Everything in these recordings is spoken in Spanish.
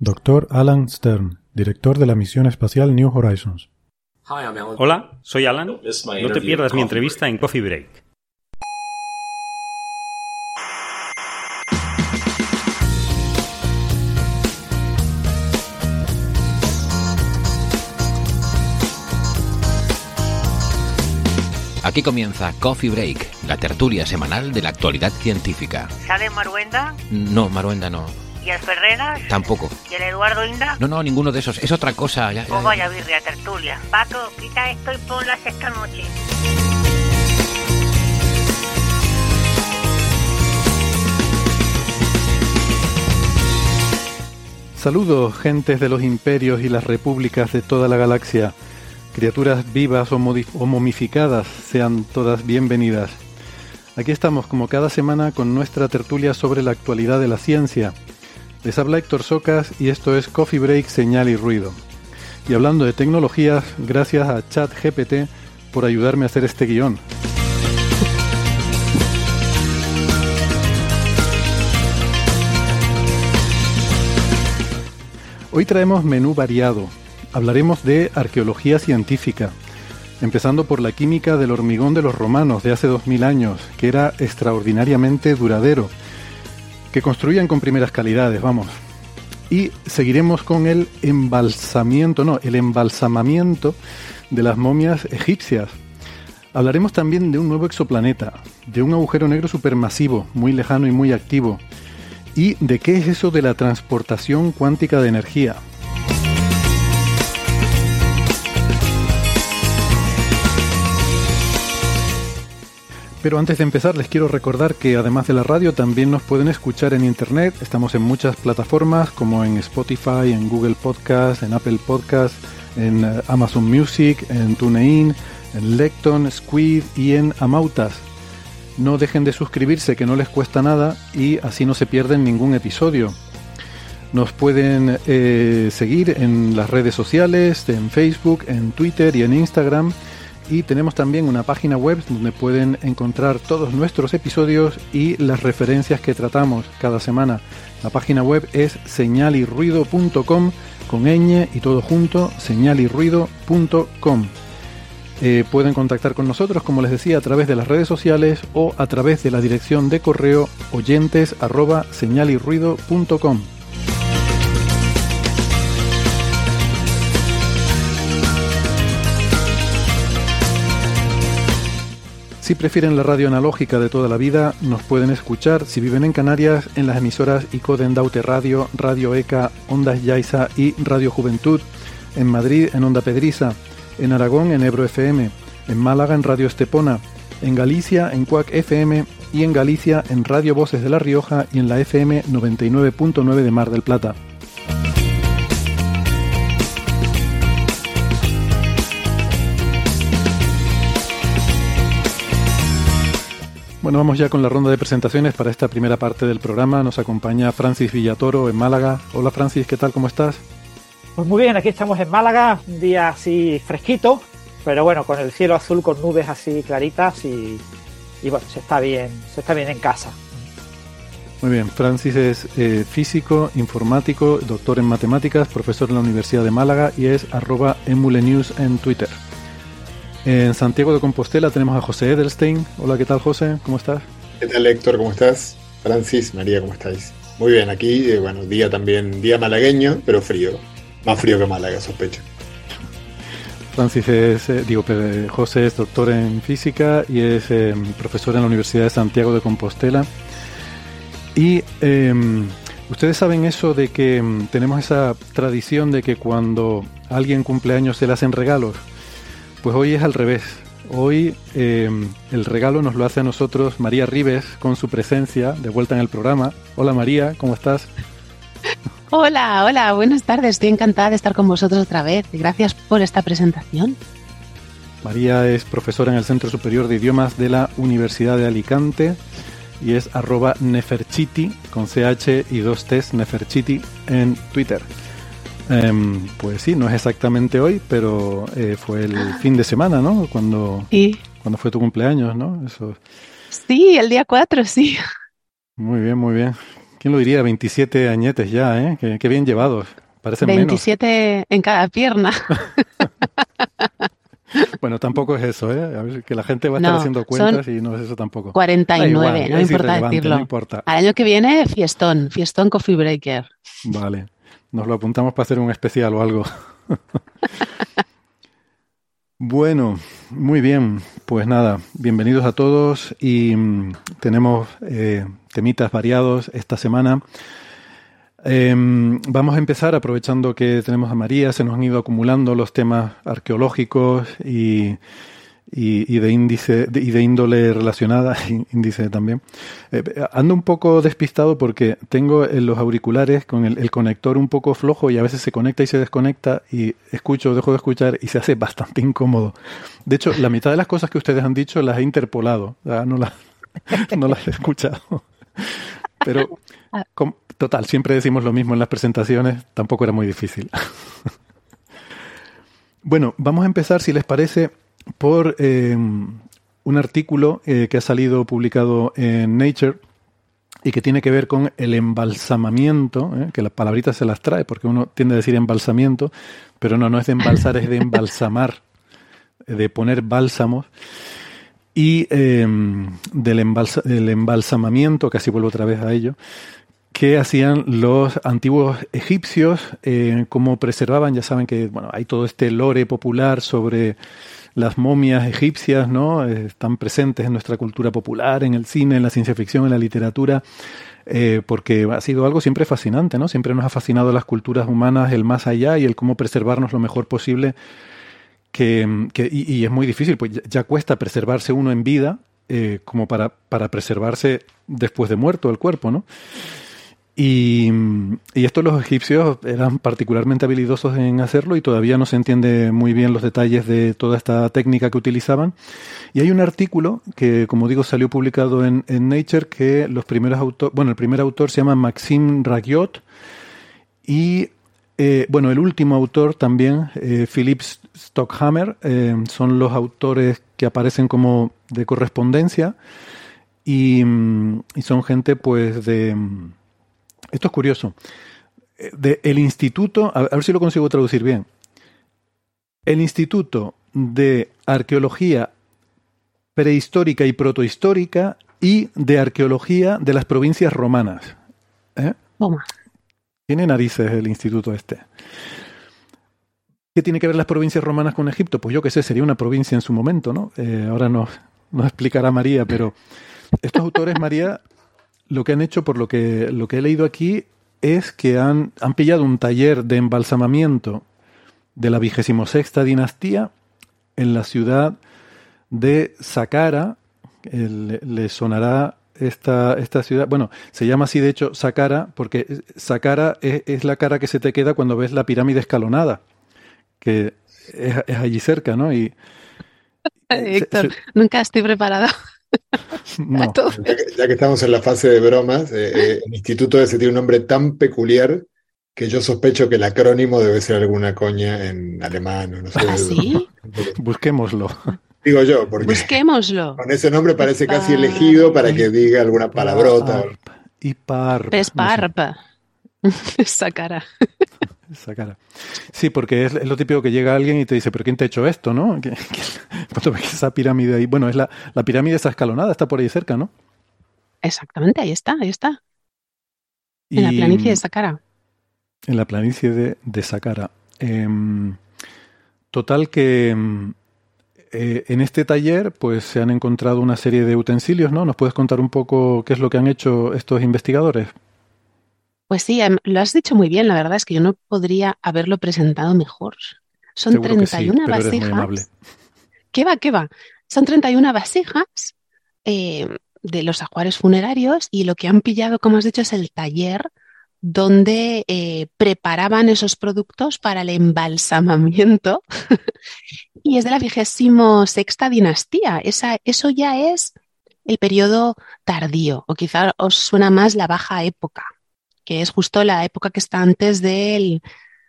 Dr. Alan Stern, director de la misión espacial New Horizons. Hola, soy Alan. No te pierdas mi entrevista en Coffee Break. Aquí comienza Coffee Break, la tertulia semanal de la actualidad científica. ¿Sale Maruenda? No, Maruenda no. ¿Y el Ferreras? Tampoco. ¿Y el Eduardo Inda? No, no, ninguno de esos. Es otra cosa. Ya, ya, vaya birria tertulia. Paco, quita esto y ponlas esta noche. Saludos, gentes de los imperios y las repúblicas de toda la galaxia. Criaturas vivas o momificadas, sean todas bienvenidas. Aquí estamos como cada semana con nuestra tertulia sobre la actualidad de la ciencia. Les habla Héctor Socas y esto es Coffee Break, Señal y Ruido. Y hablando de tecnologías, gracias a ChatGPT por ayudarme a hacer este guion. Hoy traemos menú variado. Hablaremos de arqueología científica, empezando por la química del hormigón de los romanos de hace 2000 años, que era extraordinariamente duradero, que construían con primeras calidades, vamos. Y seguiremos con el embalsamiento, no, el embalsamamiento de las momias egipcias. Hablaremos también de un nuevo exoplaneta, de un agujero negro supermasivo, muy lejano y muy activo, y de qué es eso de la transportación cuántica de energía. Pero antes de empezar les quiero recordar que además de la radio también nos pueden escuchar en internet. Estamos en muchas plataformas como en Spotify, en Google Podcast, en Apple Podcast, en eh, Amazon Music, en TuneIn, en Lecton, Squid y en Amautas. No dejen de suscribirse que no les cuesta nada y así no se pierden ningún episodio. Nos pueden eh, seguir en las redes sociales, en Facebook, en Twitter y en Instagram. Y tenemos también una página web donde pueden encontrar todos nuestros episodios y las referencias que tratamos cada semana. La página web es señalirruido.com con ñ y todo junto, señalirruido.com. Eh, pueden contactar con nosotros, como les decía, a través de las redes sociales o a través de la dirección de correo oyentes. Si prefieren la radio analógica de toda la vida, nos pueden escuchar si viven en Canarias en las emisoras Icoden Daute Radio, Radio ECA, Ondas Yaiza y Radio Juventud, en Madrid en Onda Pedriza, en Aragón en Ebro FM, en Málaga en Radio Estepona, en Galicia en Cuac FM y en Galicia en Radio Voces de La Rioja y en la FM 99.9 de Mar del Plata. Bueno, vamos ya con la ronda de presentaciones para esta primera parte del programa. Nos acompaña Francis Villatoro en Málaga. Hola Francis, ¿qué tal? ¿Cómo estás? Pues muy bien, aquí estamos en Málaga, un día así fresquito, pero bueno, con el cielo azul con nubes así claritas y, y bueno, se está bien, se está bien en casa. Muy bien, Francis es eh, físico, informático, doctor en matemáticas, profesor en la Universidad de Málaga y es arroba emulenews en Twitter. En Santiago de Compostela tenemos a José Edelstein. Hola, ¿qué tal José? ¿Cómo estás? ¿Qué tal Héctor? ¿Cómo estás? Francis, María, ¿cómo estáis? Muy bien, aquí, eh, bueno, día también, día malagueño, pero frío. Más frío que Málaga, sospecho. Francis es, eh, digo, eh, José es doctor en física y es eh, profesor en la Universidad de Santiago de Compostela. Y eh, ustedes saben eso de que mm, tenemos esa tradición de que cuando alguien cumple años se le hacen regalos. Pues hoy es al revés. Hoy eh, el regalo nos lo hace a nosotros María Rives con su presencia de vuelta en el programa. Hola María, ¿cómo estás? Hola, hola, buenas tardes. Estoy encantada de estar con vosotros otra vez. Gracias por esta presentación. María es profesora en el Centro Superior de Idiomas de la Universidad de Alicante y es arroba neferchiti con CH y dos T's neferchiti en Twitter. Em, pues sí, no es exactamente hoy, pero eh, fue el fin de semana, ¿no? Cuando, cuando fue tu cumpleaños, ¿no? Eso. Sí, el día 4, sí. Muy bien, muy bien. ¿Quién lo diría? 27 añetes ya, ¿eh? Qué, bien llevados. Parecen 27 en cada pierna. Bueno, tampoco es eso, ¿eh? A ver, que la gente va a estar haciendo cuentas y no es eso tampoco. 49, no importa decirlo. No importa. Al año que viene, fiestón, fiestón Coffee Breaker. Vale, nos lo apuntamos para hacer un especial o algo. bueno, muy bien, pues nada, bienvenidos a todos y mm, tenemos eh, temitas variados esta semana. Em, vamos a empezar aprovechando que tenemos a María, se nos han ido acumulando los temas arqueológicos y, de índice y de índole relacionada, índice también. Eh, ando un poco despistado porque tengo los auriculares con el, conector un poco flojo y a veces se conecta y se desconecta y escucho, dejo de escuchar y se hace bastante incómodo. De hecho, la mitad de las cosas que ustedes han dicho las he interpolado, no las, no las he escuchado. Pero. Total, siempre decimos lo mismo en las presentaciones, tampoco era muy difícil. bueno, vamos a empezar, si les parece, por eh, un artículo eh, que ha salido publicado en Nature y que tiene que ver con el embalsamamiento, eh, que las palabritas se las trae, porque uno tiende a decir embalsamiento, pero no, no es de embalsar, es de embalsamar, de poner bálsamos. Y del, del embalsamamiento, casi vuelvo otra vez a ello, que hacían los antiguos egipcios, eh, cómo preservaban, ya saben que bueno, hay todo este lore popular sobre las momias egipcias, ¿no? Eh, están presentes en nuestra cultura popular, en el cine, en la ciencia ficción, en la literatura, eh, porque ha sido algo siempre fascinante, ¿no? Siempre nos ha fascinado las culturas humanas, el más allá y el cómo preservarnos lo mejor posible. Que, que y, es muy difícil, pues ya, cuesta preservarse uno en vida como para, para preservarse después de muerto el cuerpo, ¿no? Y, y esto los egipcios eran particularmente habilidosos en hacerlo y todavía no se entiende muy bien los detalles de toda esta técnica que utilizaban. Y hay un artículo que, como digo, salió publicado en, Nature que los primeros autores, bueno, el primer autor se llama Maxime Ragiot y, eh, bueno, el último autor también, eh, Philip Stockhammer, eh, son los autores que aparecen como de correspondencia y son gente, pues, de esto es curioso. De el Instituto, a ver si lo consigo traducir bien. El Instituto de Arqueología Prehistórica y Protohistórica y de Arqueología de las Provincias Romanas. ¿Eh? Tiene narices el instituto este. ¿Qué tiene que ver las provincias romanas con Egipto? Pues yo qué sé, sería una provincia en su momento, ¿no? Eh, ahora nos, nos explicará María, pero estos autores, María, lo que han hecho, por lo que, lo que he leído aquí, es que han, han pillado un taller de embalsamamiento de la vigésimo sexta dinastía en la ciudad de Saqqara. le, sonará esta, esta ciudad. Bueno, se llama así de hecho Saqqara porque Saqqara es, la cara que se te queda cuando ves la pirámide escalonada, que es, allí cerca, ¿no? Y, Héctor, nunca estoy preparado. Ya, que, estamos en la fase de bromas, eh, eh, el instituto ese tiene un nombre tan peculiar que yo sospecho que el acrónimo debe ser alguna coña en alemán o no sé. ¿Ah, sí? Busquémoslo. Digo yo, porque Busquémoslo. con ese nombre parece casi elegido para que diga alguna palabrota. Y par. Esparpa. Esa cara. Esa cara. Sí, porque es, lo típico que llega alguien y te dice, pero ¿quién te ha hecho esto, no? Esa pirámide ahí, bueno, es la, la pirámide esa escalonada, está por ahí cerca, ¿no? Exactamente, ahí está, ahí está. En la planicie de Saqqara. En la planicie de, de Saqqara. Em, total que em, eh, en este taller pues se han encontrado una serie de utensilios, ¿no? ¿Nos puedes contar un poco qué es lo que han hecho estos investigadores? Pues sí, em, lo has dicho muy bien. La verdad es que yo no podría haberlo presentado mejor. Son 31 vasijas. ¿Qué va, qué va? Son 31 vasijas eh, de los ajuares funerarios y lo que han pillado, como has dicho, es el taller donde eh, preparaban esos productos para el embalsamamiento y es de la vigésimo sexta dinastía. Esa, eso ya es el periodo tardío o quizá os suena más la baja época, que es justo la época que está antes del,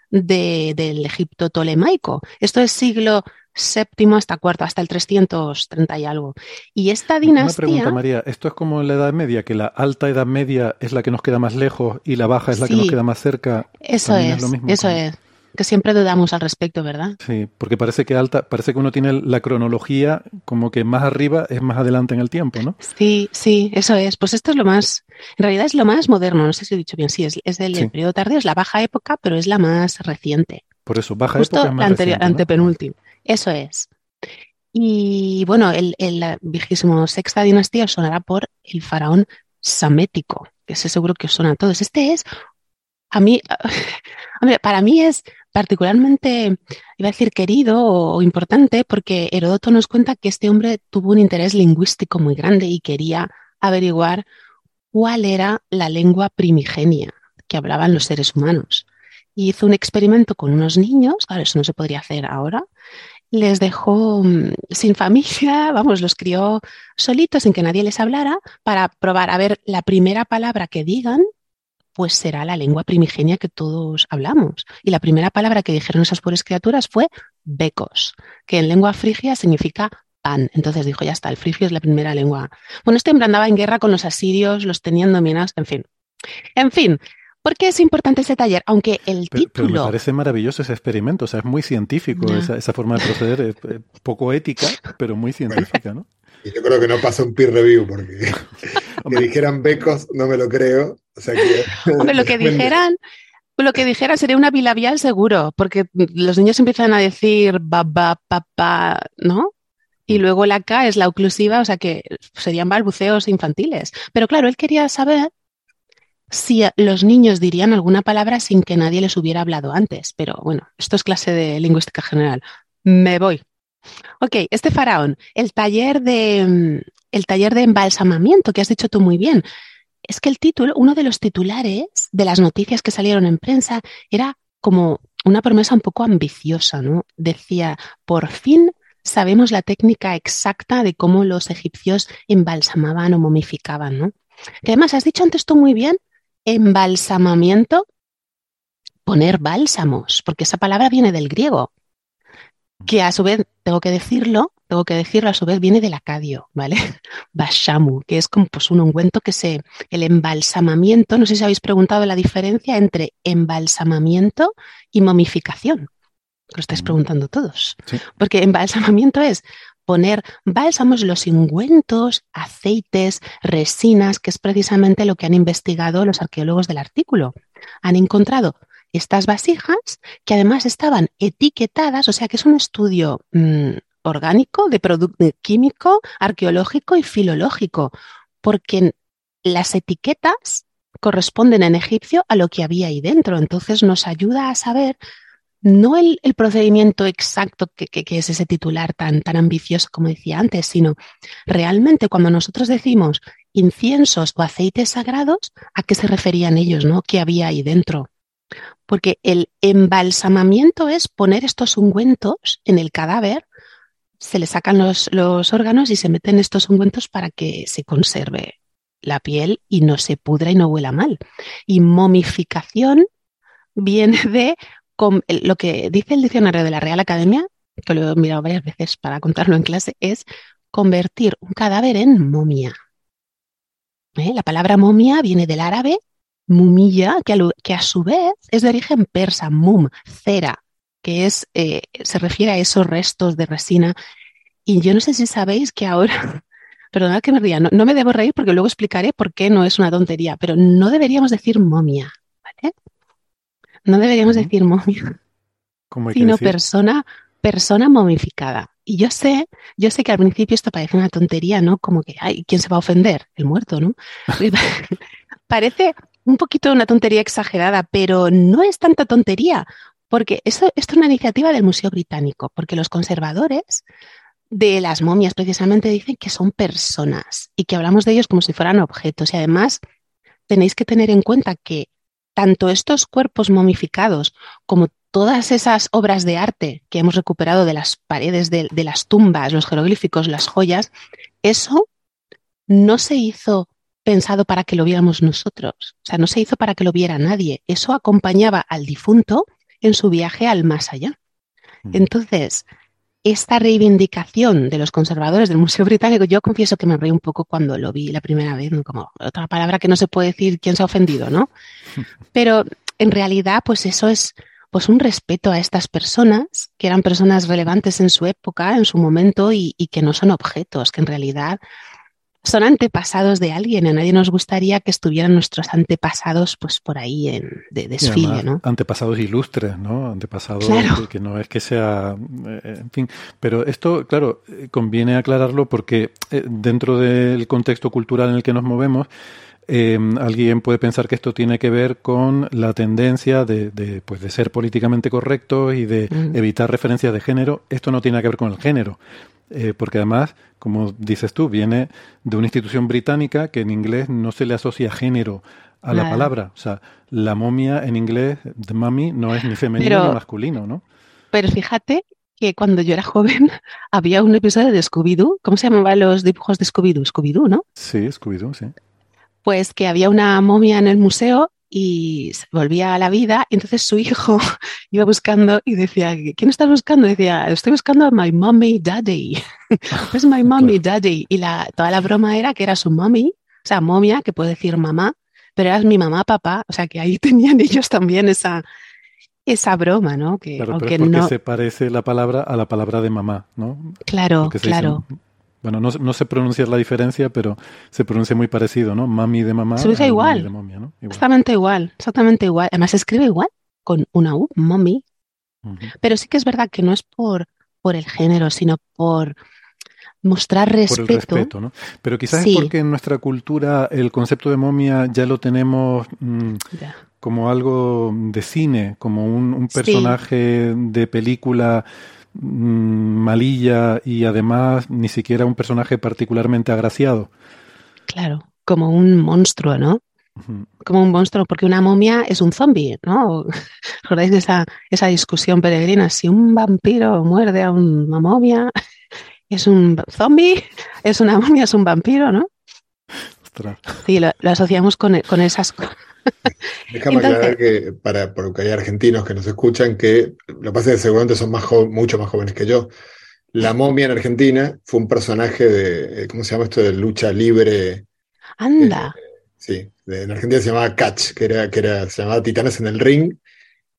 del Egipto tolemaico. Esto es siglo séptimo hasta cuarto, hasta el 330 y algo. Y esta dinastía... Una pregunta, María. ¿Esto es como en la Edad Media, que la alta Edad Media es la que nos queda más lejos y la baja es la que nos queda más cerca? Eso es, eso es. Que siempre dudamos al respecto, ¿verdad? Sí, porque parece que alta, parece que uno tiene la cronología como que más arriba es más adelante en el tiempo, ¿no? Sí, sí, eso es. Pues esto es lo más, en realidad es lo más moderno, no sé si he dicho bien, sí, es, es del periodo tardío, es la baja época, pero es la más reciente. Por eso, baja época es más la anterior, reciente, antepenúltima. Eso es. Y bueno, el, el vigésimo sexta dinastía sonará por el faraón samético, que ese seguro que os suena a todos. Este es, a mí, para mí es particularmente, iba a decir querido o, importante, porque Heródoto nos cuenta que este hombre tuvo un interés lingüístico muy grande y quería averiguar cuál era la lengua primigenia que hablaban los seres humanos. Y hizo un experimento con unos niños, claro, eso no se podría hacer ahora, les dejó mm, sin familia, vamos, los crió solitos sin que nadie les hablara para probar a ver la primera palabra que digan, pues será la lengua primigenia que todos hablamos. Y la primera palabra que dijeron esas pobres criaturas fue becos, que en lengua frigia significa pan. Entonces dijo, ya está, el frigio es la primera lengua. Bueno, este hombre andaba en guerra con los asirios, los tenían dominados, en fin. En fin, ¿Por qué es importante ese taller? Aunque el título... Pero me parece maravilloso ese experimento, o sea, es muy científico, esa, forma de proceder, es, poco ética, pero muy científica, ¿no? Y yo creo que no pasa un peer review, porque que dijeran becos no me lo creo. O sea que... Hombre, lo que dijeran... Lo que dijeran sería una bilabial seguro, porque los niños empiezan a decir baba, papá, ¿no? Y luego la K es la oclusiva, o sea que serían balbuceos infantiles. Pero claro, él quería saber si los niños dirían alguna palabra sin que nadie les hubiera hablado antes. Pero bueno, esto es clase de lingüística general. Me voy. Ok, este faraón, el taller de, mm, el taller de embalsamamiento que has dicho tú muy bien. Es que el título, uno de los titulares de las noticias que salieron en prensa era como una promesa un poco ambiciosa, ¿no? Decía, por fin sabemos la técnica exacta de cómo los egipcios embalsamaban o momificaban, ¿no? Que además has dicho antes tú muy bien embalsamamiento, poner bálsamos, porque esa palabra viene del griego, que a su vez, tengo que decirlo, tengo que decirlo, a su vez viene del acadio, ¿vale? Bashamu, que es como pues, un ungüento que se, el embalsamamiento, no sé si habéis preguntado la diferencia entre embalsamamiento y momificación. Lo estáis mm. preguntando todos. Porque embalsamamiento es poner bálsamos, los ungüentos, aceites, resinas, que es precisamente lo que han investigado los arqueólogos del artículo. Han encontrado estas vasijas que además estaban etiquetadas, o sea que es un estudio mm, orgánico, de producto químico, arqueológico y filológico, porque las etiquetas corresponden en egipcio a lo que había ahí dentro. Entonces nos ayuda a saber no el, procedimiento exacto que, es ese titular tan, tan ambicioso como decía antes, sino realmente cuando nosotros decimos inciensos o aceites sagrados, ¿a qué se referían ellos, no? ¿Qué había ahí dentro? Porque el embalsamamiento es poner estos ungüentos en el cadáver, se le sacan los, los órganos y se meten estos ungüentos para que se conserve la piel y no se pudra y no huela mal. Y momificación viene de lo que dice el diccionario de la Real Academia, que lo he mirado varias veces para contarlo en clase, es convertir un cadáver en momia. ¿Eh? La palabra momia viene del árabe mumilla, que a, su vez es de origen persa, mum, cera, que es, eh, se refiere a esos restos de resina. Y yo no sé si sabéis que ahora, perdonad que me ría, no, no me debo reír porque luego explicaré por qué no es una tontería, pero no deberíamos decir momia, ¿vale? No deberíamos decir momia, sino persona, persona momificada. Y yo sé, yo sé que al principio esto parece una tontería, ¿no? Como que, ay, ¿quién se va a ofender? El muerto, ¿no? parece un poquito una tontería exagerada, pero no es tanta tontería, porque esto, esto es una iniciativa del Museo Británico, porque los conservadores de las momias precisamente dicen que son personas y que hablamos de ellos como si fueran objetos. Y además tenéis que tener en cuenta que tanto estos cuerpos momificados como todas esas obras de arte que hemos recuperado de las paredes de, de las tumbas, los jeroglíficos, las joyas, eso no se hizo pensado para que lo viéramos nosotros. O sea, no se hizo para que lo viera nadie. Eso acompañaba al difunto en su viaje al más allá. Entonces, esta reivindicación de los conservadores del Museo Británico, yo confieso que me reí un poco cuando lo vi la primera vez, como otra palabra que no se puede decir quién se ha ofendido, ¿no? Pero en realidad, pues eso es pues un respeto a estas personas, que eran personas relevantes en su época, en su momento, y, y que no son objetos, que en realidad son antepasados de alguien. A nadie nos gustaría que estuvieran nuestros antepasados pues por ahí en, de desfile, ¿no? Antepasados ilustres, ¿no? Antepasados que, no es que sea, eh, en fin. Pero esto, claro, conviene aclararlo porque eh, dentro del contexto cultural en el que nos movemos, em, alguien puede pensar que esto tiene que ver con la tendencia de, de, pues de ser políticamente correcto y de mm. evitar referencias de género. Esto no tiene que ver con el género. Eh, porque además, como dices tú, viene de una institución británica que en inglés no se le asocia género a la palabra. O sea, la momia en inglés, the mummy, no es ni femenino ni masculino, ¿no? Pero fíjate que cuando yo era joven había un episodio de Scooby-Doo. ¿Cómo se llamaban los dibujos de Scooby-Doo? Scooby-Doo, ¿no? Sí, Scooby-Doo, sí. Pues que había una momia en el museo y volvía a la vida. Y entonces su hijo iba buscando y decía, ¿quién estás buscando? decía, estoy buscando a my mommy daddy. es my mommy daddy. Y la, toda la broma era que era su mommy, o sea, momia, que puede decir mamá, pero era mi mamá, papá. O sea, que ahí tenían ellos también esa, esa broma, ¿no? Que, claro, pero porque se parece la palabra a la palabra de mamá, ¿no? Claro, claro. Bueno, no, no sé pronunciar la diferencia, pero se pronuncia muy parecido, ¿no? Mami de mamá. Se pronuncia igual. igual. Exactamente igual, exactamente igual. Además se escribe igual, con una U, mami. Pero sí que es verdad que no es por, por el género, sino por mostrar respeto. Por el respeto, ¿no? Pero quizás es porque en nuestra cultura el concepto de momia ya lo tenemos mm, como algo de cine, como un, un personaje de película malilla y además ni siquiera un personaje particularmente agraciado. Claro, como un monstruo, ¿no? Como un monstruo, porque una momia es un zombie, ¿no? ¿Recordáis de esa, esa discusión peregrina? Si un vampiro muerde a una momia, ¿es un zombie? ¿Es una momia? ¿Es un vampiro, no? Sí, lo, asociamos con, con esas cosas. Déjame aclarar que, para, porque hay argentinos que nos escuchan, que lo que pasa es que seguramente son más mucho más jóvenes que yo. La momia en Argentina fue un personaje de, eh, ¿cómo se llama esto? De lucha libre. Anda. Eh, sí, en Argentina se llamaba Catch, que era, que era, se llamaba Titanes en el Ring.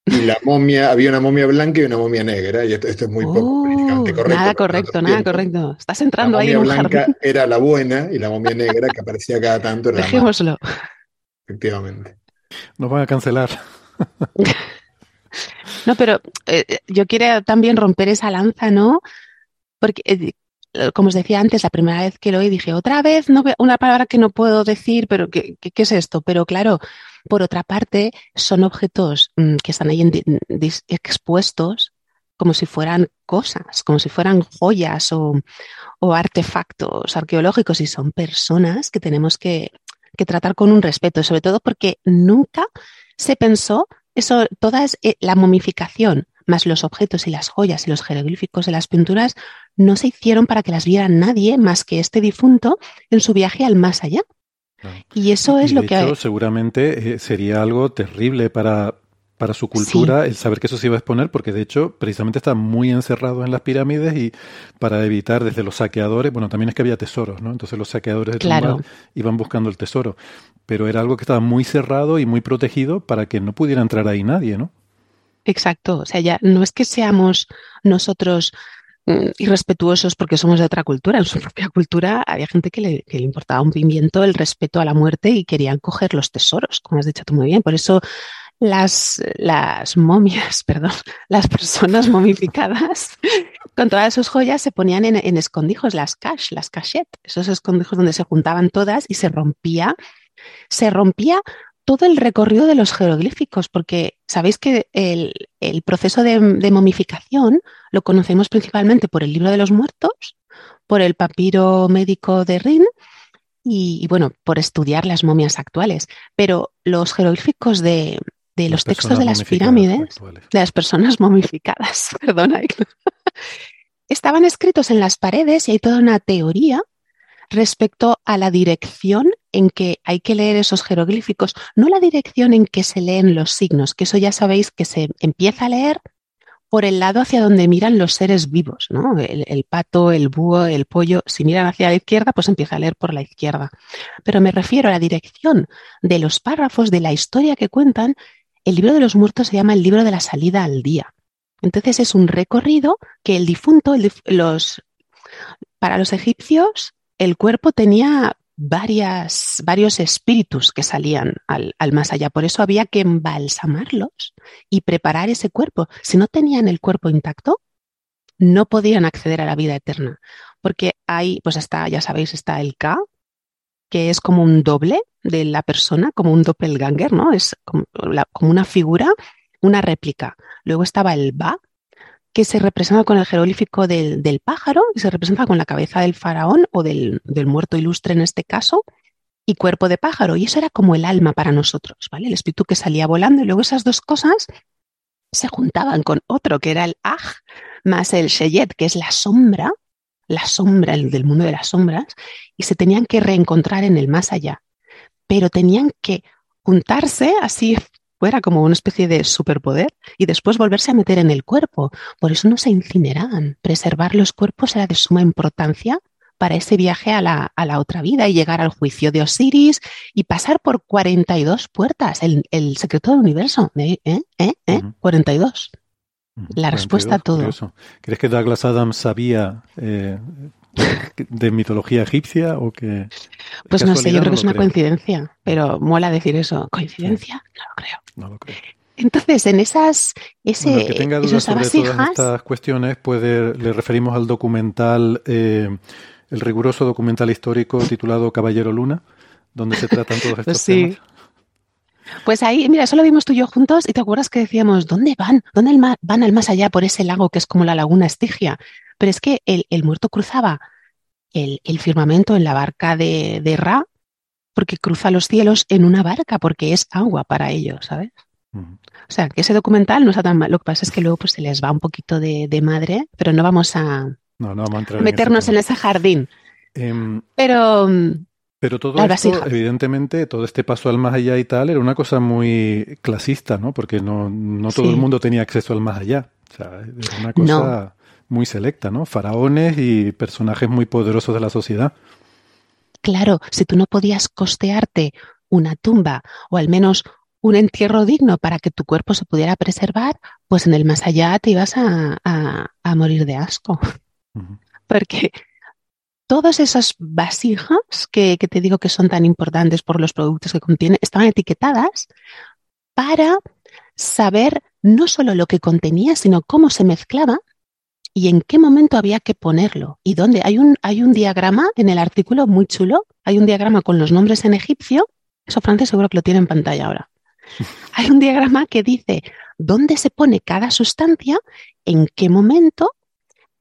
Y la momia, había una momia blanca y una momia negra, y esto, es muy poco uh, correcto. Nada correcto, nada correcto. Estás entrando ahí en un blanca jardín. era la buena y la momia negra que aparecía cada tanto era Dejémoslo. Efectivamente. Nos van a cancelar. no, pero eh, yo quiero también romper esa lanza, ¿no? Porque, eh, como os decía antes, la primera vez que lo oí dije, otra vez no, una palabra que no puedo decir, pero ¿qué, qué, es esto? Pero claro, por otra parte, son objetos mm, que están ahí expuestos como si fueran cosas, como si fueran joyas o, o artefactos arqueológicos y son personas que tenemos que que tratar con un respeto, sobre todo porque nunca se pensó eso, toda eh, la momificación, más los objetos y las joyas y los jeroglíficos de las pinturas, no se hicieron para que las viera nadie más que este difunto en su viaje al más allá. Y eso es lo que... seguramente eh, sería algo terrible para, para su cultura el saber que eso se iba a exponer, porque de hecho precisamente está muy encerrado en las pirámides y para evitar desde los saqueadores, bueno, también es que había tesoros, ¿no? Entonces los saqueadores de claro. iban buscando el tesoro, pero era algo que estaba muy cerrado y muy protegido para que no pudiera entrar ahí nadie, ¿no? Exacto, o sea, ya no es que seamos nosotros mm, irrespetuosos porque somos de otra cultura. En su propia cultura había gente que le, que le, importaba un pimiento el respeto a la muerte y querían coger los tesoros, como has dicho tú muy bien. Por eso las, las momias, perdón, las personas momificadas con todas sus joyas se ponían en, en escondijos, las cache, las cachettes, esos escondijos donde se juntaban todas y se rompía, se rompía todo el recorrido de los jeroglíficos, porque sabéis que el, el proceso de, de, momificación lo conocemos principalmente por el libro de los muertos, por el papiro médico de Rin y, bueno, por estudiar las momias actuales. Pero los jeroglíficos de, los textos de las pirámides, de las personas momificadas, perdona, estaban escritos en las paredes y hay toda una teoría respecto a la dirección en que hay que leer esos jeroglíficos, no la dirección en que se leen los signos, que eso ya sabéis que se empieza a leer por el lado hacia donde miran los seres vivos, ¿no? El, pato, el búho, el pollo, si miran hacia la izquierda, pues empieza a leer por la izquierda. Pero me refiero a la dirección de los párrafos de la historia que cuentan. El libro de los muertos se llama el libro de la salida al día. Entonces es un recorrido que el difunto, los, para los egipcios, el cuerpo tenía varias, varios espíritus que salían al, más allá. Por eso había que embalsamarlos y preparar ese cuerpo. Si no tenían el cuerpo intacto, no podían acceder a la vida eterna. Porque hay, pues está, ya sabéis, está el K, que es como un doble de la persona, como un doppelganger, ¿no? Es como, una figura, una réplica. Luego estaba el Ba, que se representa con el jeroglífico del, pájaro y se representa con la cabeza del faraón o del, muerto ilustre en este caso y cuerpo de pájaro. Y eso era como el alma para nosotros, ¿vale? El espíritu que salía volando y luego esas dos cosas se juntaban con otro que era el Aj más el Sheyet, que es la sombra, la sombra el del mundo de las sombras, y se tenían que reencontrar en el más allá. Pero tenían que juntarse así fuera como una especie de superpoder y después volverse a meter en el cuerpo. Por eso no se incineraban. Preservar los cuerpos era de suma importancia para ese viaje a la, a la otra vida y llegar al juicio de Osiris y pasar por 42 puertas, el, el secreto del universo. ¿Eh? ¿Eh? ¿Eh? 42. La respuesta a todo. ¿Crees que Douglas Adams sabía eh, de mitología egipcia o que... Pues no sé, yo creo que es una coincidencia, pero mola decir eso. ¿Coincidencia? No lo creo. No lo creo. Entonces, en esas, ese, que tenga dudas sobre todas estas cuestiones, puede, le referimos al documental, eh, el riguroso documental histórico titulado Caballero Luna, donde se tratan todos estos sí. temas. Pues ahí, mira, eso lo vimos tú y yo juntos y te acuerdas que decíamos, ¿dónde van? ¿Dónde van al más allá por ese lago que es como la laguna Estigia? Pero es que el, muerto cruzaba el, firmamento en la barca de, de, Ra, porque cruza los cielos en una barca, porque es agua para ellos, ¿sabes? O sea, que ese documental no está tan mal. Lo que pasa es que luego pues, se les va un poquito de, madre, pero no vamos a, meternos en ese, jardín. Em, pero. Pero todo esto, evidentemente, todo este paso al más allá y tal, era una cosa muy clasista, ¿no? Porque no, no todo el mundo tenía acceso al más allá. O sea, era una cosa muy selecta, ¿no? Faraones y personajes muy poderosos de la sociedad. Claro, si tú no podías costearte una tumba o al menos un entierro digno para que tu cuerpo se pudiera preservar, pues en el más allá te ibas a, a, morir de asco. Porque todas esas vasijas que, que, te digo que son tan importantes por los productos que contienen, estaban etiquetadas para saber no solo lo que contenía, sino cómo se mezclaba y en qué momento había que ponerlo y dónde. Hay un, hay un diagrama en el artículo muy chulo, hay un diagrama con los nombres en egipcio, eso francés seguro que lo tiene en pantalla ahora. Hay un diagrama que dice dónde se pone cada sustancia, en qué momento,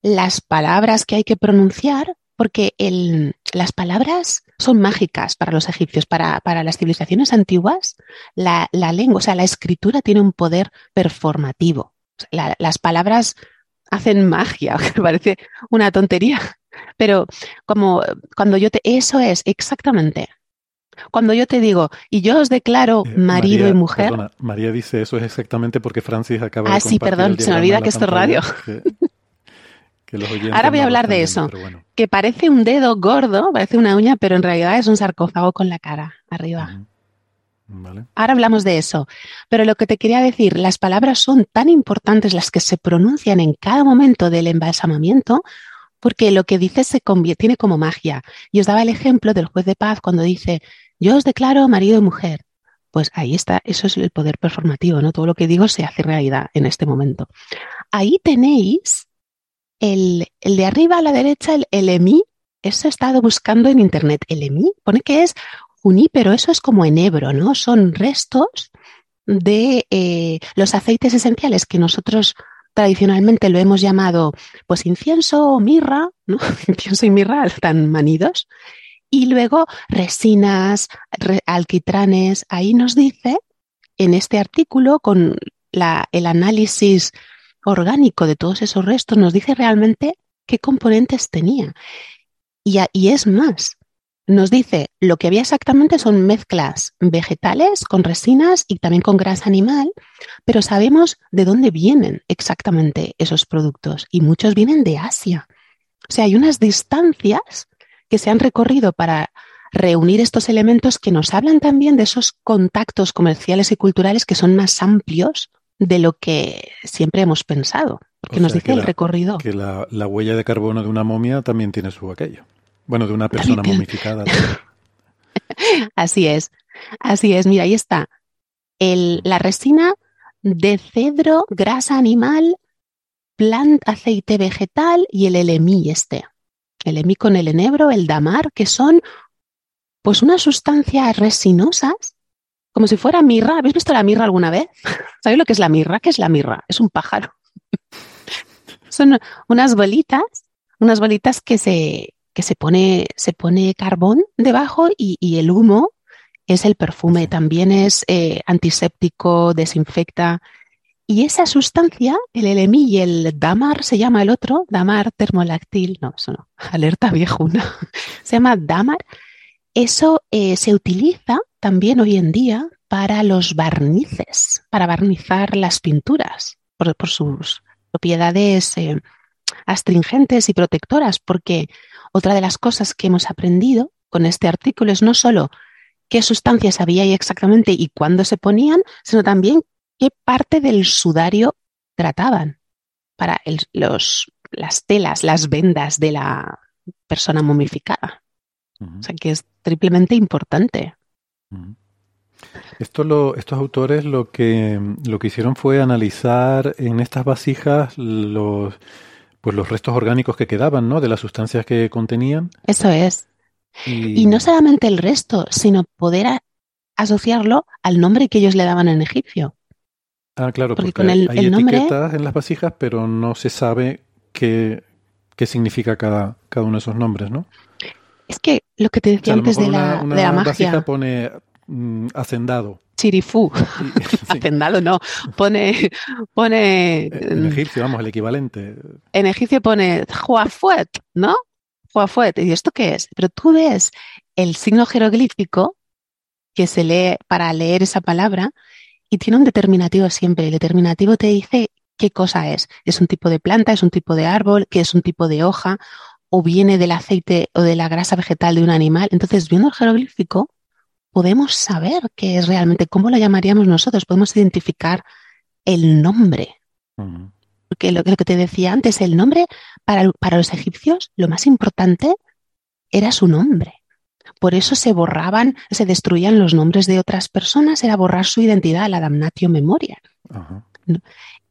las palabras que hay que pronunciar, porque el, las palabras son mágicas para los egipcios, para, para las civilizaciones antiguas, la, la, lengua, o sea, la escritura tiene un poder performativo. las palabras hacen magia, que parece una tontería. Pero como cuando yo te, eso es exactamente. Cuando yo te digo, y yo os declaro eh, marido y mujer. Perdona, María dice eso es exactamente porque Francis acaba de Ah, sí, perdón, se me olvida que esto es radio. Ahora voy a hablar de eso. Que parece un dedo gordo, parece una uña, pero en realidad es un sarcófago con la cara arriba. Ahora hablamos de eso. Pero lo que te quería decir, las palabras son tan importantes las que se pronuncian en cada momento del embalsamamiento, porque lo que dice se tiene como magia. Y os daba el ejemplo del juez de paz cuando dice, yo os declaro marido y mujer. Pues ahí está, eso es el poder performativo, ¿no? Todo lo que digo se hace realidad en este momento. Ahí tenéis el, de arriba a la derecha, el, EMI, eso he estado buscando en internet. El EMI pone que es pero eso es como enebro, ¿no? Son restos de eh, los aceites esenciales que nosotros tradicionalmente lo hemos llamado pues incienso mirra, ¿no? incienso y mirra están manidos. Y luego resinas, alquitranes. Ahí nos dice, en este artículo, con el análisis orgánico de todos esos restos, nos dice realmente qué componentes tenía. Y, y es más, nos dice lo que había exactamente son mezclas vegetales con resinas y también con grasa animal, pero sabemos de dónde vienen exactamente esos productos y muchos vienen de Asia. O sea, hay unas distancias que se han recorrido para reunir estos elementos que nos hablan también de esos contactos comerciales y culturales que son más amplios de lo que siempre hemos pensado, porque nos dice el recorrido. Que la, la huella de carbono de una momia también tiene su aquello. Bueno, de una persona momificada. así es, así es. Mira, ahí está. El, la resina de cedro, grasa animal, plant, aceite vegetal y el LMI este. El LMI con el enebro, el damar, que son pues unas sustancias resinosas, como si fuera mirra. ¿Habéis visto la mirra alguna vez? ¿Sabéis lo que es la mirra? ¿Qué es la mirra? Es un pájaro. son unas bolitas, unas bolitas que se, que se pone, se pone carbón debajo y, el humo es el perfume, también es eh, antiséptico, desinfecta. Y esa sustancia, el LMI y el Damar, se llama el otro, Damar termolactil, no, eso no, alerta viejuna, se llama Damar. Eso eh, se utiliza también hoy en día para los barnices, para barnizar las pinturas, por, sus propiedades eh, astringentes y protectoras, porque otra de las cosas que hemos aprendido con este artículo es no solo qué sustancias había ahí exactamente y cuándo se ponían, sino también qué parte del sudario trataban para los, las telas, las vendas de la persona momificada. O sea que es triplemente importante. Esto lo, estos autores lo que, lo que hicieron fue analizar en estas vasijas los, pues los restos orgánicos que quedaban, ¿no? De las sustancias que contenían. Eso es. Y, no solamente el resto, sino poder asociarlo al nombre que ellos le daban en egipcio. Ah, claro, porque, con el, hay etiquetas en las vasijas, pero no se sabe qué, qué significa cada, cada uno de esos nombres, ¿no? Es que lo que te decía antes de la, de la magia. pone mm, hacendado. Chirifú. Hacendado no. Pone. pone en egipcio, vamos, el equivalente. En egipcio pone Juafuet, ¿no? Juafuet. ¿Y esto qué es? Pero tú ves el signo jeroglífico que se lee para leer esa palabra y tiene un determinativo siempre. El determinativo te dice qué cosa es. Es un tipo de planta, es un tipo de árbol, que es un tipo de hoja, o viene del aceite o de la grasa vegetal de un animal. Entonces, viendo el jeroglífico, podemos saber qué es realmente, cómo lo llamaríamos nosotros, podemos identificar el nombre. Porque lo, que te decía antes, el nombre para, para los egipcios, lo más importante era su nombre. Por eso se borraban, se destruían los nombres de otras personas, era borrar su identidad, la damnatio memoria.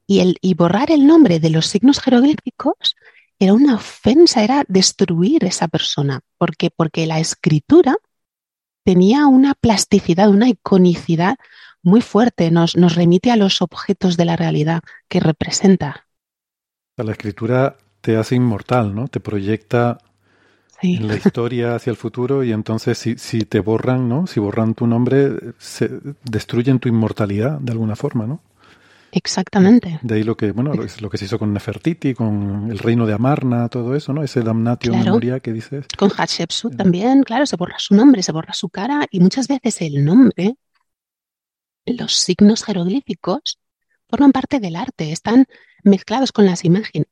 Y, el, y borrar el nombre de los signos jeroglíficos era una ofensa, era destruir esa persona, porque, porque la escritura tenía una plasticidad, una iconicidad muy fuerte, nos, nos remite a los objetos de la realidad que representa. La escritura te hace inmortal, ¿no? Te proyecta en la historia hacia el futuro y entonces si, si, te borran, ¿no? Si borran tu nombre, se destruyen tu inmortalidad de alguna forma, ¿no? Exactamente. De ahí lo que, bueno, lo que se hizo con Nefertiti, con el reino de Amarna, todo eso, ¿no? Ese damnatio memoria que dices. Con Hatshepsut también, claro, se borra su nombre, se borra su cara y muchas veces el nombre, los signos jeroglíficos, forman parte del arte, están mezclados con las imágenes.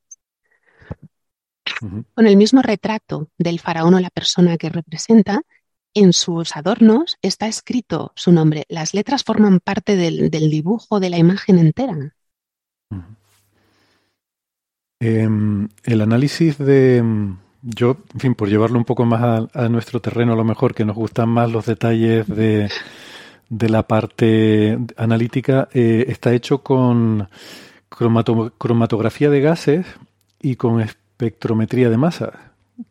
Con el mismo retrato del faraón o la persona que representa, en sus adornos está escrito su nombre. Las letras forman parte del, dibujo de la imagen entera. Em, el análisis de, yo, en fin, por llevarlo un poco más a, nuestro terreno, a lo mejor que nos gustan más los detalles de, la parte analítica, eh, está hecho con cromatografía de gases y con espectrometría de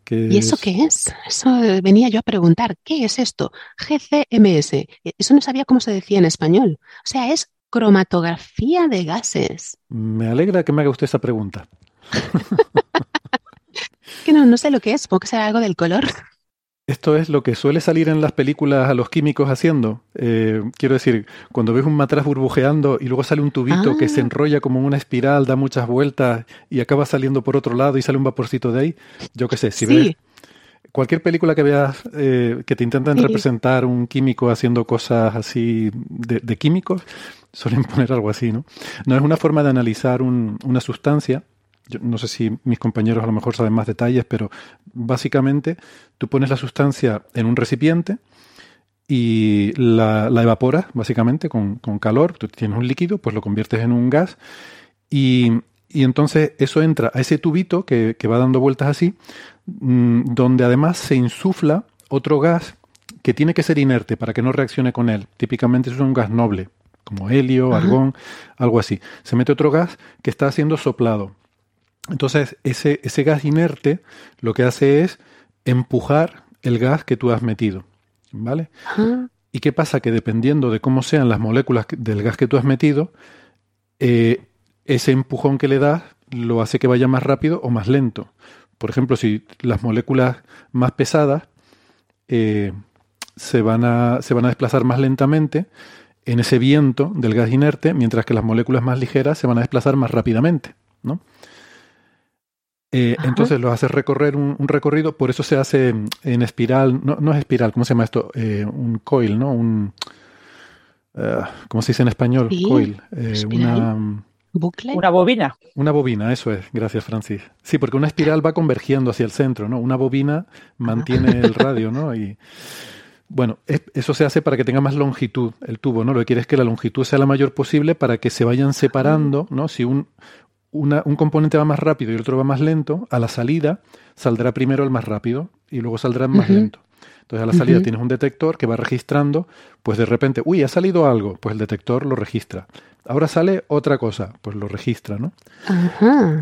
¿Y eso qué es? Eso venía yo a preguntar, ¿qué es esto? GCMS. Eso no sabía cómo se decía en español. O sea, es cromatografía de gases. Me alegra que me haga usted esa pregunta. que no, no sé lo que es, porque será algo del color. Esto es lo que suele salir en las películas a los químicos haciendo. Eh, quiero decir, cuando ves un matraz burbujeando y luego sale un tubito que se ah. enrolla como una espiral, da muchas vueltas y acaba saliendo por otro lado y sale un vaporcito de ahí. Yo qué sé, si ves cualquier película que veas eh, que te intentan representar un químico haciendo cosas así de, químicos, suelen poner algo así, ¿no? No es una forma de analizar una sustancia yo no sé si mis compañeros a lo mejor saben más detalles, pero básicamente tú pones la sustancia en un recipiente y la, evaporas básicamente con, calor, tú tienes un líquido, pues lo conviertes en un gas y, entonces eso entra a ese tubito que, va dando vueltas así, mm, donde además se insufla otro gas que tiene que ser inerte para que no reaccione con él. Típicamente es un gas noble, como helio, argón, algo así. Se mete otro gas que está siendo soplado. Entonces, ese, ese gas inerte lo que hace es empujar el gas que tú has metido. ¿Vale? ¿Y qué pasa? Que dependiendo de cómo sean las moléculas del gas que tú has metido, eh, ese empujón que le das lo hace que vaya más rápido o más lento. Por ejemplo, si las moléculas más pesadas eh, se, van a, se van a desplazar más lentamente en ese viento del gas inerte, mientras que las moléculas más ligeras se van a desplazar más rápidamente. ¿no? Eh, entonces lo haces recorrer un, recorrido, por eso se hace en espiral, no, no es espiral, ¿cómo se llama esto? Eh, un coil, ¿no? Un, uh, ¿Cómo se dice en español? Coil. Eh, una, ¿Bucle? Una bobina. Una bobina, eso es. Gracias, Francis. Sí, porque una espiral va convergiendo hacia el centro, ¿no? Una bobina mantiene el radio, ¿no? Y bueno, eso se hace para que tenga más longitud el tubo, ¿no? Lo que quiere es que la longitud sea la mayor posible para que se vayan separando, ¿no? Si un, un componente va más rápido y el otro va más lento, a la salida saldrá primero el más rápido y luego saldrá el más lento. Entonces a la salida tienes un detector que va registrando, pues de repente, uy, ha salido algo, pues el detector lo registra. Ahora sale otra cosa, pues lo registra, ¿no?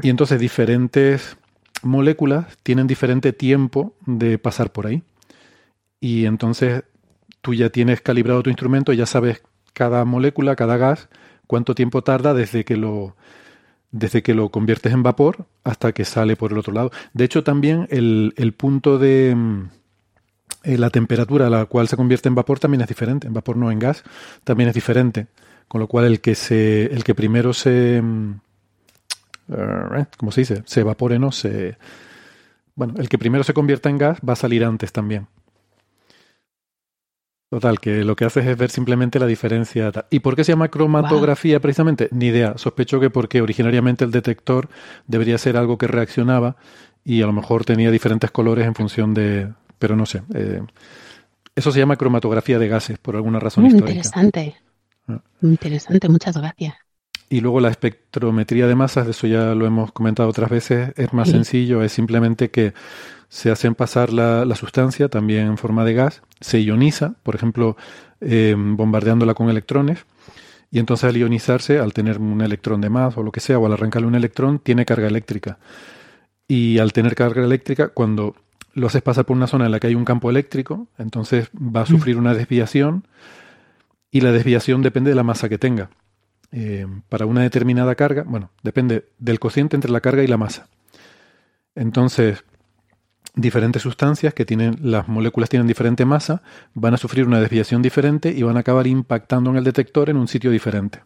Y entonces diferentes moléculas tienen diferente tiempo de pasar por ahí. Y entonces tú ya tienes calibrado tu instrumento, ya sabes cada molécula, cada gas, cuánto tiempo tarda desde que lo desde que lo conviertes en vapor hasta que sale por el otro lado. De hecho, también el, punto de mm, eh, la temperatura a la cual se convierte en vapor también es diferente. En vapor no en gas, también es diferente. Con lo cual el que se, el que primero se, mm, eh, ¿cómo se dice? Se evapore, no se, bueno, el que primero se convierta en gas va a salir antes también. Total, que lo que haces es ver simplemente la diferencia. ¿Y por qué se llama cromatografía precisamente? Ni idea. Sospecho que porque originariamente el detector debería ser algo que reaccionaba y a lo mejor tenía diferentes colores en función de... Pero no sé. Eh, eso se llama cromatografía de gases por alguna razón Muy Interesante. Ah. Interesante, muchas gracias. Y luego la espectrometría de masas, de eso ya lo hemos comentado otras veces, es más sencillo, es simplemente que se hacen pasar la, sustancia también en forma de gas, se ioniza, por ejemplo, eh, bombardeándola con electrones, y entonces al ionizarse, al tener un electrón de más o lo que sea, o al arrancarle un electrón, tiene carga eléctrica. Y al tener carga eléctrica, cuando lo haces pasar por una zona en la que hay un campo eléctrico, entonces va a sufrir una desviación y la desviación depende de la masa que tenga. Eh, para una determinada carga, bueno, depende del cociente entre la carga y la masa. Entonces, diferentes sustancias que tienen, las moléculas tienen diferente masa, van a sufrir una desviación diferente y van a acabar impactando en el detector en un sitio diferente.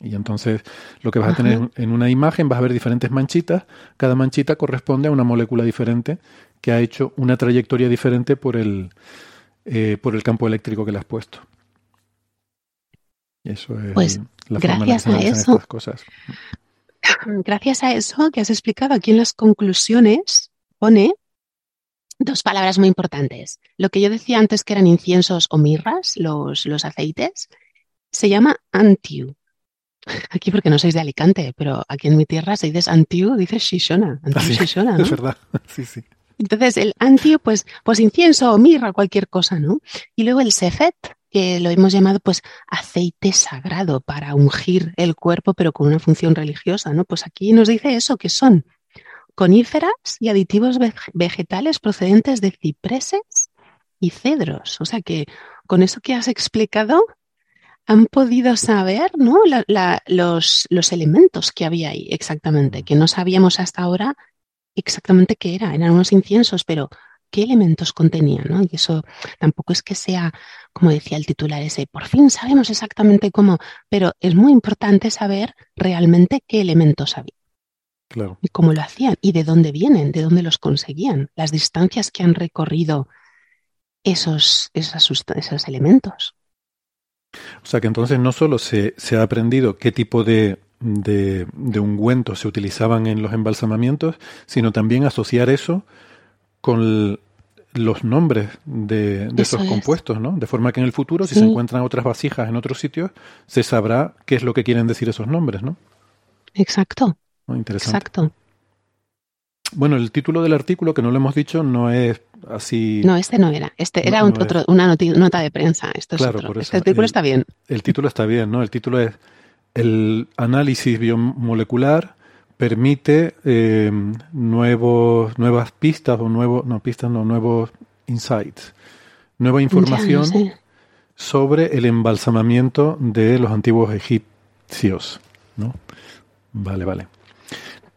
Y entonces lo que vas a tener en una imagen, vas a ver diferentes manchitas, cada manchita corresponde a una molécula diferente que ha hecho una trayectoria diferente por el, eh, por el campo eléctrico que le has puesto. eso es pues, la gracias a eso, cosas. Gracias a eso que has explicado aquí en las conclusiones, pone Dos palabras muy importantes. Lo que yo decía antes que eran inciensos o mirras, los, los aceites, se llama antiu. Aquí porque no sois de Alicante, pero aquí en mi tierra si dices antiu, dices shishona. Ah, shishona ¿no? Es verdad, sí, sí. Entonces el antiu, pues, pues incienso o mirra, cualquier cosa, ¿no? Y luego el sefet, que lo hemos llamado pues aceite sagrado para ungir el cuerpo, pero con una función religiosa, ¿no? Pues aquí nos dice eso, que son coníferas y aditivos vegetales procedentes de cipreses y cedros. O sea que con eso que has explicado, han podido saber ¿no? los, los elementos que había ahí exactamente, que no sabíamos hasta ahora exactamente qué era. Eran unos inciensos, pero qué elementos contenían, ¿no? Y eso tampoco es que sea, como decía el titular ese, por fin sabemos exactamente cómo, pero es muy importante saber realmente qué elementos había. Claro. Y cómo lo hacían, y de dónde vienen, de dónde los conseguían, las distancias que han recorrido esos, esos, esos elementos. O sea que entonces no solo se, ha aprendido qué tipo de, de, ungüentos se utilizaban en los embalsamamientos, sino también asociar eso con los nombres de, esos compuestos, ¿no? De forma que en el futuro, si se encuentran otras vasijas en otros sitios, se sabrá qué es lo que quieren decir esos nombres, ¿no? Exacto. Interesante. Exacto. Bueno, el título del artículo, que no lo hemos dicho, no es así. No, este no era. Este era una nota de prensa. Esto es otro. Este artículo está bien. El título está bien, ¿no? El título es El análisis biomolecular permite eh, nuevos, nuevas pistas o nuevos, no pistas, no, nuevos insights, nueva información sobre el embalsamamiento de los antiguos egipcios, ¿no? Vale, vale.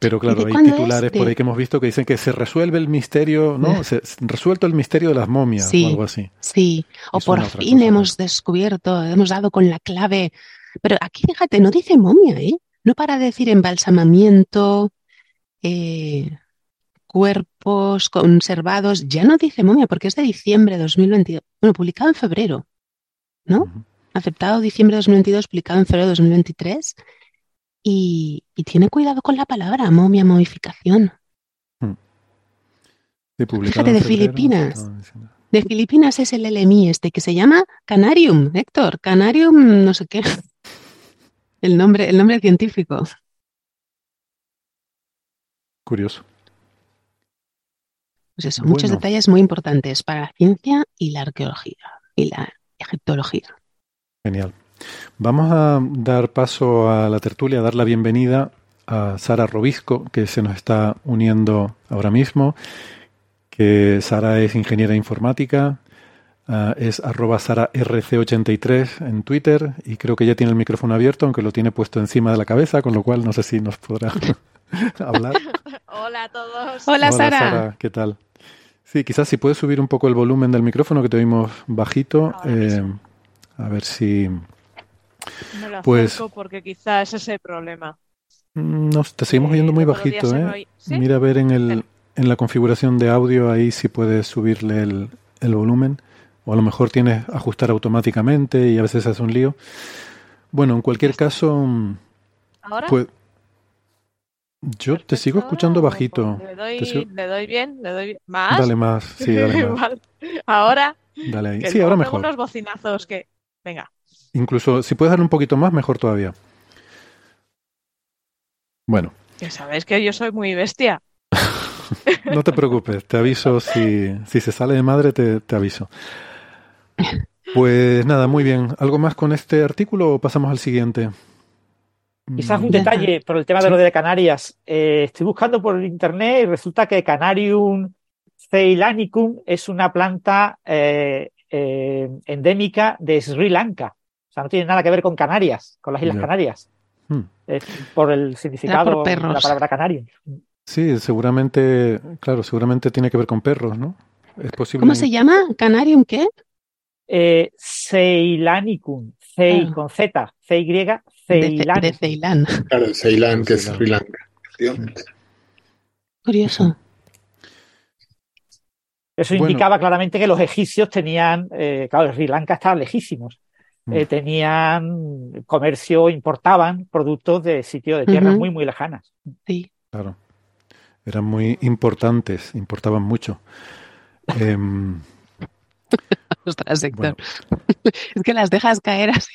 Pero claro, hay titulares por ahí que hemos visto que dicen que se resuelve el misterio, ¿no? Se, resuelto el misterio de las momias o algo así. Sí, o por fin hemos descubierto, hemos dado con la clave. Pero aquí fíjate, no dice momia, ¿eh? No para decir embalsamamiento, eh, cuerpos conservados, ya no dice momia porque es de diciembre de 2022. Bueno, publicado en febrero, ¿no? Aceptado diciembre de 2022, publicado en febrero de 2023 y, tiene cuidado con la palabra momia, momificación. Hmm. Fíjate, de Filipinas. De Filipinas es el LMI este que se llama Canarium, Héctor. Canarium, no sé qué. El nombre, el nombre científico. Curioso. Pues eso, muchos detalles muy importantes para la ciencia y la arqueología y la egiptología. Genial. Vamos a dar paso a la tertulia, a dar la bienvenida a Sara Robisco, que se nos está uniendo ahora mismo, que Sara es ingeniera informática, ah, es arroba SaraRC83 en Twitter y creo que ya tiene el micrófono abierto, aunque lo tiene puesto encima de la cabeza, con lo cual no sé si nos podrá hablar. Hola a todos. Hola, Sara. ¿Qué tal? Sí, quizás si puedes subir un poco el volumen del micrófono, que te oímos bajito. Eh, a ver si, me lo pues, porque quizás ese es el problema. Mm, no, te seguimos oyendo muy bajito, ¿eh? Mira a ver en, el, en la configuración de audio ahí si puedes subirle el, el volumen. O a lo mejor tienes ajustar automáticamente y a veces hace un lío. Bueno, en cualquier caso. Mm, ¿Ahora? Pues, yo te sigo escuchando bajito. Le doy, le doy bien, le doy más. Dale más, sí, dale más. Ahora. Dale ahí. Sí, ahora mejor. unos bocinazos que. Venga. Incluso si puedes dar un poquito más, mejor todavía. Bueno. Ya sabes que yo soy muy bestia. no te preocupes, te aviso si, si se sale de madre, te, te, aviso. Pues nada, muy bien. ¿Algo más con este artículo o pasamos al siguiente? Quizás un detalle por el tema de lo de Canarias. Eh, estoy buscando por internet y resulta que Canarium ceylanicum es una planta eh, eh, endémica de Sri Lanka. O sea, no tiene nada que ver con Canarias, con las Islas Canarias. Hmm. por el significado de la palabra canario. Sí, seguramente, claro, seguramente tiene que ver con perros, ¿no? Es posible. ¿Cómo se llama? ¿Canarium qué? Eh, Ceylanicum, Cey ah. con Z, C Y, Ceylan. De, Ceilán. Claro, Ceilán, que es Sri Lanka, Curioso. Eso indicaba claramente que los egipcios tenían, eh, claro, Sri Lanka estaba lejísimos, eh, mm. tenían comercio, importaban productos de sitios de tierras muy, muy lejanas. Sí. Claro. Eran muy importantes, importaban mucho. Eh, Ostras, Héctor. es que las dejas caer así.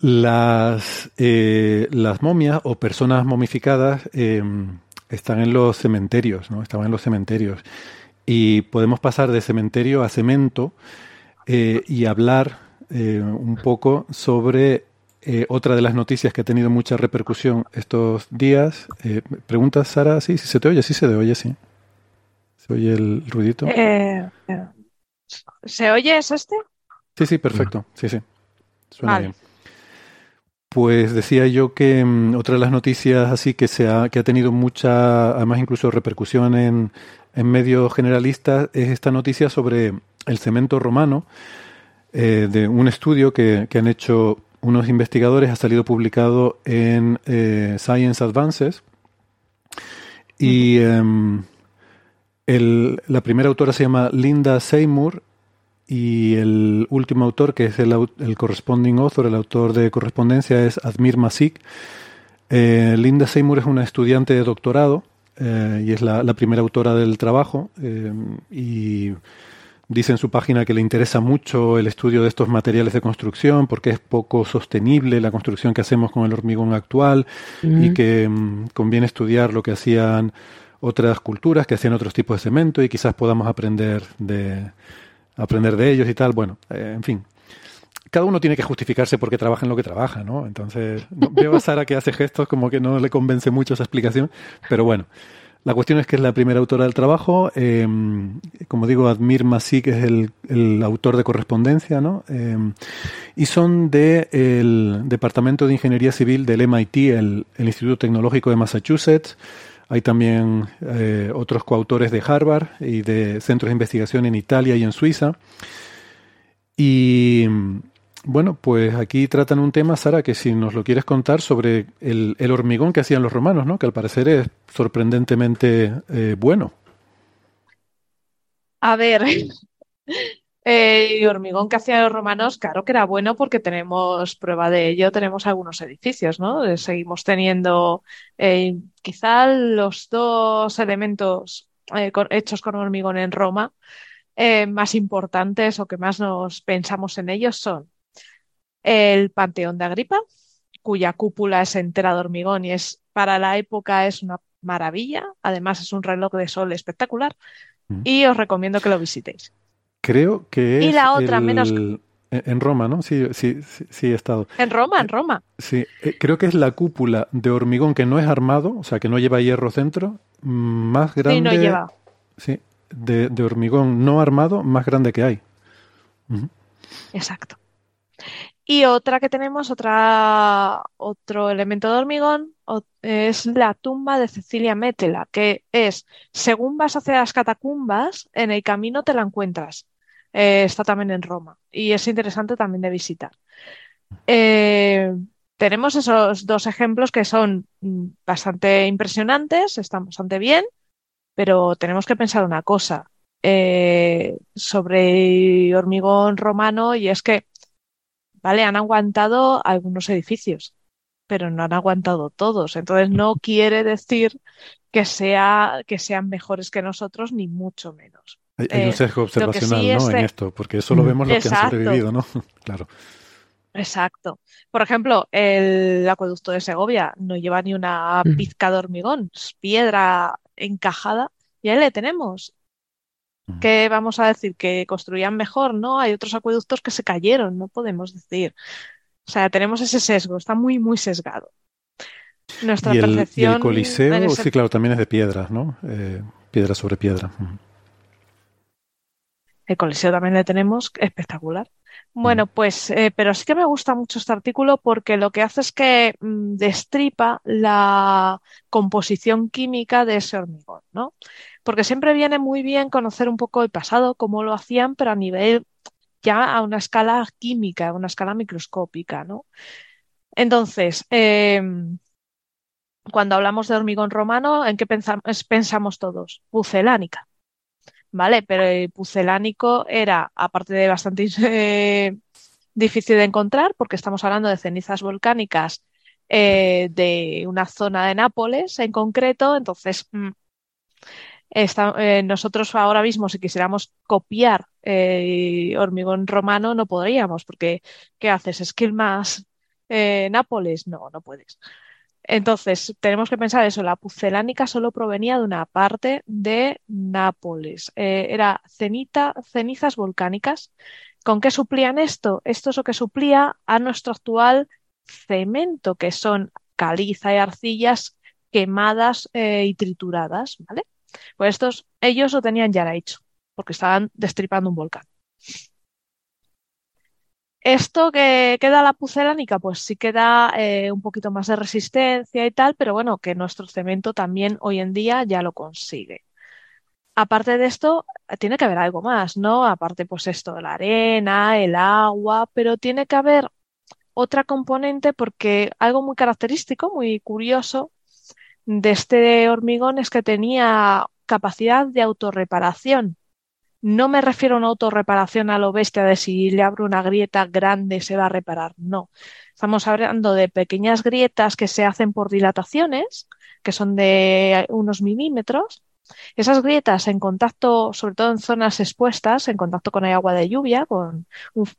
las, eh, las momias o personas momificadas em, están en los cementerios, ¿no? Estaban en los cementerios. Y podemos pasar de cementerio a cemento eh, y hablar eh, un poco sobre eh, otra de las noticias que ha tenido mucha repercusión estos días. ¿Preguntas, Sara? Sí, sí, se te oye, sí se te oye, sí. ¿Se oye el ruidito? ¿Se oye? ¿Es este? Sí, sí, perfecto. Sí, sí. Suena bien. Pues decía yo que mm, otra de las noticias así que se ha, que ha tenido mucha, además incluso repercusión en, en medios generalistas, es esta noticia sobre el cemento romano, eh, de un estudio que, que, han hecho unos investigadores, ha salido publicado en eh, Science Advances. Y em, el, la primera autora se llama Linda Seymour y el último autor, que es el, el corresponding author, el autor de correspondencia, es Admir Masik. Eh, Linda Seymour es una estudiante de doctorado y es la, primera autora del trabajo y dice en su página que le interesa mucho el estudio de estos materiales de construcción porque es poco sostenible la construcción que hacemos con el hormigón actual y que mm, conviene estudiar lo que hacían otras culturas que hacían otros tipos de cemento y quizás podamos aprender de, aprender de ellos y tal. Bueno, eh, en fin. Cada uno tiene que justificarse porque trabaja en lo que trabaja, ¿no? Entonces, veo a Sara que hace gestos como que no le convence mucho esa explicación, pero bueno. La cuestión es que es la primera autora del trabajo. Eh, como digo, Admir Masik es el, autor de correspondencia, ¿no? Eh, y son del de Departamento de Ingeniería Civil del MIT, el, el Instituto Tecnológico de Massachusetts. Hay también eh, otros coautores de Harvard y de centros de investigación en Italia y en Suiza. Y bueno, pues aquí tratan un tema, Sara, que si nos lo quieres contar sobre el, hormigón que hacían los romanos, ¿no? Que al parecer es sorprendentemente eh, bueno. A ver, el hormigón que hacían los romanos, claro que era bueno porque tenemos prueba de ello, tenemos algunos edificios, ¿no? Eh, seguimos teniendo eh, quizá los dos elementos hechos con hormigón en Roma más importantes o que más nos pensamos en ellos son el Panteón de Agripa, cuya cúpula es entera de hormigón y es para la época es una maravilla. Además es un reloj de sol espectacular mm. y os recomiendo que lo visitéis. Creo que es. Y la otra, el... menos. En Roma, ¿no? Sí, sí, sí, sí, he estado. En Roma, en Roma. Sí, eh, creo que es la cúpula de hormigón que no es armado, o sea, que no lleva hierro centro, más grande. Sí, no lleva. Sí, de, de hormigón no armado, más grande que hay. Uh -huh. Exacto. Y otra que tenemos, otra, otro elemento de hormigón, es la tumba de Cecilia Métela, que es, según vas hacia las catacumbas, en el camino te la encuentras. Eh, está también en Roma y es interesante también de visitar. Eh, tenemos esos dos ejemplos que son bastante impresionantes, están bastante bien, pero tenemos que pensar una cosa eh, sobre hormigón romano y es que ¿vale? Han aguantado algunos edificios, pero no han aguantado todos. Entonces no quiere decir que, sea, que sean mejores que nosotros, ni mucho menos. Hay, hay un sesgo observacional sí ¿no? en esto, porque eso lo vemos los Exacto. que han sobrevivido, ¿no? claro. Exacto. Por ejemplo, el acueducto de Segovia no lleva ni una pizca de hormigón, es piedra encajada y ahí le tenemos. ¿Qué vamos a decir? Que construían mejor, ¿no? Hay otros acueductos que se cayeron, no podemos decir. O sea, tenemos ese sesgo, está muy, muy sesgado. Nuestra y el, percepción. Y el Coliseo, ese... sí, claro, también es de piedra, ¿no? Eh, piedra sobre piedra. El Coliseo también le tenemos, espectacular. Bueno, pues, eh, pero sí que me gusta mucho este artículo porque lo que hace es que mmm, destripa la composición química de ese hormigón, ¿no? Porque siempre viene muy bien conocer un poco el pasado, cómo lo hacían, pero a nivel ya a una escala química, a una escala microscópica, ¿no? Entonces, eh, cuando hablamos de hormigón romano, ¿en qué pensamos, pensamos todos? Pucelánica. ¿vale? Pero el pucelánico era, aparte de bastante eh, difícil de encontrar, porque estamos hablando de cenizas volcánicas eh, de una zona de Nápoles en concreto, entonces mm, eh, nosotros ahora mismo, si quisiéramos copiar eh, hormigón romano, no podríamos, porque ¿qué haces? ¿Esquilmas Nápoles? No, no puedes. Entonces, tenemos que pensar eso, la pucelánica solo provenía de una parte de Nápoles. Eh, era cenita, cenizas volcánicas. ¿Con qué suplían esto? Esto es lo que suplía a nuestro actual cemento, que son caliza y arcillas quemadas eh, y trituradas, ¿vale? Pues estos, ellos lo tenían ya hecho, porque estaban destripando un volcán. Esto que queda la pucelánica, pues sí queda eh, un poquito más de resistencia y tal, pero bueno, que nuestro cemento también hoy en día ya lo consigue. Aparte de esto, tiene que haber algo más, ¿no? Aparte, pues esto de la arena, el agua, pero tiene que haber otra componente porque algo muy característico, muy curioso de este hormigón es que tenía capacidad de autorreparación. No me refiero a una autorreparación a lo bestia de si le abro una grieta grande se va a reparar. No. Estamos hablando de pequeñas grietas que se hacen por dilataciones, que son de unos milímetros. Esas grietas en contacto, sobre todo en zonas expuestas, en contacto con el agua de lluvia, con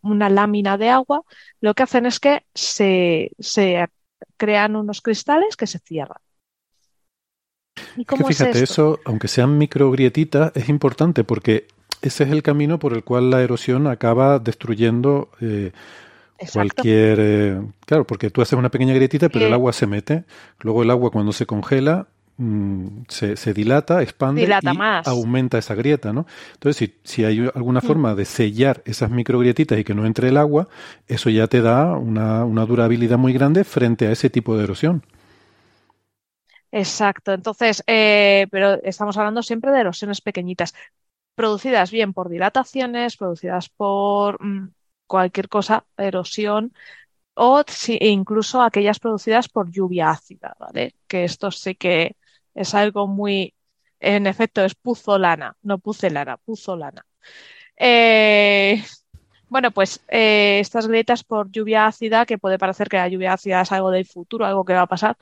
una lámina de agua, lo que hacen es que se, se crean unos cristales que se cierran. ¿Y que fíjate, eso, aunque sean microgrietitas, es importante porque ese es el camino por el cual la erosión acaba destruyendo eh, cualquier... Eh, claro, porque tú haces una pequeña grietita, pero el agua se mete. Luego el agua cuando se congela mm, se, dilata, expande y aumenta esa grieta, ¿no? Entonces, si, si hay alguna mm. forma de sellar esas microgrietitas y que no entre el agua, eso ya te da una, una durabilidad muy grande frente a ese tipo de erosión. Exacto, entonces, eh, pero estamos hablando siempre de erosiones pequeñitas, producidas bien por dilataciones, producidas por mm, cualquier cosa, erosión, o incluso aquellas producidas por lluvia ácida, ¿vale? Que esto sí que es algo muy, en efecto, es puzolana, no pucelana, puzolana. Eh, bueno, pues eh, estas grietas por lluvia ácida, que puede parecer que la lluvia ácida es algo del futuro, algo que va a pasar,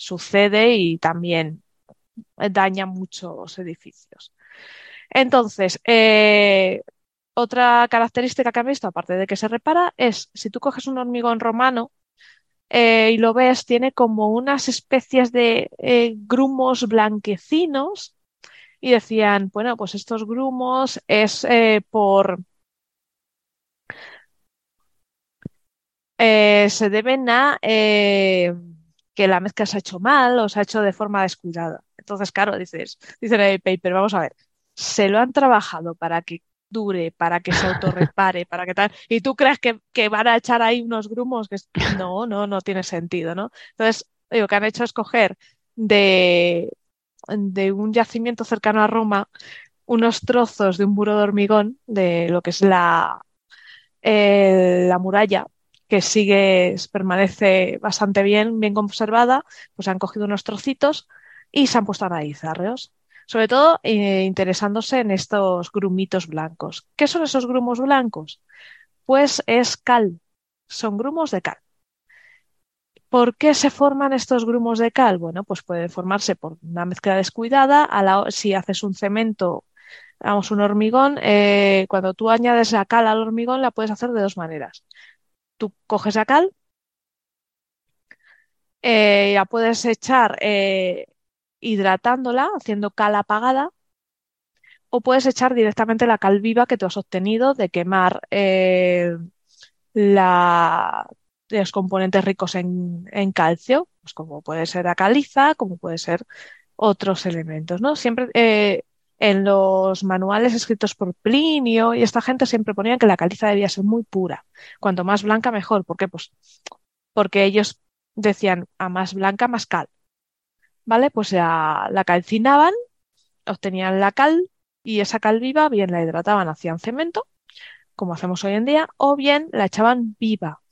sucede y también daña muchos edificios. Entonces, eh, otra característica que han visto, aparte de que se repara, es si tú coges un hormigón romano eh, y lo ves, tiene como unas especies de eh, grumos blanquecinos y decían, bueno, pues estos grumos es por... se deben a que la mezcla se ha hecho mal o se ha hecho de forma descuidada. Entonces, claro, dices, dicen en el paper, vamos a ver, se lo han trabajado para que dure, para que se autorrepare, para que tal, y tú crees que, que, van a echar ahí unos grumos que no, no, no tiene sentido, ¿no? Entonces, lo que han hecho es coger de, de un yacimiento cercano a Roma unos trozos de un muro de hormigón de lo que es la, eh, la muralla que sigue, permanece bastante bien, bien conservada, pues han cogido unos trocitos y se han puesto a analizarlos. Sobre todo eh, interesándose en estos grumitos blancos. ¿Qué son esos grumos blancos? Pues es cal, son grumos de cal. ¿Por qué se forman estos grumos de cal? Bueno, pues pueden formarse por una mezcla descuidada. A la, si haces un cemento, vamos, un hormigón, eh, cuando tú añades la cal al hormigón, la puedes hacer de dos maneras tú coges la cal, eh, la puedes echar eh, hidratándola, haciendo cal apagada, o puedes echar directamente la cal viva que tú has obtenido de quemar eh, los componentes ricos en, calcio, pues como puede ser la caliza, como puede ser otros elementos, ¿no? Siempre en los manuales escritos por Plinio y esta gente siempre ponían que la caliza debía ser muy pura. Cuanto más blanca, mejor. ¿Por qué? Pues porque ellos decían a más blanca, más cal. ¿Vale? Pues ya la calcinaban, obtenían la cal y esa cal viva bien la hidrataban, hacían cemento, como hacemos hoy en día, o bien la echaban viva.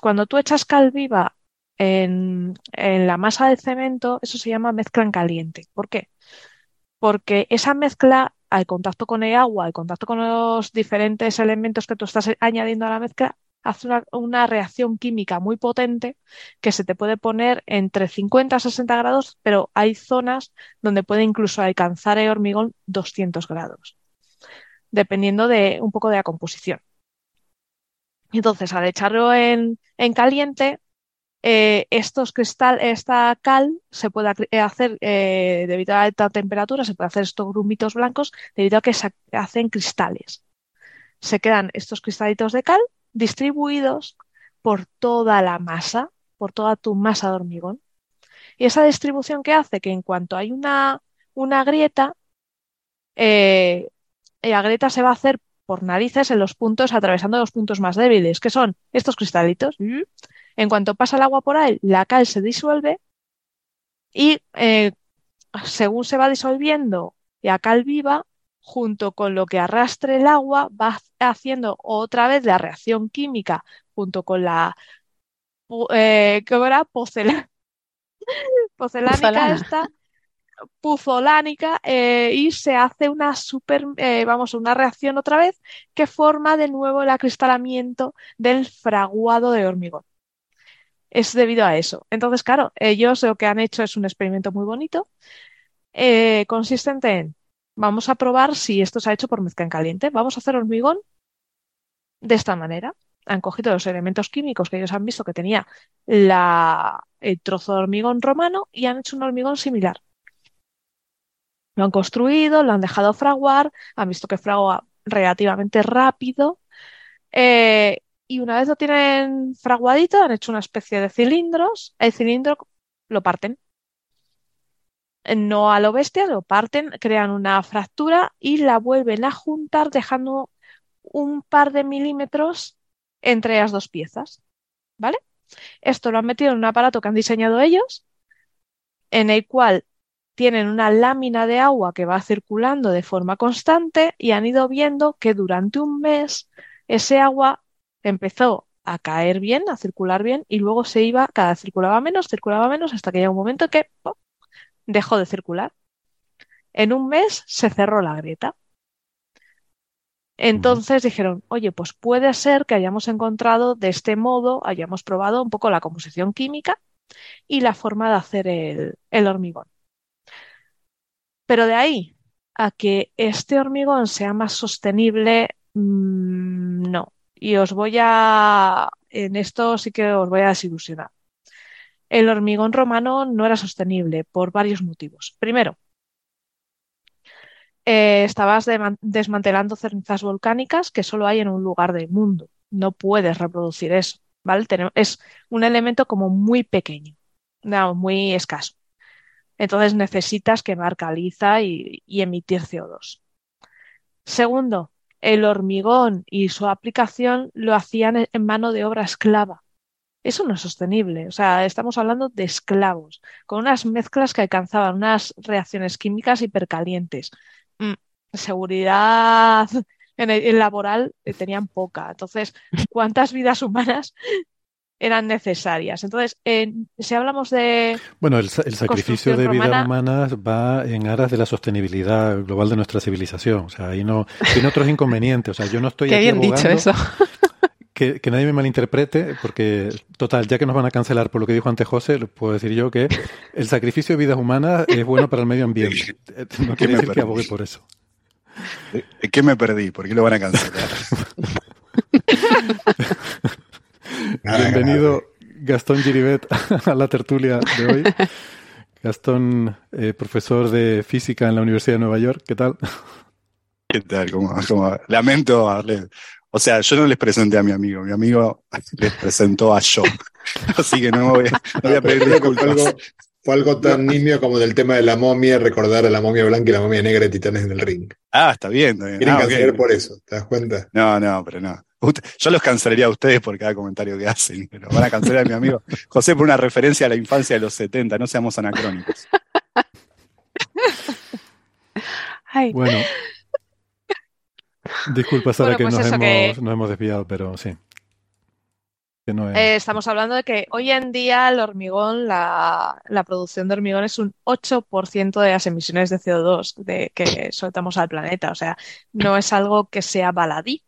Cuando tú echas cal viva en, en la masa de cemento, eso se llama mezcla en caliente. ¿Por qué? Porque esa mezcla, al contacto con el agua, al contacto con los diferentes elementos que tú estás añadiendo a la mezcla, hace una, reacción química muy potente que se te puede poner entre 50 y 60 grados, pero hay zonas donde puede incluso alcanzar el hormigón 200 grados, dependiendo de un poco de la composición. Entonces, al echarlo en caliente, eh, estos cristal, esta cal se puede eh, hacer eh, debido a alta temperatura, se puede hacer estos grumitos blancos debido a que se hacen cristales. Se quedan estos cristalitos de cal distribuidos por toda la masa, por toda tu masa de hormigón. Y esa distribución que hace que en cuanto hay una, una grieta, la grieta se va a hacer por narices en los puntos, atravesando los puntos más débiles, que son estos cristalitos. En cuanto pasa el agua por ahí, la cal se disuelve y eh, según se va disolviendo la cal viva, junto con lo que arrastre el agua, va haciendo otra vez la reacción química junto con la eh, ¿qué era? Pocelánica esta, puzolánica, eh, y se hace una super, eh, vamos, una reacción otra vez que forma de nuevo el acristalamiento del fraguado de hormigón. Es debido a eso. Entonces, claro, ellos lo que han hecho es un experimento muy bonito, eh, consistente en, vamos a probar si esto se ha hecho por mezcla en caliente. Vamos a hacer hormigón de esta manera han cogido los elementos químicos que ellos han visto que tenía la, el trozo de hormigón romano y han hecho un hormigón similar. Lo han construido, lo han dejado fraguar, han visto que fragua relativamente rápido. Eh, y una vez lo tienen fraguadito, han hecho una especie de cilindros. El cilindro lo parten. No a lo bestia, lo parten, crean una fractura y la vuelven a juntar dejando un par de milímetros entre las dos piezas. ¿Vale? Esto lo han metido en un aparato que han diseñado ellos, en el cual tienen una lámina de agua que va circulando de forma constante y han ido viendo que durante un mes ese agua empezó a caer bien, a circular bien y luego se iba, cada vez circulaba menos, circulaba menos hasta que llega un momento que dejó de circular. En un mes se cerró la grieta. Entonces dijeron, oye, pues puede ser que hayamos encontrado de este modo, hayamos probado un poco la composición química y la forma de hacer el, hormigón. Pero de ahí a que este hormigón sea más sostenible, mm, no. Y os voy a, en esto sí que os voy a desilusionar. El hormigón romano no era sostenible por varios motivos. Primero, eh, estabas desmantelando cenizas volcánicas que solo hay en un lugar del mundo. No puedes reproducir eso, ¿vale? es un elemento como muy pequeño, no, muy escaso. Entonces necesitas quemar caliza y, emitir CO2. Segundo, el hormigón y su aplicación lo hacían en mano de obra esclava. Eso no es sostenible. O sea, estamos hablando de esclavos, con unas mezclas que alcanzaban unas reacciones químicas hipercalientes. Mm, seguridad en el, laboral eh, tenían poca. Entonces, ¿cuántas vidas humanas eran necesarias? Entonces, si hablamos de... Bueno, el, sacrificio de vidas humanas va en aras de la sostenibilidad global de nuestra civilización. O sea, ahí no tiene otros inconvenientes. O sea, yo no estoy... Qué bien dicho eso. Que, que, nadie me malinterprete, porque, total, ya que nos van a cancelar por lo que dijo antes José, puedo decir yo que el sacrificio de vidas humanas es bueno para el medio ambiente. No quiere decir que abogue por eso. ¿De qué me perdí? ¿Por qué lo van a cancelar? Bienvenido, Gastón Giribet, a la tertulia de hoy. Gastón, eh, profesor de física en la Universidad de Nueva York, ¿qué tal? ¿Qué tal? lamento o sea, yo no les presenté a mi amigo, mi amigo les presentó a yo. Así que no voy, a pedir disculpas. Fue algo, tan nimio como del tema de la momia, recordar a la momia blanca y la momia negra de Titanes en el ring. Ah, está bien. Quieren ah, cancelar por eso, ¿te das cuenta? No, no, pero no. Yo los cancelaría a ustedes por cada comentario que hacen, pero van a cancelar a mi amigo José por una referencia a la infancia de los 70, no seamos anacrónicos. Bueno, Disculpa, Sara, que, pues nos, hemos, desviado, pero sí. Eh, estamos hablando de que hoy en día el hormigón, la, producción de hormigón es un 8% de las emisiones de CO2 de, que soltamos al planeta. O sea, no es algo que sea baladí.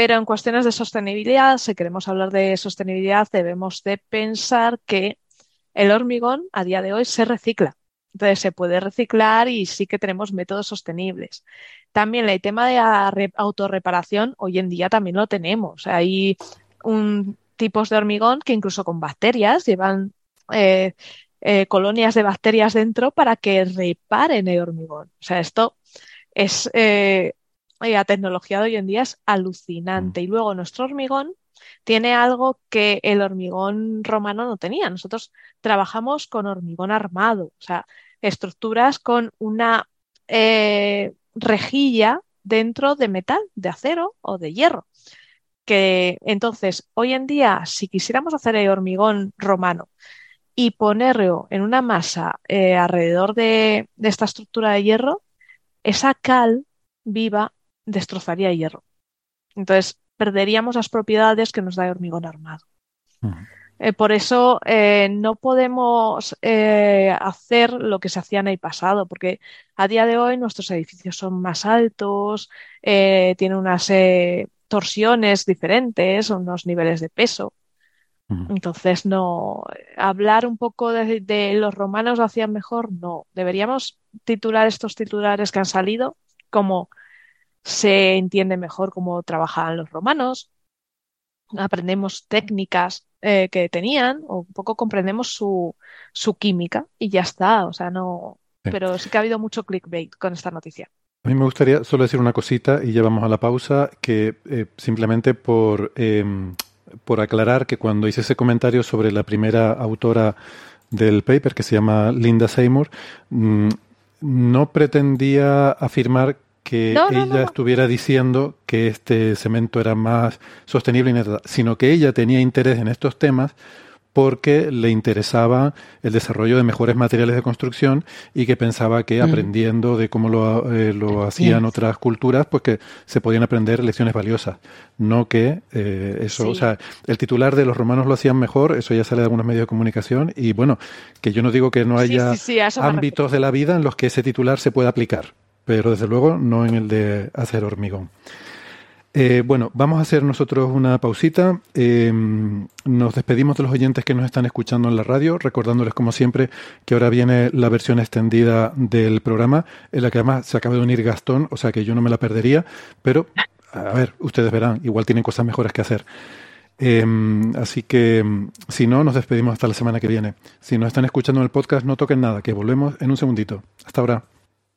Pero en cuestiones de sostenibilidad, si queremos hablar de sostenibilidad, debemos de pensar que el hormigón a día de hoy se recicla. Entonces se puede reciclar y sí que tenemos métodos sostenibles. También el tema de autorreparación, hoy en día también lo tenemos. Hay tipos de hormigón que incluso con bacterias llevan eh, eh, colonias de bacterias dentro para que reparen el hormigón. O sea, esto es eh, la tecnología de hoy en día es alucinante. Mm. Y luego nuestro hormigón tiene algo que el hormigón romano no tenía. Nosotros trabajamos con hormigón armado, o sea, estructuras con una rejilla dentro de metal, de acero o de hierro. Que entonces, hoy en día, si quisiéramos hacer el hormigón romano y ponerlo en una masa eh, alrededor de, de esta estructura de hierro, esa cal viva destrozaría hierro. Entonces, perderíamos las propiedades que nos da el hormigón armado. Eh, por eso eh, no podemos eh, hacer lo que se hacía en el pasado, porque a día de hoy nuestros edificios son más altos, tienen unas torsiones diferentes, unos niveles de peso. Entonces, no, hablar un poco de, de, los romanos lo hacían mejor, no. Deberíamos titular estos titulares que han salido como se entiende mejor cómo trabajaban los romanos, aprendemos técnicas eh, que tenían o un poco comprendemos su, su química y ya está, o sea, no... Pero sí que ha habido mucho clickbait con esta noticia. A mí me gustaría solo decir una cosita y ya vamos a la pausa, que eh, simplemente por, eh, por aclarar que cuando hice ese comentario sobre la primera autora del paper, que se llama Linda Seymour, mmm, no pretendía afirmar que No, no, ella no, estuviera diciendo que este cemento era más sostenible, sino que ella tenía interés en estos temas porque le interesaba el desarrollo de mejores materiales de construcción y que pensaba que Mm. aprendiendo de cómo lo, eh, lo hacían otras culturas, pues que se podían aprender lecciones valiosas. No que eh, eso, Sí. o sea, el titular de los romanos lo hacían mejor, eso ya sale de algunos medios de comunicación y bueno, que yo no digo que no haya sí, sí, ámbitos de la vida en los que ese titular se pueda aplicar, pero desde luego no en el de hacer hormigón. Eh, bueno, vamos a hacer nosotros una pausita. Eh, nos despedimos de los oyentes que nos están escuchando en la radio, recordándoles como siempre que ahora viene la versión extendida del programa, en la que además se acaba de unir Gastón, o sea que yo no me la perdería, pero a ver, ustedes verán, igual tienen cosas mejores que hacer. Eh, así que mm, si no, nos despedimos hasta la semana que viene. Si nos están escuchando en el podcast, no toquen nada, que volvemos en un segundito. Hasta ahora.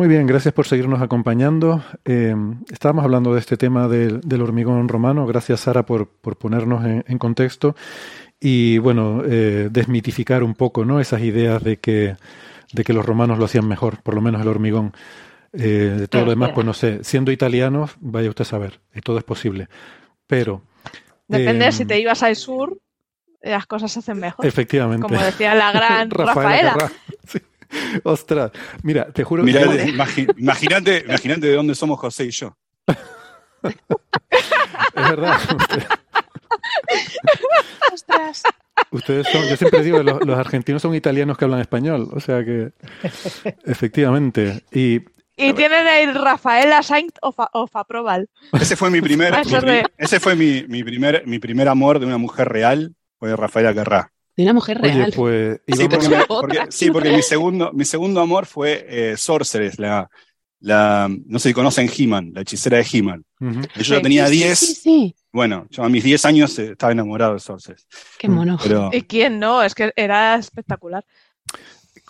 Muy bien, gracias por seguirnos acompañando. Eh, estábamos hablando de este tema del, del hormigón romano. Gracias, Sara, por, por ponernos en, en contexto y, bueno, eh, desmitificar un poco ¿no? esas ideas de que, de que los romanos lo hacían mejor, por lo menos el hormigón. Eh, de todo lo demás, pues no sé. Siendo italianos, vaya usted a saber, y todo es posible. Pero. Depende eh, si te ibas al sur, las cosas se hacen mejor. Efectivamente. Como decía la gran Rafaela. Carrá. Sí. Ostras, mira, te juro imagi- imagínate, imagínate de dónde somos José y yo. es verdad. Ostras. Ustedes son, yo siempre digo, los, los argentinos son italianos que hablan español, o sea que efectivamente. Y Y tienen el Rafaela Saint of, of Approval. Ese fue mi primer, mi ese fue mi, mi primer, mi primer amor de una mujer real, fue Rafaela Carrá. De una mujer real. oye, pues Sí, porque, me- porque- sí, porque mi segundo, mi segundo amor fue eh, Sorceress, la, la, no sé si conocen He-Man, la hechicera de He-Man. Yo ya tenía Sí, 10, Sí, sí. bueno, yo a mis 10 años eh, estaba enamorado de Sorceress. Qué mono. Pero ¿Y quién no? Es que era espectacular.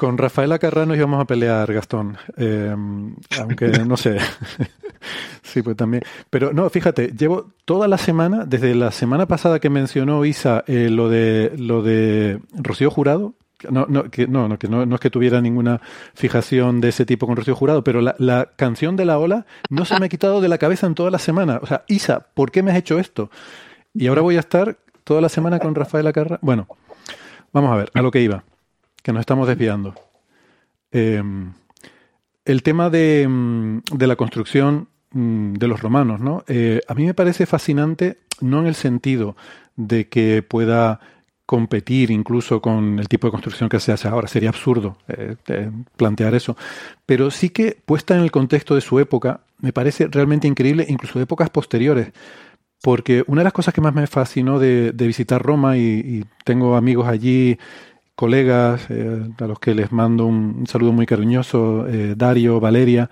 Con Rafaela Carrano íbamos a pelear, Gastón. Eh, aunque no sé. sí, pues también. Pero no, fíjate, llevo toda la semana, desde la semana pasada que mencionó Isa eh, lo de lo de Rocío Jurado. No, no, que, no, no, que no, no es que tuviera ninguna fijación de ese tipo con Rocío Jurado, pero la, la canción de la ola no se me ha quitado de la cabeza en toda la semana. O sea, Isa, ¿por qué me has hecho esto? Y ahora voy a estar toda la semana con Rafael Acarra. Bueno, vamos a ver, a lo que iba, que nos estamos desviando. Em, el tema de, mm, de, la construcción mm, de los romanos, ¿no? Eh, a mí me parece fascinante, no en el sentido de que pueda competir incluso con el tipo de construcción que se hace ahora. Sería absurdo eh, plantear eso. Pero sí que puesta en el contexto de su época, me parece realmente increíble, incluso de épocas posteriores. Porque una de las cosas que más me fascinó de, visitar Roma, y, tengo amigos allí, colegas, eh, a los que les mando un, saludo muy cariñoso, eh, Dario, Valeria,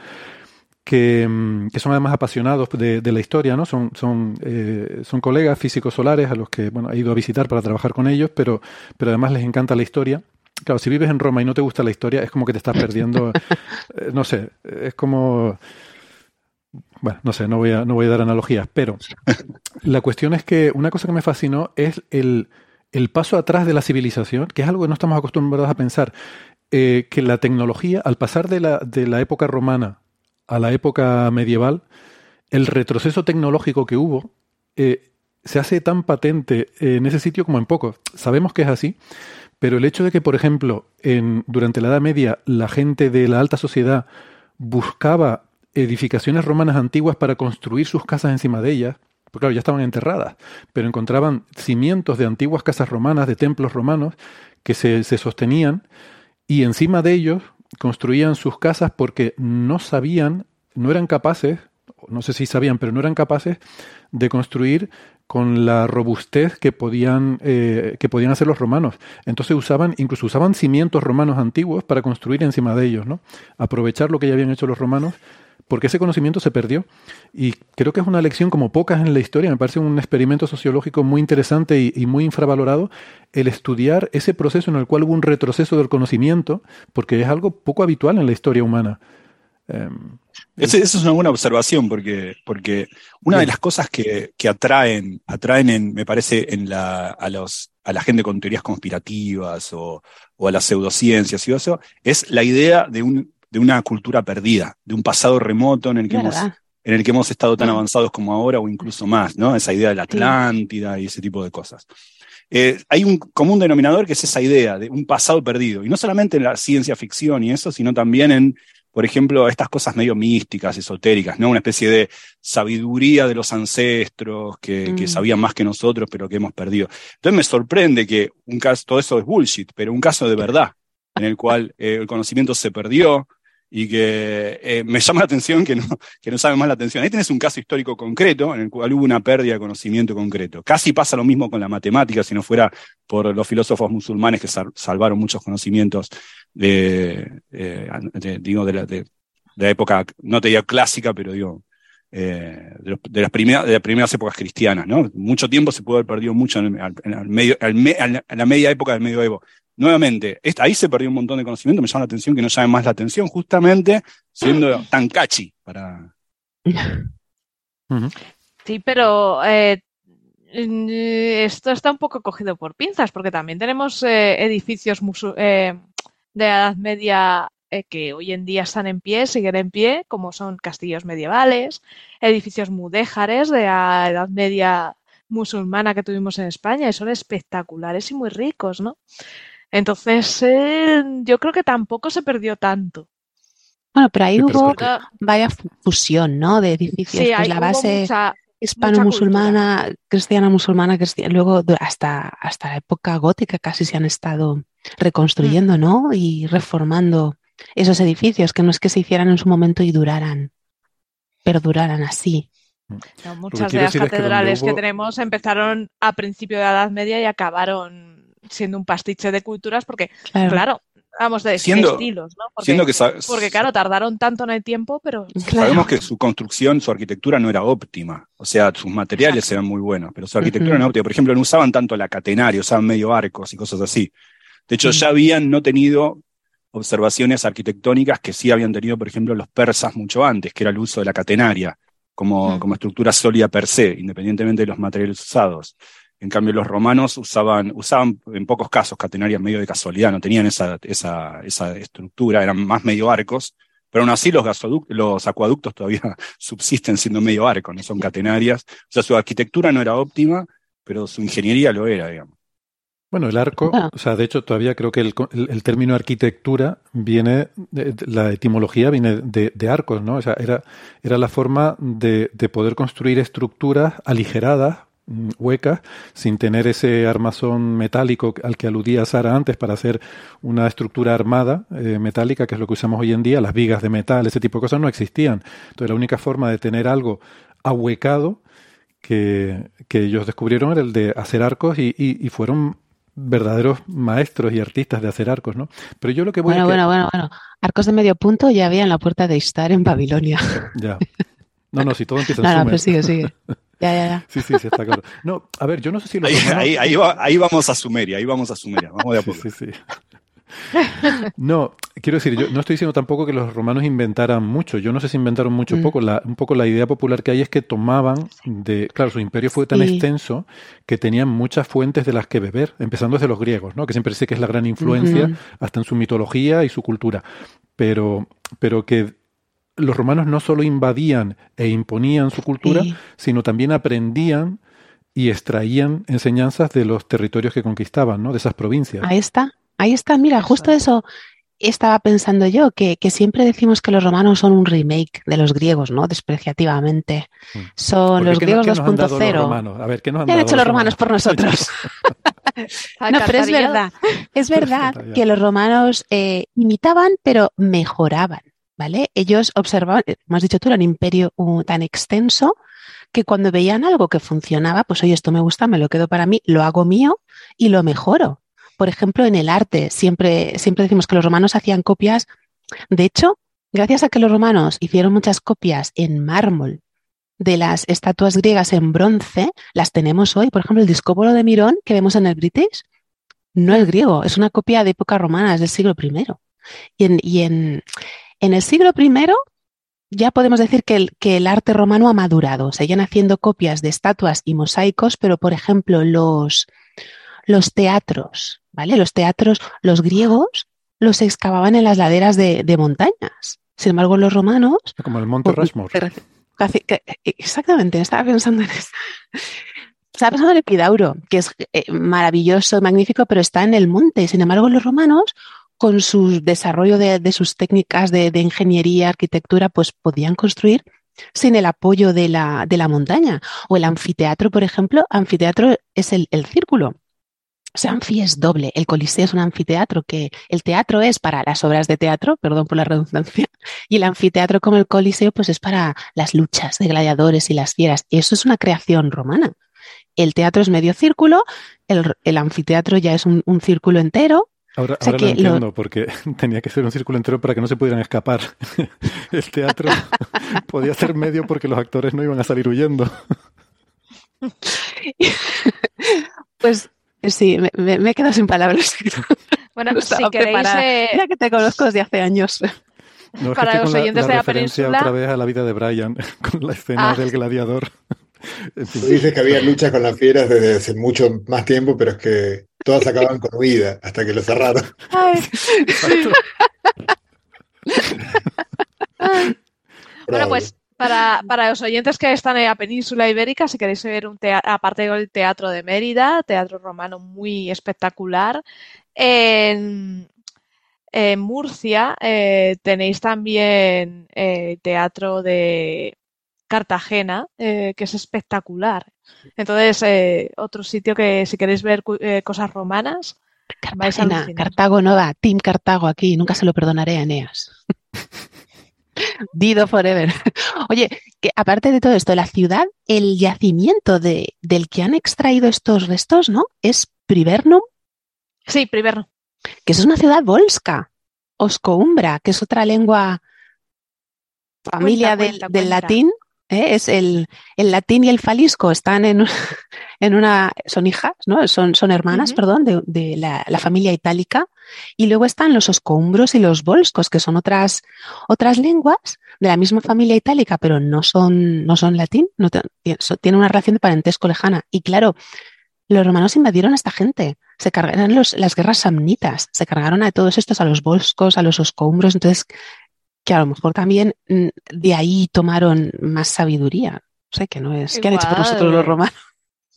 Mm, que, son además apasionados de, la historia, ¿no? Son, son, eh, son colegas físicos solares a los que bueno, he ido a visitar para trabajar con ellos, pero, pero además les encanta la historia. Claro, si vives en Roma y no te gusta la historia, es como que te estás perdiendo, eh, no sé, es como... Bueno, no sé, no voy, a, no voy a dar analogías, pero la cuestión es que una cosa que me fascinó es el, el paso atrás de la civilización, que es algo que no estamos acostumbrados a pensar, eh, que la tecnología, al pasar de la, de la época romana a la época medieval, el retroceso tecnológico que hubo eh, se hace tan patente en ese sitio como en pocos. Sabemos que es así, pero el hecho de que, por ejemplo, en, durante la Edad Media la gente de la alta sociedad buscaba edificaciones romanas antiguas para construir sus casas encima de ellas, porque claro, ya estaban enterradas, pero encontraban cimientos de antiguas casas romanas, de templos romanos, que se, se sostenían, y encima de ellos construían sus casas porque no sabían, no eran capaces, no sé si sabían, pero no eran capaces de construir con la robustez que podían, eh, que podían hacer los romanos. Entonces usaban, incluso usaban cimientos romanos antiguos para construir encima de ellos, ¿no? Aprovechar lo que ya habían hecho los romanos porque ese conocimiento se perdió. Y creo que es una lección como pocas en la historia, me parece un experimento sociológico muy interesante y, muy infravalorado, el estudiar ese proceso en el cual hubo un retroceso del conocimiento, porque es algo poco habitual en la historia humana. Em, esa es una buena observación, porque, porque una de las cosas que, atraen, atraen en, me parece, en la, a, los, a la gente con teorías conspirativas o, o a las pseudociencias y eso, es la idea de un de una cultura perdida, de un pasado remoto en el que, hemos, en el que hemos estado tan avanzados como ahora o incluso más, ¿no? Esa idea de la Atlántida y ese tipo de cosas. Eh, hay un común denominador que es esa idea de un pasado perdido, y no solamente en la ciencia ficción y eso, sino también en, por ejemplo, estas cosas medio místicas, esotéricas, ¿no? Una especie de sabiduría de los ancestros que, mm. sabían más que nosotros, pero que hemos perdido. Entonces me sorprende que un caso, todo eso es bullshit, pero un caso de verdad, en el cual eh, el conocimiento se perdió, y que eh, me llama la atención que no, que no sabe más la atención. Ahí tenés un caso histórico concreto en el cual hubo una pérdida de conocimiento concreto. Casi pasa lo mismo con la matemática, si no fuera por los filósofos musulmanes que salvaron muchos conocimientos de, eh, digo, de la, época, no te digo clásica, pero digo, eh, de, las primeras, de las primeras épocas cristianas. ¿no? Mucho tiempo se pudo haber perdido mucho en la media época del medioevo nuevamente, ahí se perdió un montón de conocimiento, me llama la atención que no llame más la atención, justamente siendo tan catchy para. Sí, pero eh, esto está un poco cogido por pinzas, porque también tenemos eh, edificios eh, de Edad Media que hoy en día están en pie, siguen en pie, como son castillos medievales, edificios mudéjares de la Edad Media musulmana que tuvimos en España, y son espectaculares y muy ricos, ¿no? Entonces, eh, yo creo que tampoco se perdió tanto. Bueno, pero ahí hubo vaya fusión, ¿no? De edificios. Sí, pues la base hispano-musulmana, cristiana-musulmana, cristiana, luego hasta, hasta la época gótica casi se han estado reconstruyendo, mm. ¿no? Y reformando esos edificios, que no es que se hicieran en su momento y duraran, pero duraran así. muchas de las catedrales que, tenemos empezaron a principio de la Edad Media y acabaron siendo un pastiche de culturas porque, claro, vamos de estilos, ¿no? Porque, claro, tardaron tanto en el tiempo, pero... Sabemos que su construcción, su arquitectura no era óptima, o sea, sus materiales eran muy buenos, pero su arquitectura no era óptima. Por ejemplo, no usaban tanto la catenaria, usaban medio arcos y cosas así. De hecho, ya habían no tenido observaciones arquitectónicas que sí habían tenido, por ejemplo, los persas mucho antes, que era el uso de la catenaria como, como estructura sólida per se, independientemente de los materiales usados. En cambio, los romanos usaban, usaban en pocos casos catenarias medio de casualidad, no tenían esa, esa, esa estructura, eran más medio arcos, pero aún así los, los acueductos todavía subsisten siendo medio arcos, no son catenarias. O sea, su arquitectura no era óptima, pero su ingeniería lo era, digamos. Bueno, el arco, o sea, de hecho todavía creo que el, el, término arquitectura viene, de, la etimología viene de, de, arcos, ¿no? O sea, era, era la forma de, de poder construir estructuras aligeradas, huecas, sin tener ese armazón metálico al que aludía Sara antes para hacer una estructura armada eh, metálica, que es lo que usamos hoy en día, las vigas de metal, ese tipo de cosas no existían. Entonces la única forma de tener algo ahuecado que, que ellos descubrieron era el de hacer arcos y, y, y fueron verdaderos maestros y artistas de hacer arcos, ¿no? Pero yo lo que voy bueno, a bueno, bueno, bueno, arcos de medio punto ya había en la puerta de Istar en Babilonia. Ya. No, no, si todo empieza en no, no, pues sigue, sigue. Ya, ya, ya. Sí, sí, sí, está claro. No, a ver, yo no sé si los ahí, romanos... ahí, ahí, va, ahí, vamos a Sumeria, ahí vamos a Sumeria, vamos de a poco. Sí, sí, sí. No, quiero decir, yo no estoy diciendo tampoco que los romanos inventaran mucho. Yo no sé si inventaron mucho o Mm. poco. La, un poco la idea popular que hay es que tomaban de. Claro, su imperio fue tan Sí. extenso que tenían muchas fuentes de las que beber, empezando desde los griegos, ¿no? Que siempre sé que es la gran influencia, hasta en su mitología y su cultura. Pero, pero que los romanos no solo invadían e imponían su cultura, Sí. sino también aprendían y extraían enseñanzas de los territorios que conquistaban, ¿no? De esas provincias. Ahí está, ahí está. Mira, justo eso estaba pensando yo, que, que siempre decimos que los romanos son un remake de los griegos, ¿no? Despreciativamente. Son Porque los ¿qué griegos nos- qué nos han dado los 2.0. romanos? A ver, ¿qué nos han ¿Qué han dado hecho los romanos por nosotros? No, pero es verdad, es verdad que los romanos eh, imitaban, pero mejoraban, ¿vale? Ellos observaban, eh, como has dicho tú, era un imperio uh, tan extenso que cuando veían algo que funcionaba, pues oye, esto me gusta, me lo quedo para mí, lo hago mío y lo mejoro. Por ejemplo, en el arte, siempre, siempre decimos que los romanos hacían copias. De hecho, gracias a que los romanos hicieron muchas copias en mármol de las estatuas griegas en bronce, las tenemos hoy. Por ejemplo, el discópolo de Mirón que vemos en el British, no es griego, es una copia de época romana, es del siglo I. Y en, y en, en el siglo I ya podemos decir que el, que el arte romano ha madurado. Seguían haciendo copias de estatuas y mosaicos, pero por ejemplo los, los teatros, ¿vale? Los teatros, los griegos los excavaban en las laderas de, de montañas. Sin embargo, los romanos Como el Monte Rushmore. Casi- que- exactamente, estaba pensando en eso. Estaba pensando en Epidauro, que es eh, maravilloso, magnífico, pero está en el monte. Sin embargo, los romanos, con su desarrollo de, sus técnicas de, ingeniería, arquitectura, pues podían construir sin el apoyo de la, de la montaña. O el anfiteatro, por ejemplo, anfiteatro es el, el círculo. O sea, anfi es doble. El coliseo es un anfiteatro que el teatro es para las obras de teatro, perdón por la redundancia, y el anfiteatro como el coliseo pues es para las luchas de gladiadores y las fieras. Eso es una creación romana. El teatro es medio círculo, el, el anfiteatro ya es un círculo entero. Ahora, O sea ahora lo que lo- entiendo, porque tenía que ser un círculo entero para que no se pudieran escapar. El teatro podía ser medio porque los actores no iban a salir huyendo. Pues sí, me, he quedado sin palabras. Bueno, No si queréis, eh, Mira que te conozco desde hace años. No, es Para que los con la- oyentes la, de la referencia península- otra vez a la vida de Brian, con la escena Ah. del gladiador. En fin. Tú dices que había luchas con las fieras desde hace mucho más tiempo, pero es que todas acababan con huida hasta que lo cerraron. Ay, Bueno, pues para, para los oyentes que están en la península ibérica, si queréis ver un teatro, aparte del Teatro de Mérida, teatro romano muy espectacular, en, en Murcia eh, tenéis también eh, teatro de Cartagena, eh, que es espectacular. Entonces, eh, otro sitio que si queréis ver eh, cosas romanas, Cartagena. Cartago Nova, Team Cartago aquí, nunca se lo perdonaré a Eneas. Dido forever. Oye, que aparte de todo esto, la ciudad, el yacimiento de, del que han extraído estos restos, ¿no? Es Privernum, Sí, primero. que es una ciudad volsca, Oscoumbra, que es otra lengua familia Cuenta, del, cuenta, del cuenta. latín. ¿Eh? Es el, el latín y el falisco están en, en una, son hijas, ¿no? Son, son hermanas, perdón, de, de la, la familia itálica. Y luego están los oscoumbros y los volscos, que son otras, otras lenguas de la misma familia itálica, pero no son, no son latín, no tienen una relación de parentesco lejana. Y claro, los romanos invadieron a esta gente, se cargaron los, las guerras samnitas, se cargaron a todos estos, a los volscos, a los oscoumbros, entonces, que a lo mejor también mm, de ahí tomaron más sabiduría. No sé, que no es, ¿qué han hecho por nosotros los romanos?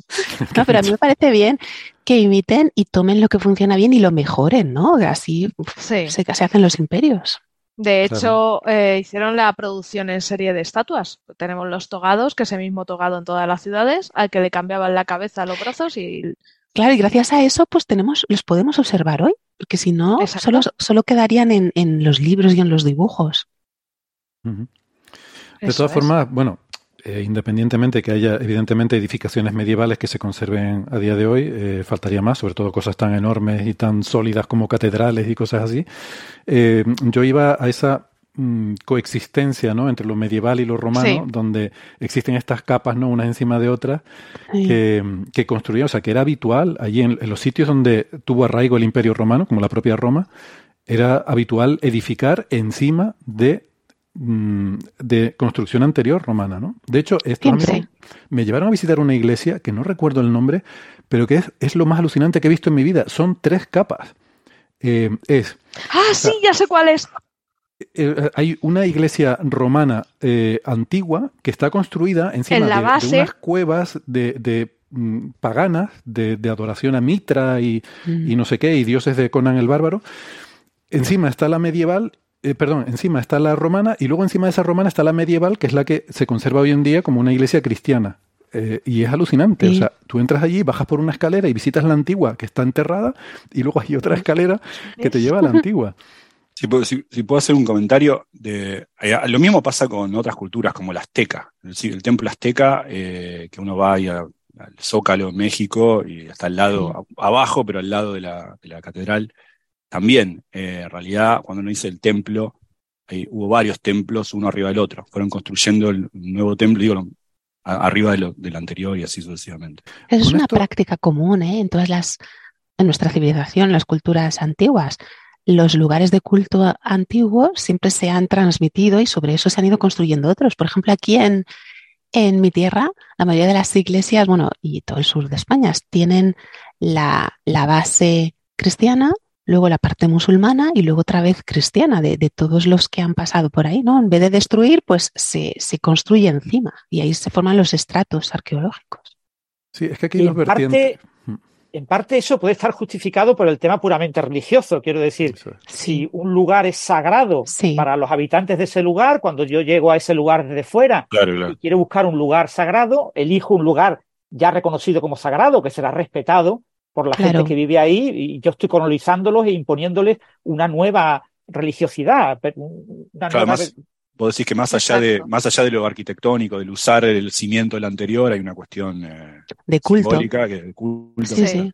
No, pero a mí me parece bien que imiten y tomen lo que funciona bien y lo mejoren, ¿no? Así se, se hacen los imperios. De hecho, eh, hicieron la producción en serie de estatuas. Tenemos los togados, que es el mismo togado en todas las ciudades, al que le cambiaban la cabeza, los brazos y. Claro, y gracias a eso, pues tenemos, los podemos observar hoy, porque si no, solo, solo, quedarían en, en, los libros y en los dibujos. De todas formas, bueno, eh, independientemente que haya evidentemente edificaciones medievales que se conserven a día de hoy, eh, faltaría más, sobre todo cosas tan enormes y tan sólidas como catedrales y cosas así. Eh, yo iba a esa mm, coexistencia ¿no? entre lo medieval y lo romano, donde existen estas capas ¿no? unas encima de otras, que, que, construían, o sea, que era habitual allí en, los sitios donde tuvo arraigo el imperio romano, como la propia Roma, era habitual edificar encima de Mm, de construcción anterior romana, ¿no? De hecho, estos amigos me llevaron a visitar una iglesia que no recuerdo el nombre, pero que es, es lo más alucinante que he visto en mi vida. Son tres capas. Eh, es. Ah, sí, ya sé cuál es. Eh, eh, hay una iglesia romana antigua que está construida encima de, unas cuevas de, mm, paganas de, adoración a Mitra y, mm. y, no sé qué, y dioses de Conan el Bárbaro. Encima está la medieval eh, perdón, encima está la romana y luego encima de esa romana está la medieval, que es la que se conserva hoy en día como una iglesia cristiana. Eh, y es alucinante. O sea, tú entras allí, bajas por una escalera y visitas la antigua que está enterrada y luego hay otra escalera que te lleva a la antigua. Si puedo, si, puedo, hacer un comentario, de, eh, lo mismo pasa con otras culturas como la azteca. el templo azteca, que uno va al Zócalo en México y está al lado, abajo, pero al lado de la, de la catedral también, eh, en realidad, cuando uno dice el templo, hubo varios templos, uno arriba del otro. Fueron construyendo el nuevo templo, digo, arriba del anterior y así sucesivamente. es una práctica común ¿eh? en todas las, en nuestra civilización, las culturas antiguas. Los lugares de culto antiguos siempre se han transmitido y sobre eso se han ido construyendo otros. Por ejemplo, aquí en, en mi tierra, la mayoría de las iglesias, bueno, y todo el sur de España, tienen la, la base cristiana, luego la parte musulmana y luego otra vez cristiana de, todos los que han pasado por ahí, ¿no? En vez de destruir, pues se, construye encima y ahí se forman los estratos arqueológicos. Sí, es que aquí vertientes... Mm. En parte eso puede estar justificado por el tema puramente religioso. Quiero decir, si un lugar es sagrado para los habitantes de ese lugar, cuando yo llego a ese lugar desde fuera y quiero buscar un lugar sagrado, elijo un lugar ya reconocido como sagrado, que será respetado por la gente que vive ahí y yo estoy colonizándolos e imponiéndoles una nueva religiosidad. Una nueva... vos decís que más allá, de, más allá de lo arquitectónico, del usar el cimiento del anterior, hay una cuestión eh, de culto. Que, culto sí, sí.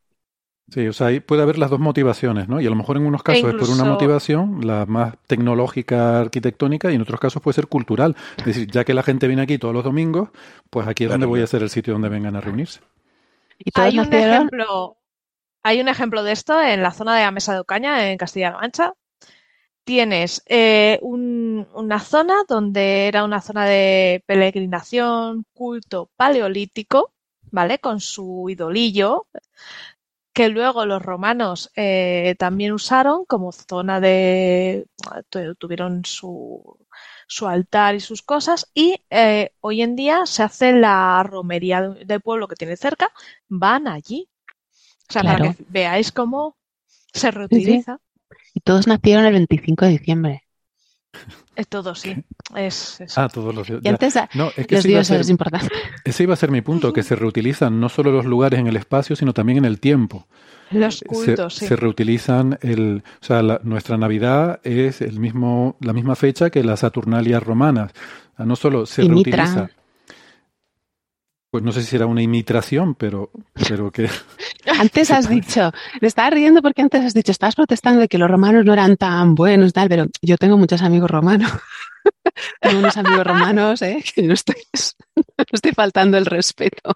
Sí, o sea, ahí puede haber las dos motivaciones, ¿no? Y a lo mejor en unos casos es por una motivación, la más tecnológica, arquitectónica, y en otros casos puede ser cultural. Es decir, ya que la gente viene aquí todos los domingos, pues aquí es donde voy a ser el sitio donde vengan a reunirse. ¿Y hay un ejemplo, hay un ejemplo de esto en la zona de la Mesa de Ocaña, en Castilla-La Mancha. Tienes eh, una zona donde era una zona de peregrinación, culto paleolítico, ¿vale? Con su idolillo, que luego los romanos eh, también usaron como zona de... tuvieron su, su altar y sus cosas y eh, hoy en día se hace la romería del pueblo que tiene cerca, van allí o sea, para que veáis cómo se reutiliza. Y todos nacieron el 25 de diciembre. Es todo, sí. Es, Ah, todos los dioses. Y antes no, es que los dioses es importante. Ese iba a ser mi punto, que se reutilizan no solo los lugares en el espacio, sino también en el tiempo. Los cultos, se, sí. se reutilizan el, o sea, nuestra Navidad es el mismo, la misma fecha que las Saturnalias romanas. no solo se reutiliza. Pues no sé si era una imitación, pero, pero que... Antes has dicho, me estaba riendo porque antes has dicho, estabas protestando de que los romanos no eran tan buenos, tal, pero yo tengo muchos amigos romanos. tengo unos amigos romanos, ¿eh? que no estoy, no estoy faltando el respeto.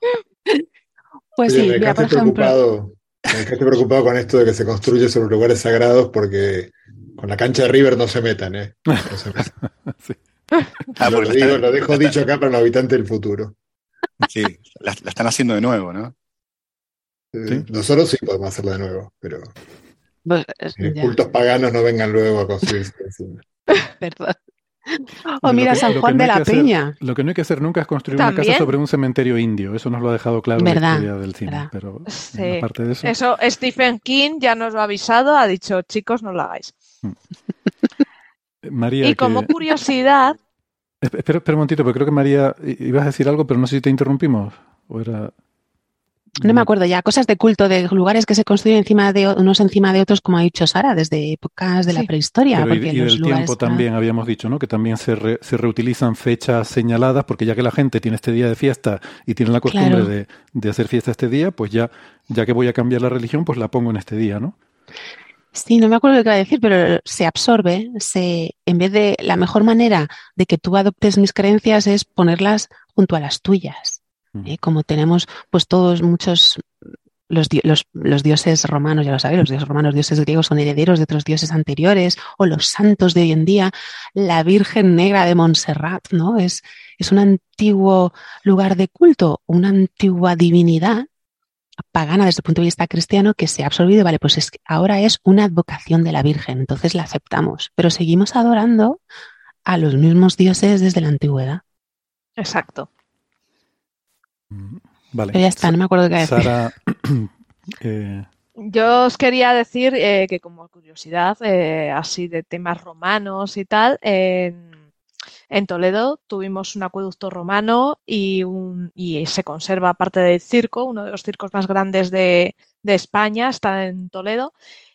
Pues sí, me mira, por ejemplo... Me preocupado con esto de que se construye sobre lugares sagrados porque con la cancha de River no se metan, ¿eh? sí. ah, lo, digo, lo dejo dicho acá para los habitantes del futuro. Sí, la, están haciendo de nuevo, ¿no? Eh, nosotros sí podemos hacerlo de nuevo, pero pues, cultos paganos no vengan luego a construirse encima. Perdón. O mira San Juan de la Peña. lo que no hay que hacer nunca es construir una casa sobre un cementerio indio. Eso nos lo ha dejado claro en la historia del cine. Pero aparte de eso... eso, Stephen King ya nos lo ha avisado, ha dicho, chicos, no lo hagáis. Mm. María, y como curiosidad... Espera, espera un momentito, pero creo que María, ibas a decir algo, pero no sé si te interrumpimos. ¿O era...? No me acuerdo ya, cosas de culto, de lugares que se construyen encima de unos encima de otros, como ha dicho Sara, desde épocas de la prehistoria. y, del tiempo también habíamos dicho, ¿no? Que también se, se, reutilizan fechas señaladas, porque ya que la gente tiene este día de fiesta y tiene la costumbre de, de, hacer fiesta este día, pues ya, ya que voy a cambiar la religión, pues la pongo en este día, ¿no? Sí, no me acuerdo lo que iba a decir, pero se absorbe, se, en vez de la mejor manera de que tú adoptes mis creencias es ponerlas junto a las tuyas. ¿eh? Como tenemos pues todos muchos los, los, los, dioses romanos, ya lo sabéis, los dioses romanos, dioses griegos son herederos de otros dioses anteriores, o los santos de hoy en día, la Virgen Negra de Montserrat, ¿no? Es, es un antiguo lugar de culto, una antigua divinidad pagana desde el punto de vista cristiano que se ha absorbido, vale, pues es, ahora es una advocación de la Virgen, entonces la aceptamos, pero seguimos adorando a los mismos dioses desde la antigüedad. Exacto. Vale. ya está, no me acuerdo qué decir. Eh, Yo os quería decir eh, que como curiosidad, eh, así de temas romanos y tal, en, Toledo tuvimos un acueducto romano y, se conserva parte del circo, uno de los circos más grandes de, España, está en Toledo.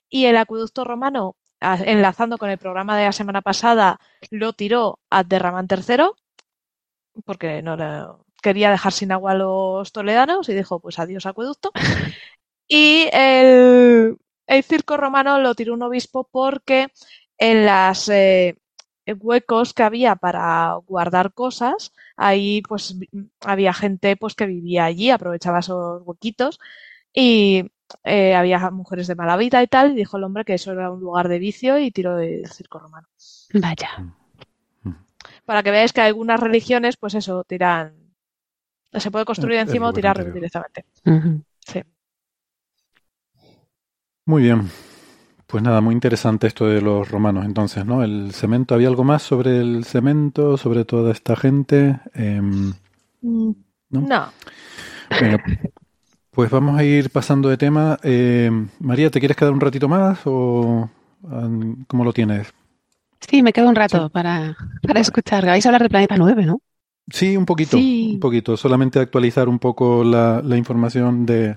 Y el acueducto romano, enlazando con el programa de la semana pasada, lo tiró a Derramán III, porque no, quería dejar sin agua a los toledanos y dijo, pues adiós acueducto. Y el, circo romano lo tiró un obispo porque en las eh, huecos que había para guardar cosas, ahí pues había gente pues que vivía allí, aprovechaba esos huequitos y eh, había mujeres de mala vida y tal, y dijo el hombre que eso era un lugar de vicio y tiró del circo romano. Vaya. Mm. Para que veáis que algunas religiones, pues eso, tiran se puede construir encima o tirarlo directamente. Sí. Muy bien. Pues nada, muy interesante esto de los romanos entonces, ¿no? El cemento, ¿había algo más sobre el cemento, sobre toda esta gente? Em, mm, no. pues vamos a ir pasando de tema. Em, María, ¿te quieres quedar un ratito más o cómo lo tienes? Sí, me quedo un rato para, para escuchar. Vais a hablar de Planeta 9, ¿no? Sí, un poquito, un poquito. Solamente actualizar un poco la, información de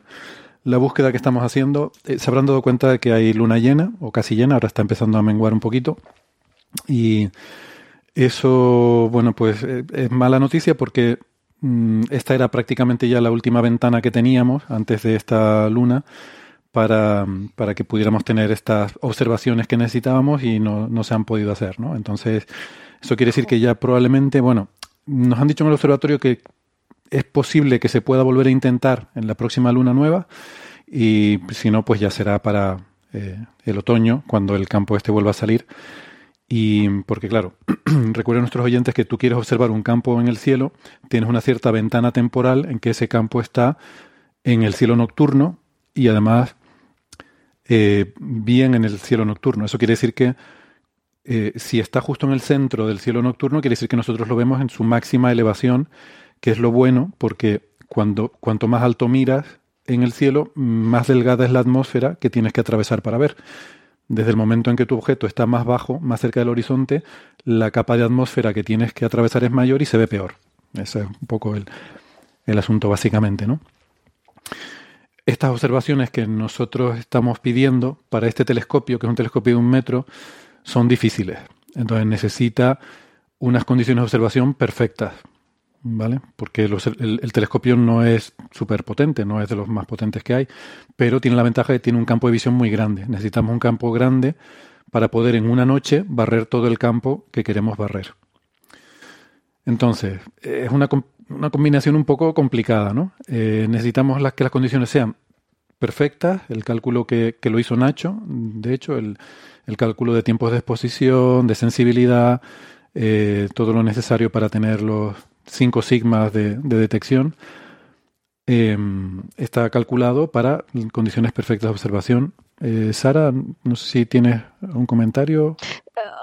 la búsqueda que estamos haciendo. Eh, se habrán dado cuenta de que hay luna llena o casi llena, ahora está empezando a menguar un poquito. Y eso, bueno, pues eh, es mala noticia porque mm, esta era prácticamente ya la última ventana que teníamos antes de esta luna para, para que pudiéramos tener estas observaciones que necesitábamos y no, no se han podido hacer, ¿no? Entonces, eso quiere decir que ya probablemente, bueno, nos han dicho en el observatorio que es posible que se pueda volver a intentar en la próxima luna nueva y si no, pues ya será para eh, el otoño, cuando el campo este vuelva a salir. Y porque claro, recuerden nuestros oyentes que tú quieres observar un campo en el cielo, tienes una cierta ventana temporal en que ese campo está en el cielo nocturno y además eh, bien en el cielo nocturno. Eso quiere decir que eh, si está justo en el centro del cielo nocturno, quiere decir que nosotros lo vemos en su máxima elevación, que es lo bueno, porque cuando, cuanto más alto miras en el cielo, más delgada es la atmósfera que tienes que atravesar para ver. Desde el momento en que tu objeto está más bajo, más cerca del horizonte, la capa de atmósfera que tienes que atravesar es mayor y se ve peor. Ese es un poco el, el asunto básicamente, ¿no? Estas observaciones que nosotros estamos pidiendo para este telescopio, que es un telescopio de un metro, son difíciles. Entonces necesita unas condiciones de observación perfectas, ¿vale? Porque el, telescopio no es súper potente, no es de los más potentes que hay, pero tiene la ventaja de que tiene un campo de visión muy grande. Necesitamos un campo grande para poder en una noche barrer todo el campo que queremos barrer. Entonces, es una, una combinación un poco complicada, ¿no? Eh, necesitamos las, que las condiciones sean perfectas, el cálculo que, que lo hizo Nacho, de hecho, el, el cálculo de tiempos de exposición, de sensibilidad, eh, todo lo necesario para tener los cinco sigmas de, detección. em, está calculado para condiciones perfectas de observación. Eh, Sara, no sé si tienes un comentario.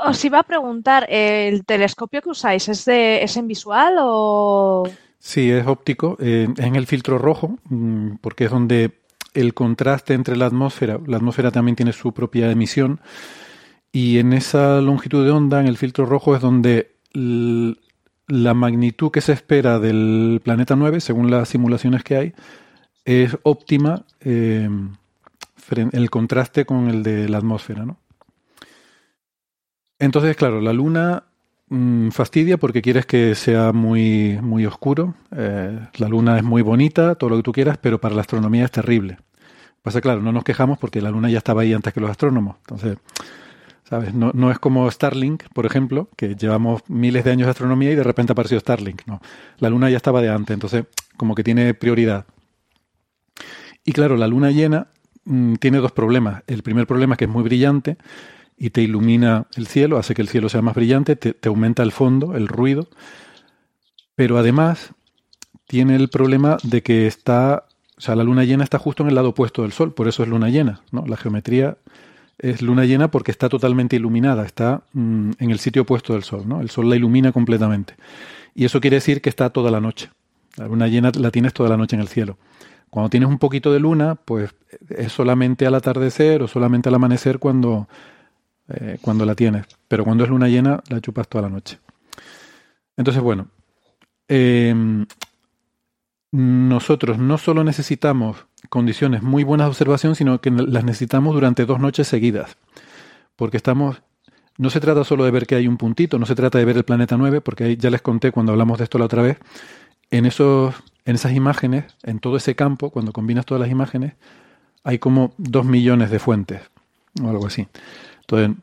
Os iba a preguntar, ¿el telescopio que usáis es, de, es en visual o...? Sí, es óptico, eh, en el filtro rojo, mm, porque es donde el contraste entre la atmósfera, la atmósfera también tiene su propia emisión, y en esa longitud de onda, en el filtro rojo, es donde la magnitud que se espera del planeta 9, según las simulaciones que hay, es óptima eh, el contraste con el de la atmósfera. ¿no? Entonces, claro, la Luna Mm, fastidia porque quieres que sea muy, muy oscuro. Eh, la luna es muy bonita, todo lo que tú quieras, pero para la astronomía es terrible. Pasa claro, no nos quejamos porque la luna ya estaba ahí antes que los astrónomos. Entonces, No, es como Starlink, por ejemplo, que llevamos miles de años de astronomía y de repente apareció Starlink. No, la luna ya estaba de antes, entonces como que tiene prioridad. Y claro, la luna llena mm, tiene dos problemas. El primer problema es que es muy brillante y te ilumina el cielo, hace que el cielo sea más brillante, te, aumenta el fondo, el ruido, pero además tiene el problema de que está, o sea, la luna llena está justo en el lado opuesto del Sol, por eso es luna llena, ¿no? La geometría es luna llena porque está totalmente iluminada, está mm, en el sitio opuesto del Sol, ¿no? El Sol la ilumina completamente. Y eso quiere decir que está toda la noche. La luna llena la tienes toda la noche en el cielo. Cuando tienes un poquito de luna, pues es solamente al atardecer o solamente al amanecer cuando eh, cuando la tienes, pero cuando es luna llena la chupas toda la noche. Entonces, bueno, em, nosotros no solo necesitamos condiciones muy buenas de observación, sino que las necesitamos durante dos noches seguidas, porque estamos no se trata solo de ver que hay un puntito, no se trata de ver el planeta 9, porque ya les conté cuando hablamos de esto la otra vez, en, esos, en esas imágenes, en todo ese campo, cuando combinas todas las imágenes, hay como dos millones de fuentes, o algo así. Entonces,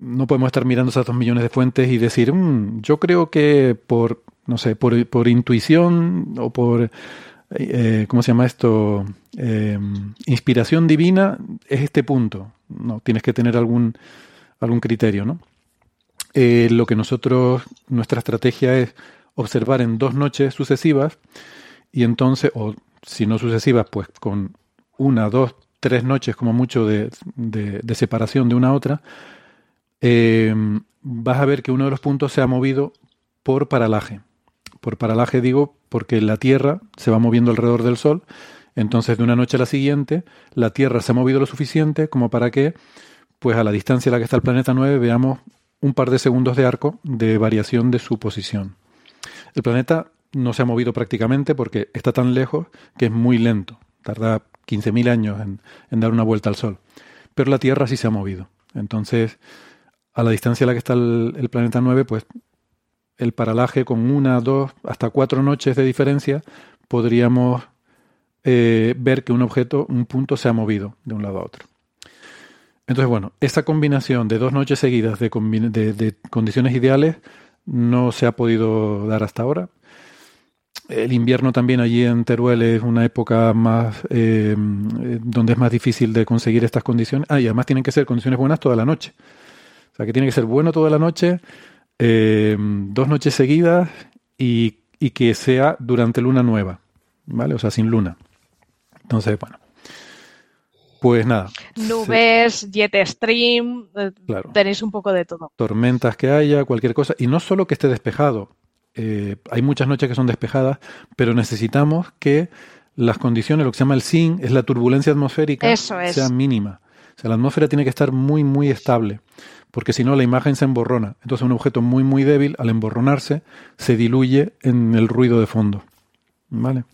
no podemos estar mirando esas dos millones de fuentes y decir, mm, yo creo que por, no sé, por, por intuición o por, eh, ¿cómo se llama esto? Em, inspiración divina es este punto. No, tienes que tener algún, algún criterio, ¿no? Eh, lo que nosotros, nuestra estrategia es observar en dos noches sucesivas y entonces, o si no sucesivas, pues con una, dos, tres noches como mucho de, separación de una a otra, eh, vas a ver que uno de los puntos se ha movido por paralaje. Por paralaje digo porque la Tierra se va moviendo alrededor del Sol, entonces de una noche a la siguiente la Tierra se ha movido lo suficiente como para que, pues a la distancia a la que está el planeta 9, veamos un par de segundos de arco de variación de su posición. El planeta no se ha movido prácticamente porque está tan lejos que es muy lento, tarda 15.000 años en, dar una vuelta al Sol. Pero la Tierra sí se ha movido. Entonces, a la distancia a la que está el, planeta 9, pues el paralaje con una, dos, hasta cuatro noches de diferencia, podríamos eh, ver que un objeto, un punto se ha movido de un lado a otro. Entonces, bueno, esa combinación de dos noches seguidas de, de condiciones ideales no se ha podido dar hasta ahora. El invierno también allí en Teruel es una época más eh, donde es más difícil de conseguir estas condiciones. Ah, y además tienen que ser condiciones buenas toda la noche. O sea, que tiene que ser bueno toda la noche, eh, dos noches seguidas y, que sea durante luna nueva, ¿vale? O sea, sin luna. Entonces, bueno. Pues nada. Nubes, jet stream, eh, tenéis un poco de todo. Tormentas que haya, cualquier cosa. Y no solo que esté despejado, eh, hay muchas noches que son despejadas, pero necesitamos que las condiciones, lo que se llama el SIN, es la turbulencia atmosférica, sea mínima. O sea, la atmósfera tiene que estar muy, muy estable, porque si no la imagen se emborrona. Entonces un objeto muy, muy débil, al emborronarse, se diluye en el ruido de fondo. ¿Vale?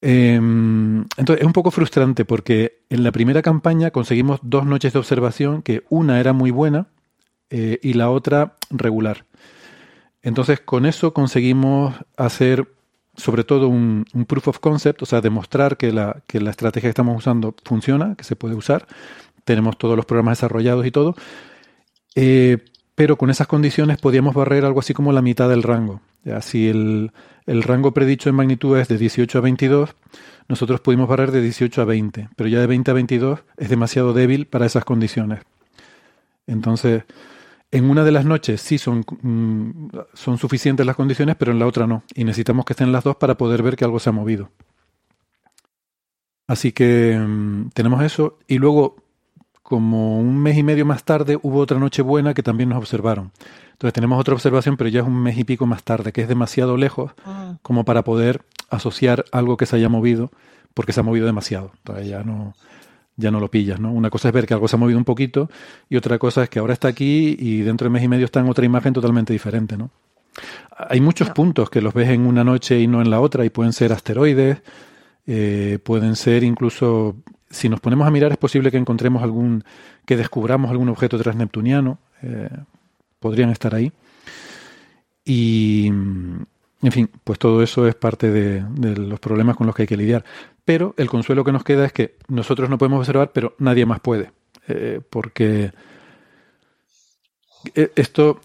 Em, entonces es un poco frustrante porque en la primera campaña conseguimos dos noches de observación que una era muy buena eh, y la otra regular. Entonces, con eso conseguimos hacer sobre todo un, proof of concept, o sea, demostrar que la, que la estrategia que estamos usando funciona, que se puede usar. Tenemos todos los programas desarrollados y todo. Eh, pero con esas condiciones podíamos barrer algo así como la mitad del rango. Ya, si el, el, rango predicho en magnitud es de 18 a 22, nosotros pudimos barrer de 18 a 20, pero ya de 20 a 22 es demasiado débil para esas condiciones. Entonces, En una de las noches sí son, mm, son suficientes las condiciones, pero en la otra no. Y necesitamos que estén las dos para poder ver que algo se ha movido. Así que mm, tenemos eso. Y luego, como un mes y medio más tarde, hubo otra noche buena que también nos observaron. Entonces tenemos otra observación, pero ya es un mes y pico más tarde, que es demasiado lejos Ah. como para poder asociar algo que se haya movido, porque se ha movido demasiado. Entonces ya no, ya no lo pillas, ¿no? Una cosa es ver que algo se ha movido un poquito y otra cosa es que ahora está aquí y dentro de mes y medio está en otra imagen totalmente diferente, ¿no? Hay muchos puntos que los ves en una noche y no en la otra y pueden ser asteroides, eh, pueden ser incluso, si nos ponemos a mirar es posible que encontremos algún, que descubramos algún objeto transneptuniano, eh, podrían estar ahí. Y, en fin, pues todo eso es parte de, los problemas con los que hay que lidiar. Pero el consuelo que nos queda es que nosotros no podemos observar, pero nadie más puede. Eh, porque eh, esto,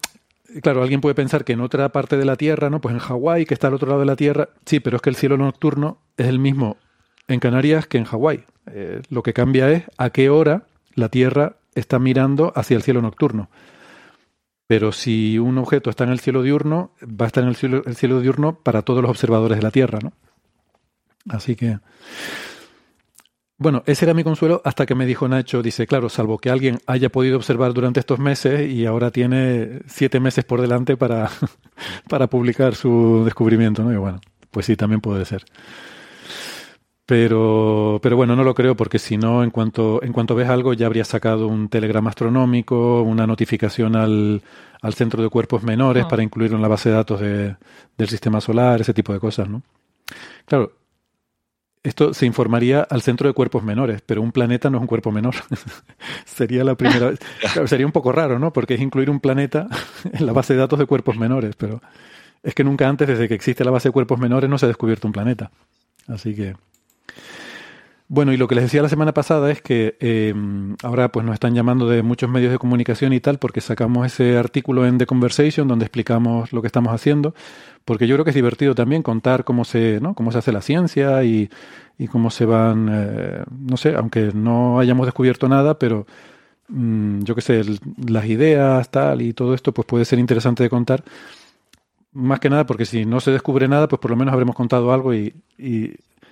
claro, alguien puede pensar que en otra parte de la Tierra, ¿no? Pues en Hawái, que está al otro lado de la Tierra, sí, pero es que el cielo nocturno es el mismo en Canarias que en Hawái. Eh, lo que cambia es a qué hora la Tierra está mirando hacia el cielo nocturno. Pero si un objeto está en el cielo diurno, va a estar en el cielo, el cielo diurno para todos los observadores de la Tierra, ¿no? Así que. Bueno, ese era mi consuelo hasta que me dijo Nacho, dice, claro, salvo que alguien haya podido observar durante estos meses y ahora tiene siete meses por delante para, para publicar su descubrimiento, ¿no? Y bueno, pues sí, también puede ser. Pero, pero bueno, no lo creo porque si no, en cuanto, en cuanto ves algo, ya habrías sacado un telegrama astronómico, una notificación al, al centro de cuerpos menores Ah. para incluirlo en la base de datos de- del sistema solar, ese tipo de cosas, ¿no? Claro, esto se informaría al centro de cuerpos menores, pero un planeta no es un cuerpo menor. sería la primera vez. Claro, sería un poco raro, ¿no? Porque es incluir un planeta en la base de datos de cuerpos menores, pero es que nunca antes, desde que existe la base de cuerpos menores, no se ha descubierto un planeta. Así que. Bueno, y lo que les decía la semana pasada es que eh, ahora pues nos están llamando de muchos medios de comunicación y tal porque sacamos ese artículo en The Conversation donde explicamos lo que estamos haciendo, porque yo creo que es divertido también contar cómo se, ¿no? cómo se hace la ciencia y, cómo se van, eh, no sé, aunque no hayamos descubierto nada, pero mm, yo qué sé, las ideas, tal y todo esto, pues puede ser interesante de contar. Más que nada porque si no se descubre nada, pues por lo menos habremos contado algo y-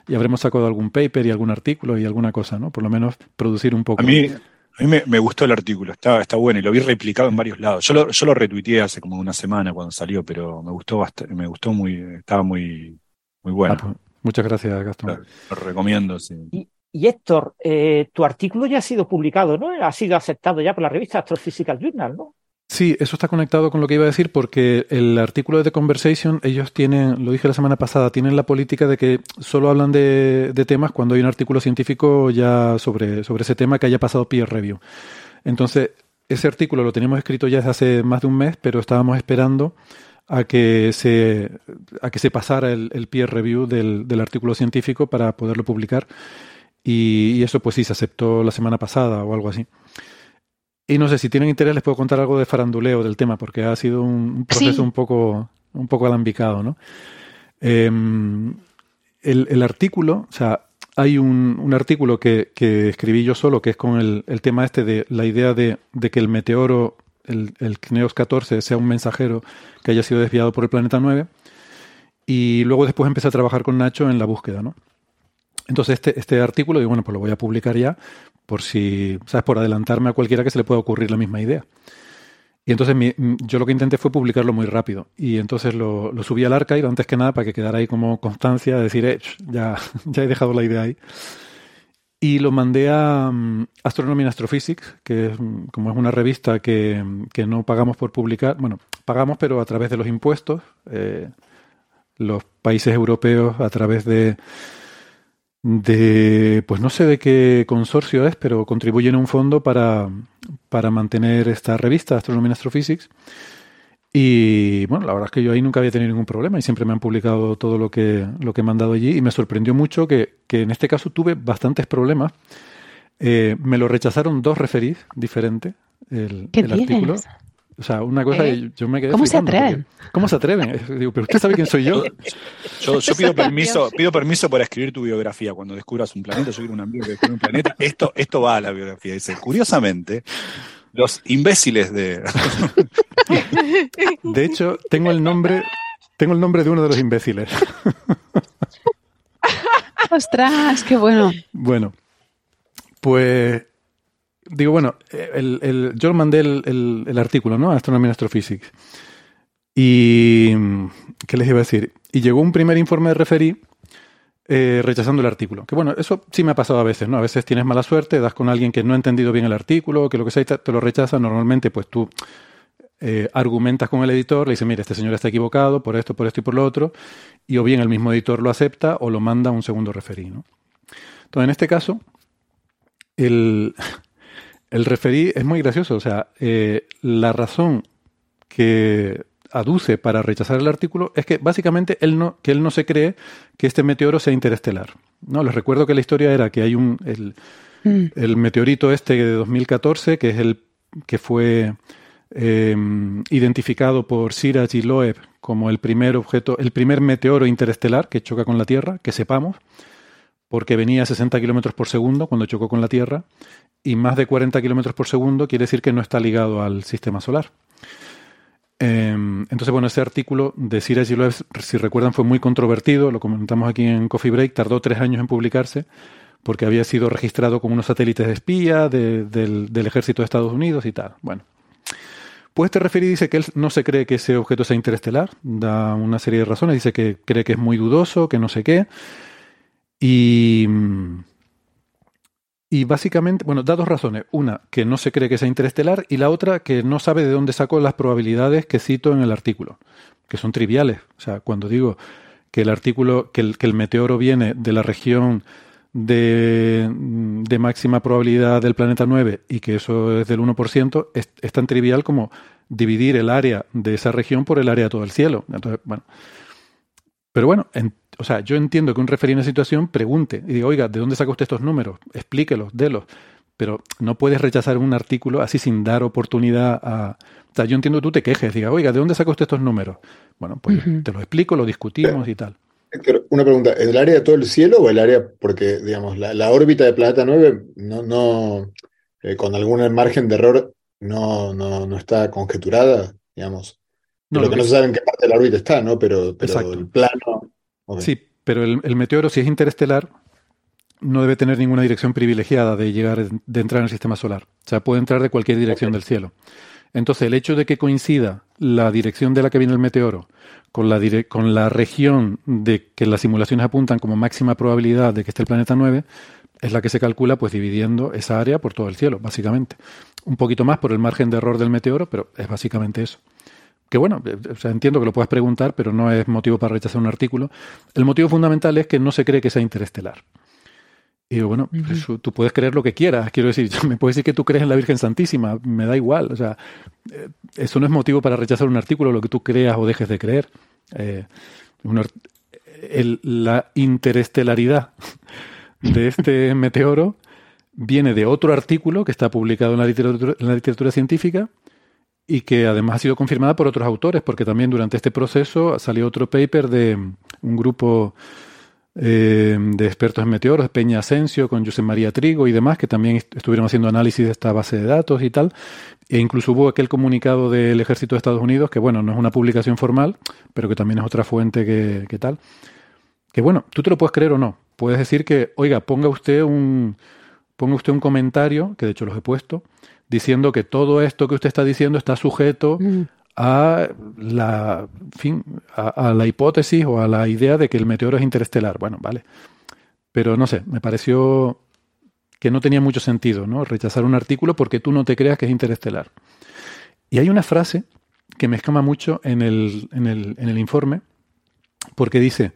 y habremos sacado algún paper y algún artículo y alguna cosa, ¿no? Por lo menos producir un poco. A mí, a mí me, me gustó el artículo, está, está bueno y lo vi replicado en varios lados. Yo lo, yo lo retuiteé hace como una semana cuando salió, pero me gustó bastante, me gustó muy, estaba muy, muy bueno. Ah, pues, muchas gracias, Gastón. Lo recomiendo, sí. Y Héctor, eh, tu artículo ya ha sido publicado, ¿no? Ha sido aceptado ya por la revista Astrophysical Journal, ¿no? Sí, eso está conectado con lo que iba a decir porque el artículo de The Conversation, ellos tienen, lo dije la semana pasada, tienen la política de que solo hablan de, de temas cuando hay un artículo científico ya sobre, sobre ese tema que haya pasado peer review. Entonces, ese artículo lo teníamos escrito ya desde hace más de un mes, pero estábamos esperando a que se, a que se pasara el, el peer review del, del artículo científico para poderlo publicar. Y, y eso pues sí, se aceptó la semana pasada o algo así. Y no sé, si tienen interés les puedo contar algo de faranduleo del tema, porque ha sido un, proceso Sí. un poco un poco alambicado, ¿no? Em, el, el artículo, o sea, hay un, un artículo que, que escribí yo solo, que es con el, el tema este de la idea de, de que el meteoro, el, el Cneos 14, sea un mensajero que haya sido desviado por el planeta 9. Y luego después empecé a trabajar con Nacho en la búsqueda, ¿no? Entonces este, este artículo, digo, bueno, pues lo voy a publicar ya, por si, ¿sabes? Por adelantarme a cualquiera que se le pueda ocurrir la misma idea. Y entonces yo lo que intenté fue publicarlo muy rápido. Y entonces lo, subí al archive antes que nada para que quedara ahí como constancia, de decir, eh, ya, ya he dejado la idea ahí. Y lo mandé a mm, Astronomy and Astrophysics, que es, mm, como es una revista que, que no pagamos por publicar, bueno, pagamos pero a través de los impuestos, eh, los países europeos a través de, de, pues no sé de qué consorcio es, pero contribuyen a un fondo para, para mantener esta revista, Astronomy and Astrophysics. Y bueno, la verdad es que yo ahí nunca había tenido ningún problema y siempre me han publicado todo lo que, lo que he mandado allí y me sorprendió mucho que, que en este caso tuve bastantes problemas. Eh, me lo rechazaron dos referís diferentes, el, ¿Qué el artículo. O sea, una cosa, ¿Eh? y yo me quedé ¿Cómo se porque- atreven? ¿Cómo se atreven? Digo, pero usted sabe quién soy yo. Yo, yo pido permiso, pido permiso para escribir tu biografía. Cuando descubras un planeta, yo quiero un amigo que descubre un planeta. Esto, esto va a la biografía. Dice, curiosamente, Los imbéciles de. de hecho, tengo el nombre. Tengo el nombre de uno de los imbéciles. ¡Ostras! ¡Qué bueno! Bueno, pues. Digo, bueno, el, yo mandé el, el, artículo, ¿no? Astronomy and Astrophysics. Y. ¿Qué les iba a decir? Y llegó un primer informe de referí eh, rechazando el artículo. Que bueno, eso sí me ha pasado a veces, ¿no? A veces tienes mala suerte, das con alguien que no ha entendido bien el artículo, que lo que sea, te, lo rechaza. Normalmente, pues tú eh, argumentas con el editor, le dices, mire, este señor está equivocado por esto, por esto y por lo otro, y o bien el mismo editor lo acepta o lo manda a un segundo referí, ¿no? Entonces, en este caso, el, el referí es muy gracioso. O sea, eh, la razón que aduce para rechazar el artículo es que básicamente él no, que él no se cree que este meteoro sea interestelar. ¿no? Les recuerdo que la historia era que hay un el, mm. meteorito este de 2014, que es el que fue em, identificado por Siraj y Loeb como el primer objeto, el primer meteoro interestelar que choca con la Tierra, que sepamos, porque venía a 60 kilómetros por segundo cuando chocó con la Tierra, y más de 40 kilómetros por segundo quiere decir que no está ligado al sistema solar. Em, entonces, bueno, ese artículo de Siraj Loeb, si recuerdan, fue muy controvertido, lo comentamos aquí en Coffee Break, tardó tres años en publicarse porque había sido registrado con unos satélites de espía del, ejército de Estados Unidos y tal. Bueno, pues este referí dice que él no se cree que ese objeto sea interestelar, da una serie de razones, dice que cree que es muy dudoso, que no sé qué, y... Y básicamente, bueno, da dos razones. Una, que no se cree que sea interestelar, y la otra, que no sabe de dónde sacó las probabilidades que cito en el artículo, que son triviales. O sea, cuando digo que el artículo, que el, que el meteoro viene de la región de, de, máxima probabilidad del planeta 9 y que eso es del 1%, es, es, tan trivial como dividir el área de esa región por el área de todo el cielo. Entonces, bueno. Pero bueno, en, o sea, yo entiendo que un referí en una situación pregunte y diga, oiga, ¿de dónde saca usted estos números? Explíquelos, délos. Pero no puedes rechazar un artículo así sin dar oportunidad a... O sea, yo entiendo que tú te quejes, diga, oiga, ¿de dónde saca usted estos números? Bueno, pues te lo explico, lo discutimos y tal. una pregunta, ¿el área de todo el cielo o el área, porque, digamos, la, órbita de Planeta 9 no, no eh, con algún margen de error no, no, no está conjeturada, digamos? No, lo que no se sabe en qué parte de la órbita está, ¿no? Pero, pero el plano Sí, pero el, meteoro, si es interestelar, no debe tener ninguna dirección privilegiada de llegar, de entrar en el sistema solar. O sea, puede entrar de cualquier dirección del cielo. Entonces, el hecho de que coincida la dirección de la que viene el meteoro con la, con la región de que las simulaciones apuntan como máxima probabilidad de que esté el planeta 9, es la que se calcula pues dividiendo esa área por todo el cielo, básicamente. Un poquito más por el margen de error del meteoro, pero es básicamente eso que bueno, eh, o sea, entiendo que lo puedas preguntar, pero no es motivo para rechazar un artículo. El motivo fundamental es que no se cree que sea interestelar. Y bueno, pues, tú puedes creer lo que quieras. Quiero decir, me puedes decir que tú crees en la Virgen Santísima, me da igual. O sea, eh, eso no es motivo para rechazar un artículo, lo que tú creas o dejes de creer. Eh, la interestelaridad de este meteoro viene de otro artículo que está publicado en la literatura, en la literatura científica y que además ha sido confirmada por otros autores, porque también durante este proceso salió otro paper de un grupo eh, de expertos en meteoros, Peña Asensio, con José María Trigo y demás, que también estuvieron haciendo análisis de esta base de datos y tal. E incluso hubo aquel comunicado del Ejército de Estados Unidos, que bueno, no es una publicación formal, pero que también es otra fuente que, que tal. Que bueno, tú te lo puedes creer o no. Puedes decir que, oiga, ponga usted un, ponga usted un comentario, que de hecho los he puesto, diciendo que todo esto que usted está diciendo está sujeto mm. a la, fin, a, la hipótesis o a la idea de que el meteoro es interestelar. Bueno, vale. Pero no sé, me pareció que no tenía mucho sentido, ¿no? Rechazar un artículo porque tú no te creas que es interestelar. Y hay una frase que me escama mucho en el, en el, en el informe, porque dice,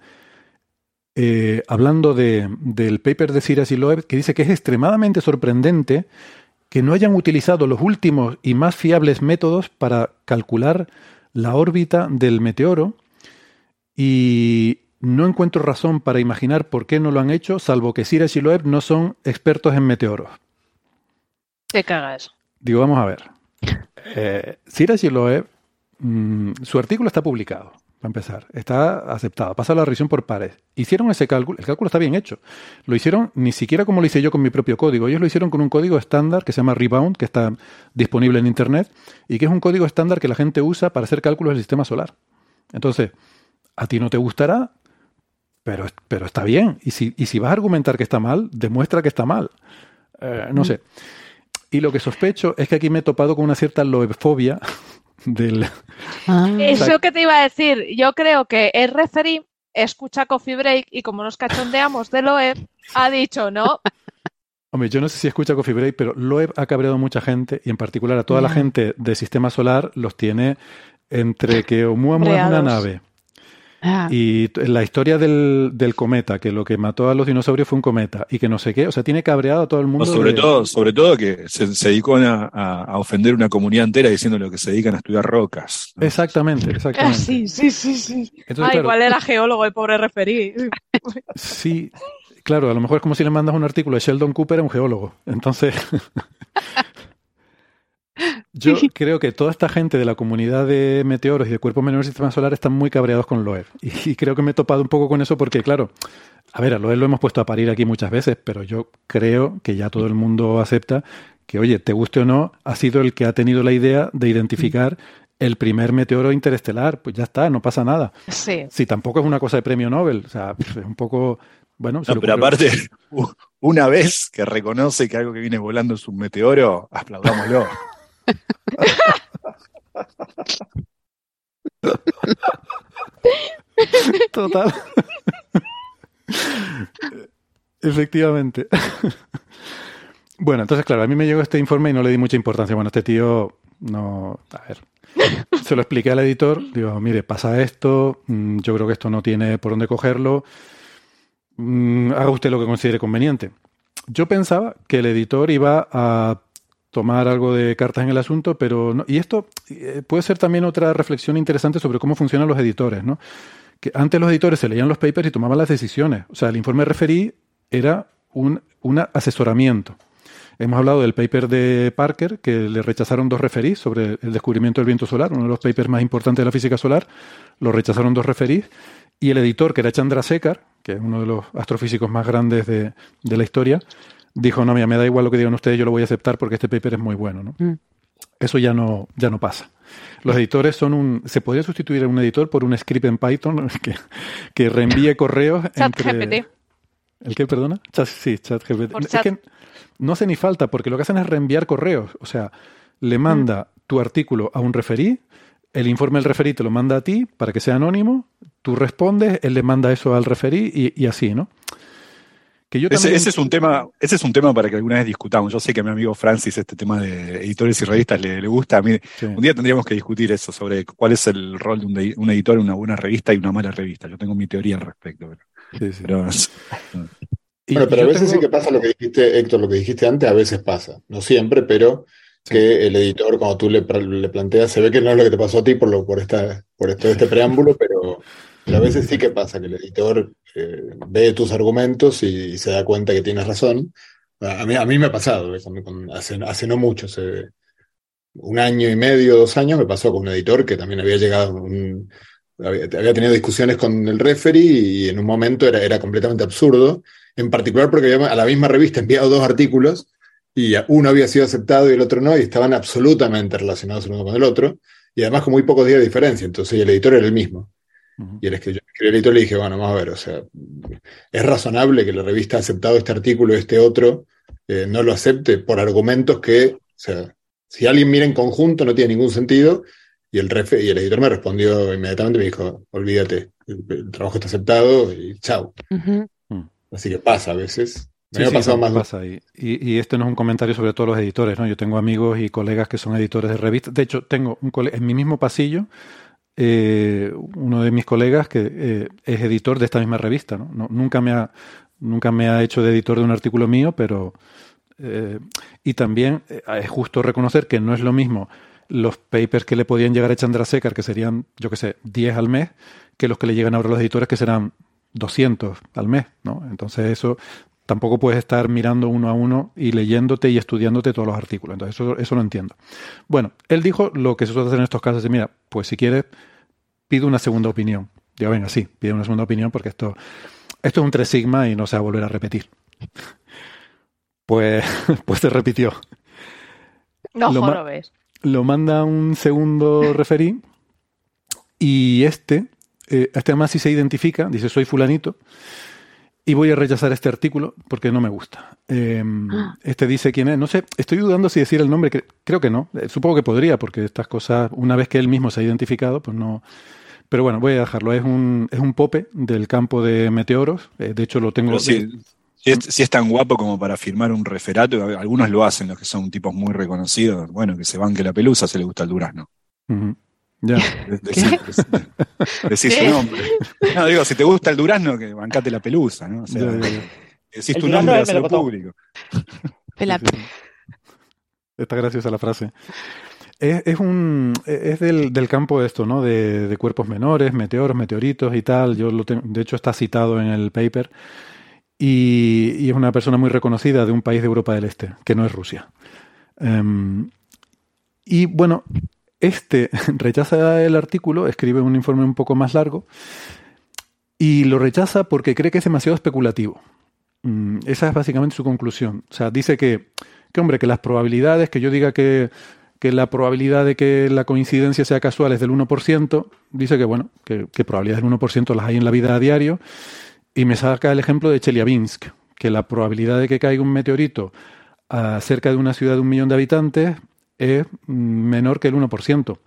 eh, hablando de, del paper de Siras y Loeb, que dice que es extremadamente sorprendente que no hayan utilizado los últimos y más fiables métodos para calcular la órbita del meteoro y no encuentro razón para imaginar por qué no lo han hecho, salvo que Siraj y Loeb no son expertos en meteoros. ¿Qué caga eso? Digo, vamos a ver. Eh, y Loeb, mm, su artículo está publicado. Para empezar. Está aceptada. Pasa la revisión por pares. Hicieron ese cálculo. El cálculo está bien hecho. Lo hicieron ni siquiera como lo hice yo con mi propio código. Ellos lo hicieron con un código estándar que se llama Rebound, que está disponible en Internet y que es un código estándar que la gente usa para hacer cálculos del sistema solar. Entonces, a ti no te gustará, pero, pero está bien. Y si, y si vas a argumentar que está mal, demuestra que está mal. Eh, no mm. sé. Y lo que sospecho es que aquí me he topado con una cierta loebfobia del... Ah. Eso que te iba a decir, yo creo que el referí escucha Coffee Break y como nos cachondeamos de Loeb, ha dicho no. Hombre, yo no sé si escucha Coffee Break, pero Loeb ha cabreado a mucha gente y en particular a toda la gente de sistema solar los tiene entre que Oumuamua es una nave Ah. Y la historia del, del, cometa, que lo que mató a los dinosaurios fue un cometa, y que no sé qué, o sea, tiene cabreado a todo el mundo. sobre, todo, sobre todo que se, se dedicó a, a, ofender una comunidad entera diciendo lo que se dedican a estudiar rocas. Exactamente, exactamente. Ah, sí, sí, sí, sí. ah, igual era geólogo el pobre referí. Sí, claro, a lo mejor es como si le mandas un artículo de Sheldon Cooper a un geólogo. Entonces. Yo creo que toda esta gente de la comunidad de meteoros y de cuerpos menores del sistema solar están muy cabreados con Loeb. Y, creo que me he topado un poco con eso porque, claro, a ver, a Loeb lo hemos puesto a parir aquí muchas veces, pero yo creo que ya todo el mundo acepta que, oye, te guste o no, ha sido el que ha tenido la idea de identificar el primer meteoro interestelar. Pues ya está, no pasa nada. Sí. Si tampoco es una cosa de premio Nobel. O sea, es un poco. Bueno, pero aparte, una vez que reconoce que algo que viene volando es un meteoro, aplaudámoslo. Total. Efectivamente. Bueno, entonces, claro, a mí me llegó este informe y no le di mucha importancia. Bueno, este tío no. A ver. Se lo expliqué al editor. Digo, mire, pasa esto. Mm, yo creo que esto no tiene por dónde cogerlo. Mm, haga usted lo que considere conveniente. Yo pensaba que el editor iba a tomar algo de cartas en el asunto, pero no, y esto eh, puede ser también otra reflexión interesante sobre cómo funcionan los editores, ¿no? Que antes los editores se leían los papers y tomaban las decisiones. O sea, el informe referí era un, un asesoramiento. Hemos hablado del paper de Parker, que le rechazaron dos referís sobre el descubrimiento del viento solar, uno de los papers más importantes de la física solar, lo rechazaron dos referís, y el editor, que era Chandrasekhar, que es uno de los astrofísicos más grandes de, de la historia, dijo, no, mira, me da igual lo que digan ustedes, yo lo voy a aceptar porque este paper es muy bueno. ¿no? Mm. Eso ya no, ya no pasa. Los editores son un... Se podría sustituir a un editor por un script en Python que, que reenvíe correos Chat GPT. ¿El qué, perdona? sí, ChatGPT. Es que no hace ni falta porque lo que hacen es reenviar correos. O sea, le manda mm. tu artículo a un referí, el informe del referí te lo manda a ti para que sea anónimo, tú respondes, él le manda eso al referí y, y así, ¿no? Ese, es un tema, ese es un tema para que alguna vez discutamos. Yo sé que a mi amigo Francis este tema de editores y revistas le, gusta. A mí, Un día tendríamos que discutir eso sobre cuál es el rol de un, editor en una buena revista y una mala revista. Yo tengo mi teoría al respecto. Pero, bueno, pero a veces sí que pasa lo que dijiste, Héctor, lo que dijiste antes, a veces pasa. No siempre, pero que el editor, cuando tú le, le, planteas, se ve que no es lo que te pasó a ti por, lo, por, esta, por esto, este preámbulo, pero a veces sí que pasa que el editor eh, ve tus argumentos y, se da cuenta que tienes razón. A mí, a mí me ha pasado, hace, hace, no mucho, hace un año y medio, dos años, me pasó con un editor que también había llegado, un, había, tenido discusiones con el referee y en un momento era, era completamente absurdo, en particular porque había a la misma revista enviado dos artículos y uno había sido aceptado y el otro no, y estaban absolutamente relacionados el uno con el otro, y además con muy pocos días de diferencia, entonces el editor era el mismo. Y el escritor le dije, bueno, vamos a ver, o sea, es razonable que la revista ha aceptado este artículo y este otro eh, no lo acepte por argumentos que, o sea, si alguien mira en conjunto no tiene ningún sentido. Y el, y el editor me respondió inmediatamente, me dijo, olvídate, el, trabajo está aceptado y chao. Mm. Así que pasa a veces. Me ha pasado más. Pasa. Y, y, este no es un comentario sobre todos los editores, ¿no? Yo tengo amigos y colegas que son editores de revistas. De hecho, tengo un en mi mismo pasillo eh, uno de mis colegas que eh, es editor de esta misma revista. ¿no? nunca, me ha, nunca me ha hecho de editor de un artículo mío, pero... Eh, y también es justo reconocer que no es lo mismo los papers que le podían llegar a Chandrasekhar, que serían, yo qué sé, 10 al mes, que los que le llegan ahora a los editores, que serán 200 al mes. ¿no? Entonces eso tampoco puedes estar mirando uno a uno y leyéndote y estudiándote todos los artículos. Entonces, eso, eso lo entiendo. Bueno, él dijo lo que se suele hacer en estos casos, de mira, pues si quieres, pido una segunda opinión. Digo, venga, sí, pido una segunda opinión porque esto, esto es un 3 sigma y no se va a volver a repetir. Pues, pues se repitió. No, lo, lo ves. lo manda un segundo referí y este, eh, este además sí se identifica, dice soy fulanito y voy a rechazar este artículo porque no me gusta. Eh, este dice quién es, no sé, estoy dudando si decir el nombre, que, creo que no, eh, supongo que podría porque estas cosas, una vez que él mismo se ha identificado, pues no... Pero bueno, voy a dejarlo, es un, es un pope del campo de meteoros, eh, de hecho lo tengo... Sí, si es, si es tan guapo como para firmar un referato, algunos lo hacen, los que son tipos muy reconocidos. Bueno, que se banque la pelusa, se le gusta el durazno. Ujú. Ya. De- Decir, decir su nombre. No, digo, si te gusta el durazno, que bancate la pelusa, ¿no? O sea, decís tu nombre, melocotón. público. Está graciosa la frase. Es, es un, es del, del campo de esto, ¿no? De, de cuerpos menores, meteoros, meteoritos y tal. Yo lo tengo, de hecho está citado en el paper. Y, y es una persona muy reconocida de un país de Europa del Este, que no es Rusia. Em, y bueno, este rechaza el artículo, escribe un informe un poco más largo y lo rechaza porque cree que es demasiado especulativo. Mm, esa es básicamente su conclusión. O sea, dice que, que hombre, que las probabilidades, que yo diga que, que la probabilidad de que la coincidencia sea casual es del 1%, dice que, bueno, que, que probabilidades del 1% las hay en la vida a diario, y me saca el ejemplo de Chelyabinsk, que la probabilidad de que caiga un meteorito cerca de una ciudad de un millón de habitantes es menor que el 1%,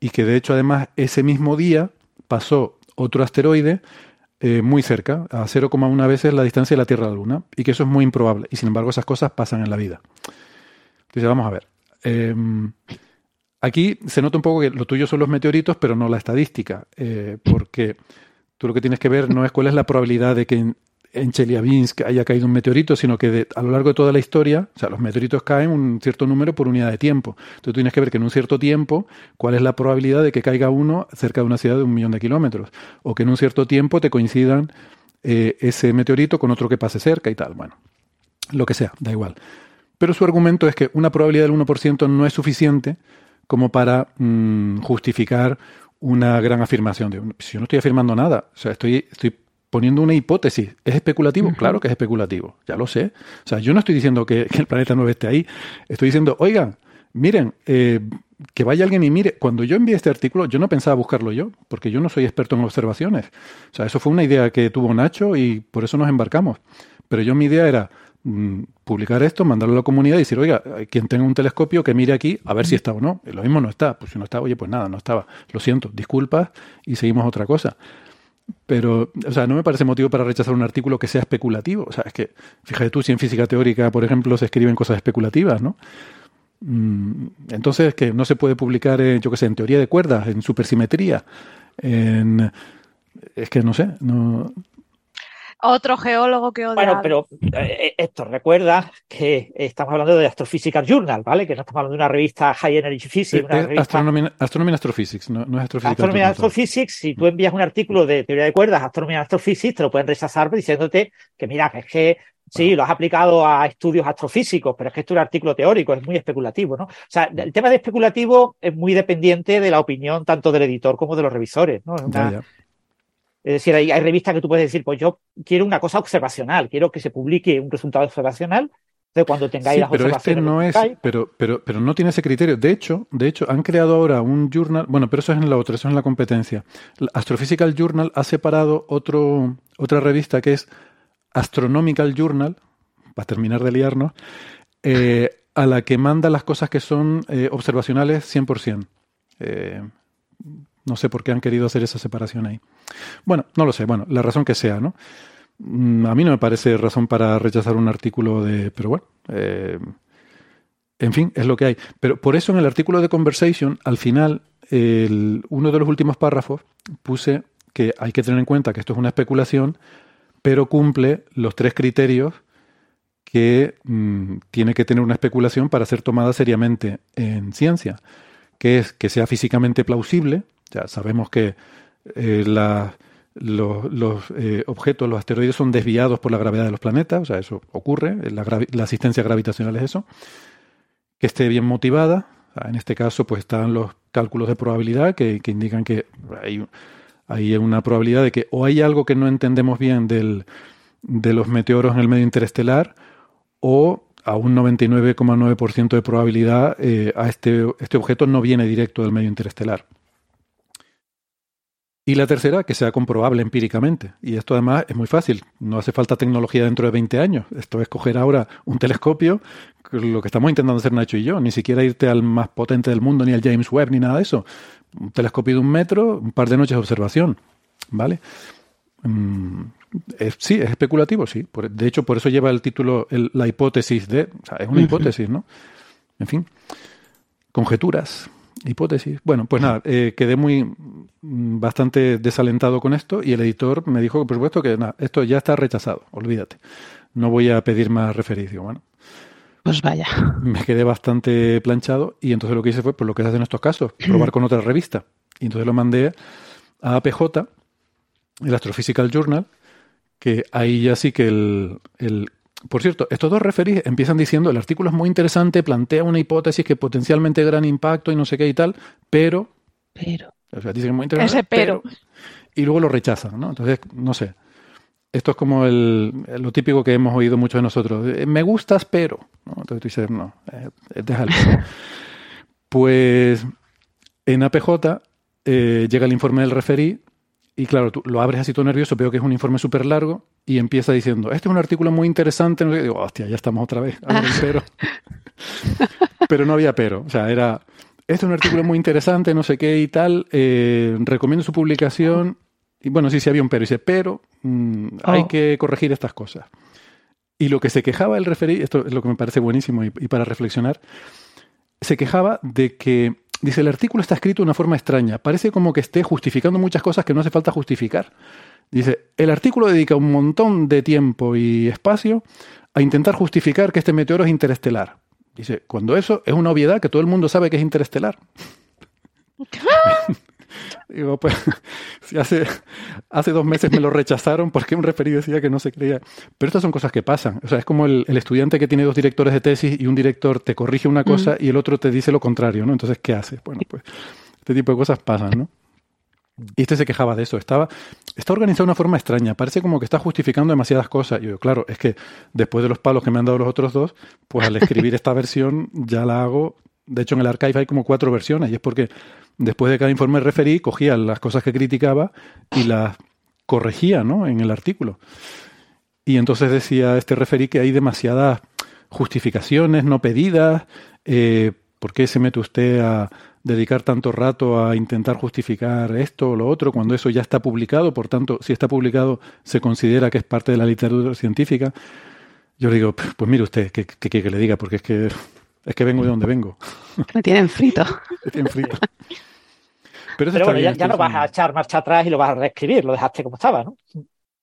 y que de hecho además ese mismo día pasó otro asteroide eh, muy cerca, a 0,1 veces la distancia de la Tierra a la Luna, y que eso es muy improbable. Y sin embargo, esas cosas pasan en la vida. Entonces, vamos a ver. Eh, aquí se nota un poco que lo tuyo son los meteoritos, pero no la estadística, eh, porque tú lo que tienes que ver no es cuál es la probabilidad de que en, Chelyabinsk haya caído un meteorito, sino que a lo largo de toda la historia, o sea, los meteoritos caen un cierto número por unidad de tiempo. Entonces tú tienes que ver que en un cierto tiempo, cuál es la probabilidad de que caiga uno cerca de una ciudad de un millón de kilómetros, o que en un cierto tiempo te coincidan eh, ese meteorito con otro que pase cerca y tal. Bueno, lo que sea, da igual. Pero su argumento es que una probabilidad del 1% no es suficiente como para mm, justificar una gran afirmación. Si yo no estoy afirmando nada, o sea, estoy, estoy poniendo una hipótesis. ¿Es especulativo? Claro que es especulativo, ya lo sé. O sea, yo no estoy diciendo que, que el planeta 9 esté ahí, estoy diciendo, oigan, miren, eh, que vaya alguien y mire. Cuando yo envié este artículo, yo no pensaba buscarlo yo, porque yo no soy experto en observaciones. O sea, eso fue una idea que tuvo Nacho y por eso nos embarcamos. Pero yo mi idea era mm, publicar esto, mandarlo a la comunidad y decir, oiga, eh, quien tenga un telescopio que mire aquí a ver si está o no. Y lo mismo no está. Pues si no está, oye, pues nada, no estaba. Lo siento, disculpas y seguimos otra cosa. Pero, o sea, no me parece motivo para rechazar un artículo que sea especulativo. O sea, es que, fíjate tú, si en física teórica, por ejemplo, se escriben cosas especulativas, ¿no? Mm, Entonces, que no se puede publicar, en, yo qué sé, en teoría de cuerdas, en supersimetría, en... Es que no sé, no... Otro geólogo que odia. Bueno, pero eh, esto recuerda que estamos hablando de Astrophysical Journal, ¿vale? Que no estamos hablando de una revista High Energy Physics, una Es revista Astronomy, Astronomy and Astrophysics, no, no es Astrophysical Astronomy and. Astrophysics, si tú envías un artículo de teoría de cuerdas a Astronomy and Astrophysics, te lo pueden rechazar diciéndote que mira, que es que sí, lo has aplicado a estudios astrofísicos, pero es que esto es un artículo teórico, es muy especulativo, ¿no? O sea, el tema de especulativo es muy dependiente de la opinión tanto del editor como de los revisores, ¿no? Es una- Ya, ya. Es decir, hay, hay revistas que tú puedes decir, pues yo quiero una cosa observacional, quiero que se publique un resultado observacional. Entonces, cuando tengáis Sí, las pero este observaciones, no es, pero, pero, pero no tiene ese criterio. De hecho, de hecho, han creado ahora un journal, bueno, pero eso es en la otra, eso es en la competencia. Astrophysical Journal ha separado otro, otra revista que es Astronomical Journal, para terminar de liarnos, eh, a la que manda las cosas que son eh, observacionales 100%. Eh, no sé por qué han querido hacer esa separación ahí. Bueno, no lo sé, bueno, la razón que sea, ¿no? Mm, A mí no me parece razón para rechazar un artículo de... Pero bueno, eh, en fin, es lo que hay. Pero por eso en el artículo de Conversation, al final, el- uno de los últimos párrafos, puse que hay que tener en cuenta que esto es una especulación, pero cumple los tres criterios que mm, tiene que tener una especulación para ser tomada seriamente en ciencia, que es que sea físicamente plausible, ya sabemos que eh, los, eh, objetos, los asteroides son desviados por la gravedad de los planetas, o sea, eso ocurre, la, gravi- la asistencia gravitacional es eso, que esté bien motivada, en este caso pues están los cálculos de probabilidad que, indican que hay, una probabilidad de que o hay algo que no entendemos bien del, de los meteoros en el medio interestelar o a un 99,9% de probabilidad eh, a este, este objeto no viene directo del medio interestelar. Y la tercera, que sea comprobable empíricamente. Y esto además es muy fácil. No hace falta tecnología dentro de 20 años. Esto es coger ahora un telescopio, lo que estamos intentando hacer Nacho y yo. Ni siquiera irte al más potente del mundo, ni al James Webb, ni nada de eso. Un telescopio de un metro, un par de noches de observación. ¿Vale? Mm, sí, es especulativo, sí. de hecho, por eso lleva el título la hipótesis de... O sea, es una hipótesis, ¿no? En fin, conjeturas. Hipótesis. Bueno, pues nada, eh, quedé muy mm, bastante desalentado con esto y el editor me dijo, por supuesto, que nada, esto ya está rechazado, olvídate. No voy a pedir más refericio. Bueno, pues vaya. Me quedé bastante planchado y entonces lo que hice fue, pues lo que se hace en estos casos, probar con otra revista. Y entonces lo mandé a APJ, el Astrophysical Journal, que ahí ya sí que el, el por cierto, estos dos referís empiezan diciendo el artículo es muy interesante, plantea una hipótesis que potencialmente gran impacto y no sé qué y tal, pero... Pero... O sea, dicen muy interesante, Ese pero. Y luego lo rechazan, ¿no? Entonces, no sé. Esto es como el, lo típico que hemos oído muchos de nosotros. Eh, me gustas, pero... Entonces tú dices, no, eh, déjalo. pues en APJ eh, llega el informe del referí y claro, tú lo abres así todo nervioso, veo que es un informe súper largo y empieza diciendo, este es un artículo muy interesante. No digo, hostia, ya estamos otra vez. pero. pero no había pero. O sea, era, este es un artículo muy interesante, no sé qué y tal. Eh, recomiendo su publicación. Y bueno, sí, sí había un pero. dice, pero mm, hay oh. que corregir estas cosas. Y lo que se quejaba el referí, esto es lo que me parece buenísimo y para reflexionar, se quejaba de que Dice, el artículo está escrito de una forma extraña. Parece como que esté justificando muchas cosas que no hace falta justificar. Dice, el artículo dedica un montón de tiempo y espacio a intentar justificar que este meteoro es interestelar. Dice, cuando eso es una obviedad que todo el mundo sabe que es interestelar. Digo, pues, si hace, hace dos meses me lo rechazaron porque un referido decía que no se creía. Pero estas son cosas que pasan. O sea, es como el, estudiante que tiene dos directores de tesis y un director te corrige una cosa mm. y el otro te dice lo contrario, ¿no? Entonces, ¿qué haces? Bueno, pues este tipo de cosas pasan, ¿no? Y este se quejaba de eso. Estaba, está organizado de una forma extraña. Parece como que está justificando demasiadas cosas. Y yo, claro, es que después de los palos que me han dado los otros dos, pues al escribir esta versión ya la hago. De hecho, en el archive hay como cuatro versiones. Y es porque después de cada informe referí, cogía las cosas que criticaba y las corregía ¿no? en el artículo. Y entonces decía este referí que hay demasiadas justificaciones no pedidas. Eh, ¿Por qué se mete usted a dedicar tanto rato a intentar justificar esto o lo otro cuando eso ya está publicado? Por tanto, si está publicado, se considera que es parte de la literatura científica. Yo le digo, pues mire usted, ¿qué quiere que le diga? Porque es que es que vengo de donde vengo. Me tienen frito. Me tienen frito. Pero, bueno, ya, no vas a echar marcha atrás y lo vas a reescribir, lo dejaste como estaba, ¿no?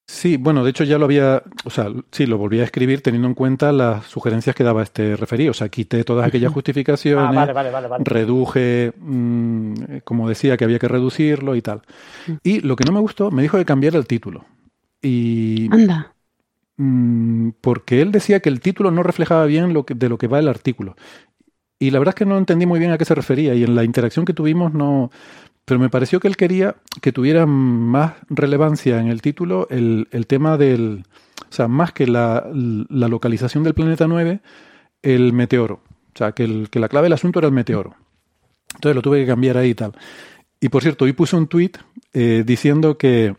Sí, bueno, de hecho ya lo había, o sea, sí, lo volví a escribir teniendo en cuenta las sugerencias que daba este referido. O sea, quité todas aquellas justificaciones, ah, vale, vale, vale, reduje, mm, como decía, que había que reducirlo y tal. Y lo que no me gustó, me dijo de cambiar el título. Y. Anda. Mm, porque él decía que el título no reflejaba bien lo que, de lo que va el artículo. Y la verdad es que no entendí muy bien a qué se refería y en la interacción que tuvimos no... Pero me pareció que él quería que tuviera más relevancia en el título el, tema del... O sea, más que la, localización del planeta 9, el meteoro. O sea, que, la clave del asunto era el meteoro. Entonces lo tuve que cambiar ahí y tal. Y por cierto, hoy puse un tweet eh, diciendo que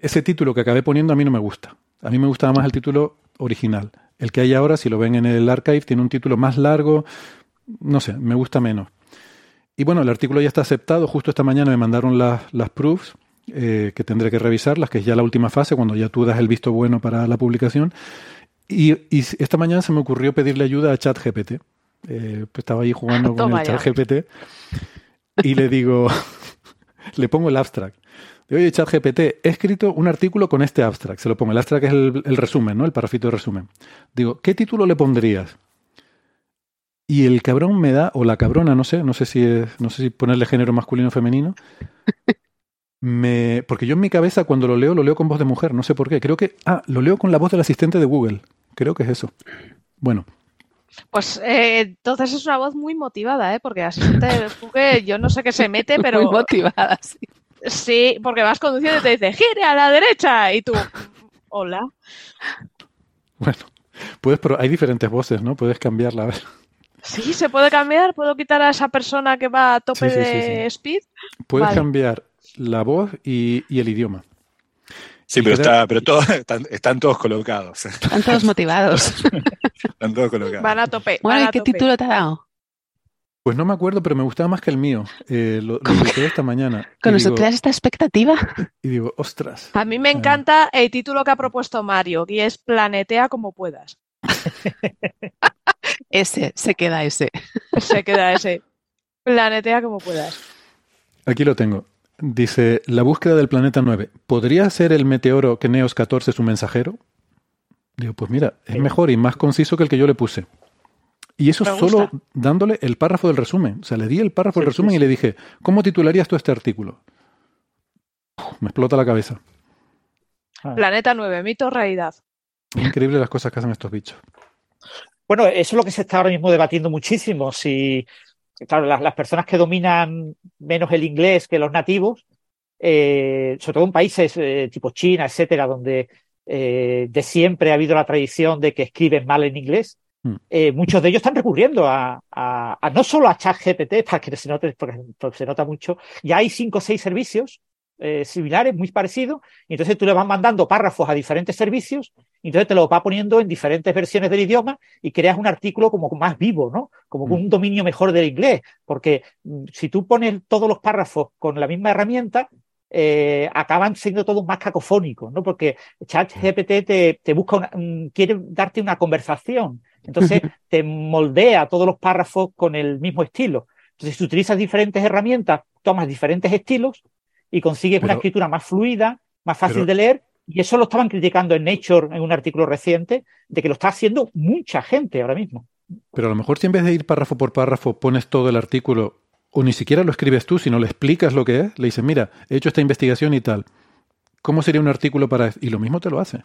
ese título que acabé poniendo a mí no me gusta. A mí me gustaba más el título original. El que hay ahora, si lo ven en el archive, tiene un título más largo. No sé, me gusta menos. Y bueno, el artículo ya está aceptado. Justo esta mañana me mandaron las, las proofs eh, que tendré que revisarlas, que es ya la última fase, cuando ya tú das el visto bueno para la publicación. Y, esta mañana se me ocurrió pedirle ayuda a ChatGPT. Eh, pues estaba ahí jugando con el ChatGPT y le digo, le pongo el abstract oye, ChatGPT, he escrito un artículo con este abstract. Se lo pongo. El abstract es el, resumen, ¿no? El parrafito de resumen. Digo, ¿qué título le pondrías? Y el cabrón me da, o la cabrona, no sé, no sé si es, no sé si ponerle género masculino o femenino. Me, porque yo en mi cabeza cuando lo leo, lo leo con voz de mujer, no sé por qué. Creo que, ah, lo leo con la voz del asistente de Google. Creo que es eso. Bueno, Pues eh, entonces es una voz muy motivada, ¿eh? Porque así te que yo no sé qué se mete, pero. Muy motivada, sí. Sí, porque vas conduciendo y te dice, gire a la derecha. Y tú, hola. Bueno, puedes, pero hay diferentes voces, ¿no? Puedes cambiarla, a ver. Sí, se puede cambiar. ¿Puedo quitar a esa persona que va a tope Sí, sí, sí, de sí. speed? Puedes Vale. cambiar la voz y, y el idioma. Sí, pero, está, pero todos están, están todos colocados. Están todos motivados. Están todos colocados. Van a tope. Bueno, ¿y qué tope. título te ha dado? Pues no me acuerdo, pero me gustaba más que el mío. Eh, lo lo esta mañana. ¿Con das esta expectativa? y digo, ostras. A mí me encanta el título que ha propuesto Mario, y es Planetea como puedas. Ese, se queda ese. Se queda ese. Planetea como puedas. Aquí lo tengo. Dice, la búsqueda del planeta 9. ¿Podría ser el meteoro que Neos 14 su mensajero? Digo, pues mira, es mejor y más conciso que el que yo le puse. Y eso solo dándole el párrafo del resumen. O sea, le di el párrafo del resumen y le dije, ¿cómo titularías tú este artículo? Uf, me explota la cabeza. Planeta 9, mito o realidad. Increíble las cosas que hacen estos bichos. Bueno, eso es lo que se está ahora mismo debatiendo muchísimo. Si, claro, las, las personas que dominan menos el inglés que los nativos, eh, sobre todo en países eh, tipo China, etcétera, donde eh, de siempre ha habido la tradición de que escriben mal en inglés. Eh, muchos de ellos están recurriendo a, a- a no solo a ChatGPT, para que se note, porque, porque se nota mucho, ya hay cinco o seis servicios eh, similares, muy parecidos, y entonces tú le vas mandando párrafos a diferentes servicios, y entonces te lo va poniendo en diferentes versiones del idioma y creas un artículo como más vivo, ¿no? Como con un dominio mejor del inglés, porque mm, si tú pones todos los párrafos con la misma herramienta, eh, acaban siendo todos más cacofónicos, ¿no? Porque ChatGPT te, te busca una- un- quiere darte una conversación, entonces te moldea todos los párrafos con el mismo estilo. Entonces, si utilizas diferentes herramientas, tomas diferentes estilos y consigues una escritura más fluida, más fácil pero- de leer. Y eso lo estaban criticando en Nature en un artículo reciente, de que lo está haciendo mucha gente ahora mismo. Pero a lo mejor si en vez de ir párrafo por párrafo pones todo el artículo, o ni siquiera lo escribes tú, sino le explicas lo que es, le dices, mira, he hecho esta investigación y tal. ¿Cómo sería un artículo para...? Y lo mismo te lo hace.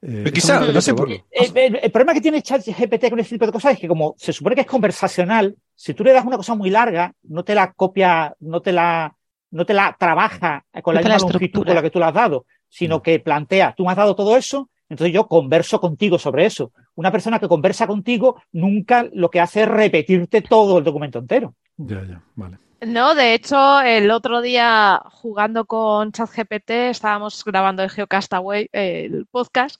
Eh, quizá, no sé por- probarlo. Eh, el, el problema que tiene ChatGPT con este tipo de cosas es que como se supone que es conversacional, si tú le das una cosa muy larga, no te la copia, no te la, no te la trabaja con No la misma la longitud con la que tú le has dado, sino que plantea, tú me has dado todo eso, entonces yo converso contigo sobre eso. Una persona que conversa contigo nunca lo que hace es repetirte todo el documento entero. Ya, ya, vale. No, de hecho, el otro día jugando con ChatGPT, estábamos grabando el Geocastaway, el podcast,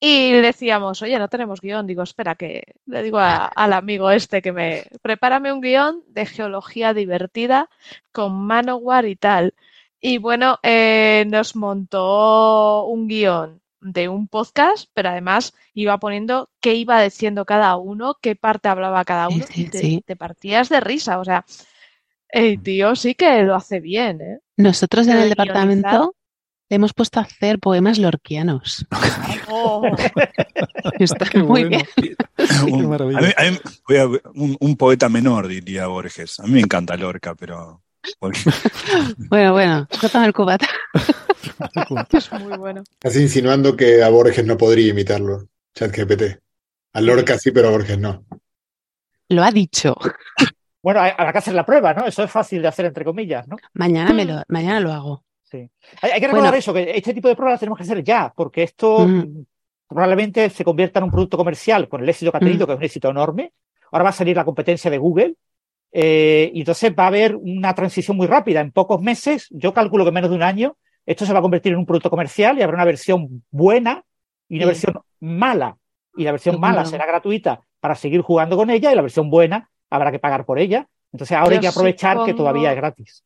y le decíamos, oye, no tenemos guion. Digo, espera, que le digo a- al amigo este que me prepárame un guion de geología divertida con Manowar y tal. Y bueno, eh, nos montó un guion de un podcast, pero además iba poniendo qué iba diciendo cada uno, qué parte hablaba cada uno, sí, y te, sí. te partías de risa. O sea, el tío sí que lo hace bien, ¿eh? Nosotros en el de departamento le hemos puesto a hacer poemas lorquianos. Oh, Está Qué muy bueno. bien. Un, Qué maravilla. a mí- a mí- voy a- un- un poeta menor, diría Borges. A mí me encanta Lorca, pero. Bueno, bueno, cótame el cubata. es muy bueno. Así insinuando que a Borges no podría imitarlo, ChatGPT. A Lorca sí, pero a Borges no. Lo ha dicho. Bueno, hay- habrá que hacer la prueba, ¿no? Eso es fácil de hacer entre comillas, ¿no? Mañana, me lo, mañana lo hago. Sí. Hay, hay que recordar Bueno. eso, que este tipo de pruebas las tenemos que hacer ya, porque esto Mm. mm, probablemente se convierta en un producto comercial con el éxito que ha tenido, Mm. que es un éxito enorme. Ahora va a salir la competencia de Google. Eh, y entonces va a haber una transición muy rápida. En pocos meses, yo calculo que en menos de un año, esto se va a convertir en un producto comercial y habrá una versión buena y una Sí. versión mala. Y la versión mala será gratuita para seguir jugando con ella y la versión buena habrá que pagar por ella. Entonces ahora hay que aprovechar que todavía es gratis.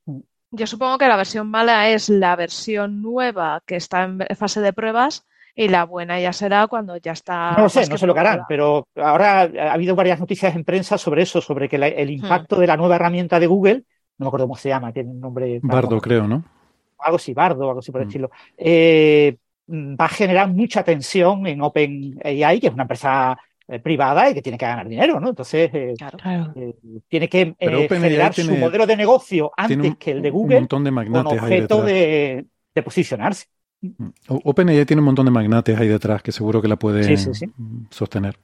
Yo supongo que la versión mala es la versión nueva que está en fase de pruebas y la buena ya será cuando ya está. No lo sé, no sé lo que harán, pero ahora ha habido varias noticias en prensa sobre eso, sobre que la- Hmm. el impacto de la nueva herramienta de Google, no me acuerdo cómo se llama, tiene un nombre. Bardo, creo, ¿no? Algo así, Bardo, algo así por el Mm. estilo. Eh, mm, va a generar mucha tensión en OpenAI, que es una empresa eh, privada y que tiene que ganar dinero, ¿no? Entonces, eh, Claro. Eh, tiene que eh, generar su modelo de negocio antes un, que el de un Google montón de con magnates objeto de posicionarse. OpenAI tiene un montón de magnates ahí detrás que seguro que la pueden Sí, sí, sí. mm, sostener.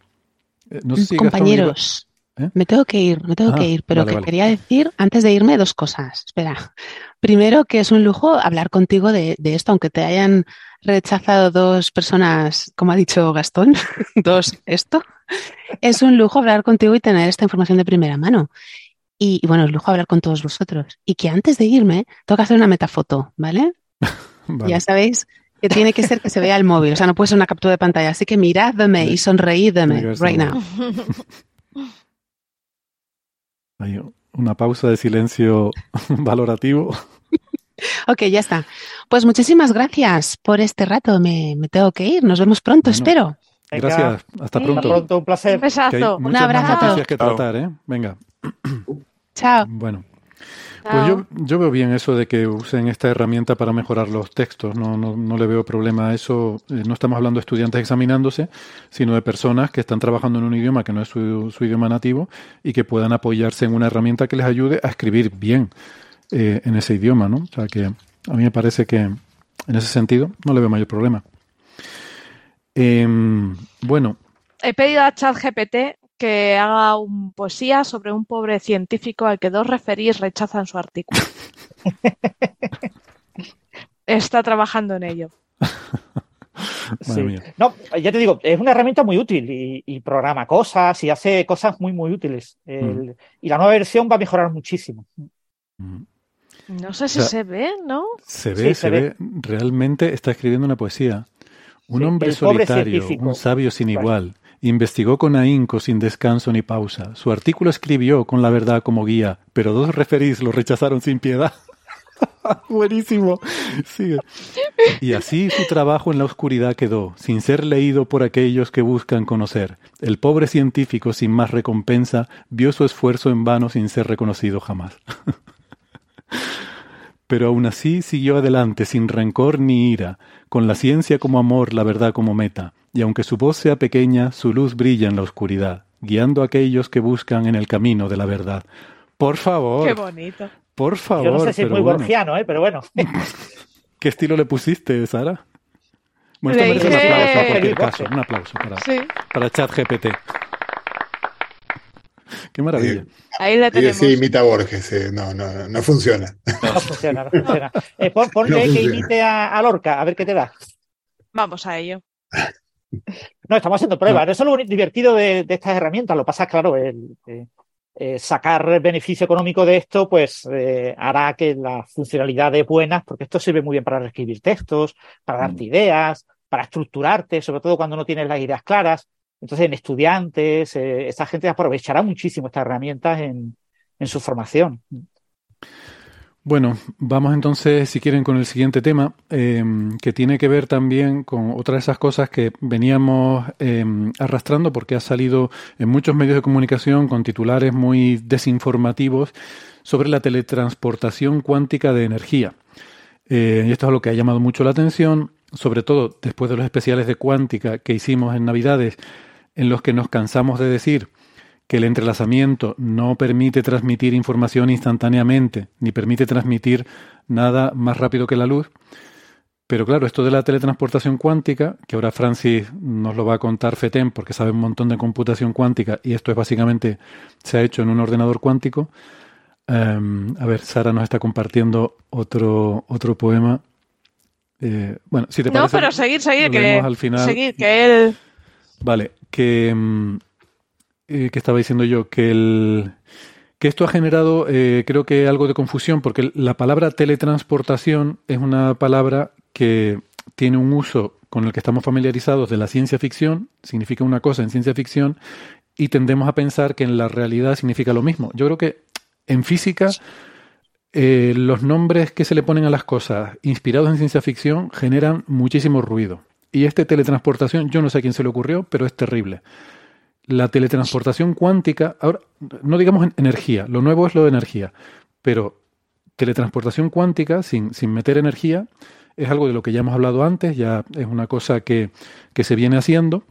Eh, no sé si Compañeros, ¿Eh? me tengo que ir, me tengo que Ah, ir, pero vale, que vale. quería decir antes de irme dos cosas. Espera. Primero, que es un lujo hablar contigo de, de esto, aunque te hayan rechazado dos personas, como ha dicho Gastón, dos esto. Es un lujo hablar contigo y tener esta información de primera mano. Y, y bueno, es lujo hablar con todos vosotros. Y que antes de irme, tengo que hacer una metafoto, ¿vale? Vale. Ya sabéis que tiene que ser que se vea el móvil, o sea, no puede ser una captura de pantalla. Así que miradme y sonreídme right now. Hay una pausa de silencio valorativo. Ok, ya está. Pues muchísimas gracias por este rato. Me, me tengo que ir. Nos vemos pronto, Bueno, espero. Gracias. Hasta pronto. Hasta pronto, un placer. Un besazo. Un abrazo más a todos. noticias que tratar, ¿eh? Venga. Chao. Bueno. Pues yo, yo veo bien eso de que usen esta herramienta para mejorar los textos. No, no, no le veo problema a eso. Eh, No estamos hablando de estudiantes examinándose, sino de personas que están trabajando en un idioma que no es su, su idioma nativo y que puedan apoyarse en una herramienta que les ayude a escribir bien eh, en ese idioma, ¿no? O sea que a mí me parece que en ese sentido no le veo mayor problema. Em, bueno, He pedido a ChatGPT que haga un poesía sobre un pobre científico al que dos referís rechazan su artículo. Está trabajando en ello. Sí. No, ya te digo, es una herramienta muy útil y, y programa cosas y hace cosas muy, muy útiles. El- Y la nueva versión va a mejorar muchísimo. No sé si O sea, se ve, ¿no? Se Sí, ve, se se ve. ve. Realmente está escribiendo una poesía. Un Sí, hombre solitario, un sabio sin Claro. igual, investigó con ahínco sin descanso ni pausa. Su artículo escribió con la verdad como guía, pero dos referís lo rechazaron sin piedad. Buenísimo. Sigue. Y así su trabajo en la oscuridad quedó, sin ser leído por aquellos que buscan conocer. El pobre científico, sin más recompensa, vio su esfuerzo en vano sin ser reconocido jamás. Pero aún así siguió adelante sin rencor ni ira, con la ciencia como amor, la verdad como meta, y aunque su voz sea pequeña, su luz brilla en la oscuridad, guiando a aquellos que buscan en el camino de la verdad. Por favor, Qué bonito. por favor. Yo no sé si es muy bueno. borgiano, ¿eh? pero bueno. ¿Qué estilo le pusiste, Sara? Bueno, esto merece un aplauso en cualquier caso, un aplauso para, Sí, para ChatGPT. Qué maravilla. ahí la Y tenemos. sí, imita a Borges, eh, no, no, no funciona. No funciona, no funciona. Eh, pon- ponle No que funciona. imite a, a Lorca, a ver qué te da. Vamos a ello. No, estamos haciendo pruebas. Eso es lo divertido de, de estas herramientas. Lo pasa claro, el, eh, eh, sacar beneficio económico de esto, pues eh, hará que las funcionalidades buenas, porque esto sirve muy bien para reescribir textos, para darte ideas, para estructurarte, sobre todo cuando no tienes las ideas claras. Entonces, en estudiantes, eh, esta gente aprovechará muchísimo estas herramientas en, en su formación. Bueno, vamos entonces, si quieren, con el siguiente tema, eh, que tiene que ver también con otra de esas cosas que veníamos eh, arrastrando porque ha salido en muchos medios de comunicación con titulares muy desinformativos sobre la teletransportación cuántica de energía. Eh, y esto es lo que ha llamado mucho la atención, sobre todo después de los especiales de cuántica que hicimos en Navidades, en los que nos cansamos de decir que el entrelazamiento no permite transmitir información instantáneamente, ni permite transmitir nada más rápido que la luz. Pero claro, esto de la teletransportación cuántica, que ahora Francis nos lo va a contar FETEM porque sabe un montón de computación cuántica y esto es básicamente, se ha hecho en un ordenador cuántico. Um, a ver, Sara nos está compartiendo otro, otro poema. Eh, bueno, si te No, parece, pero seguir, seguir, que, al final. seguir, que él... Vale, que, mm, eh, que estaba diciendo yo que el que esto ha generado eh, creo que algo de confusión porque la palabra teletransportación es una palabra que tiene un uso con el que estamos familiarizados de la ciencia ficción, significa una cosa en ciencia ficción y tendemos a pensar que en la realidad significa lo mismo. Yo creo que en física eh, los nombres que se le ponen a las cosas inspirados en ciencia ficción generan muchísimo ruido. Y este teletransportación, yo no sé a quién se le ocurrió, pero es terrible. La teletransportación cuántica, ahora, no digamos en energía, lo nuevo es lo de energía, pero teletransportación cuántica sin, sin meter energía es algo de lo que ya hemos hablado antes, ya es una cosa que, que se viene haciendo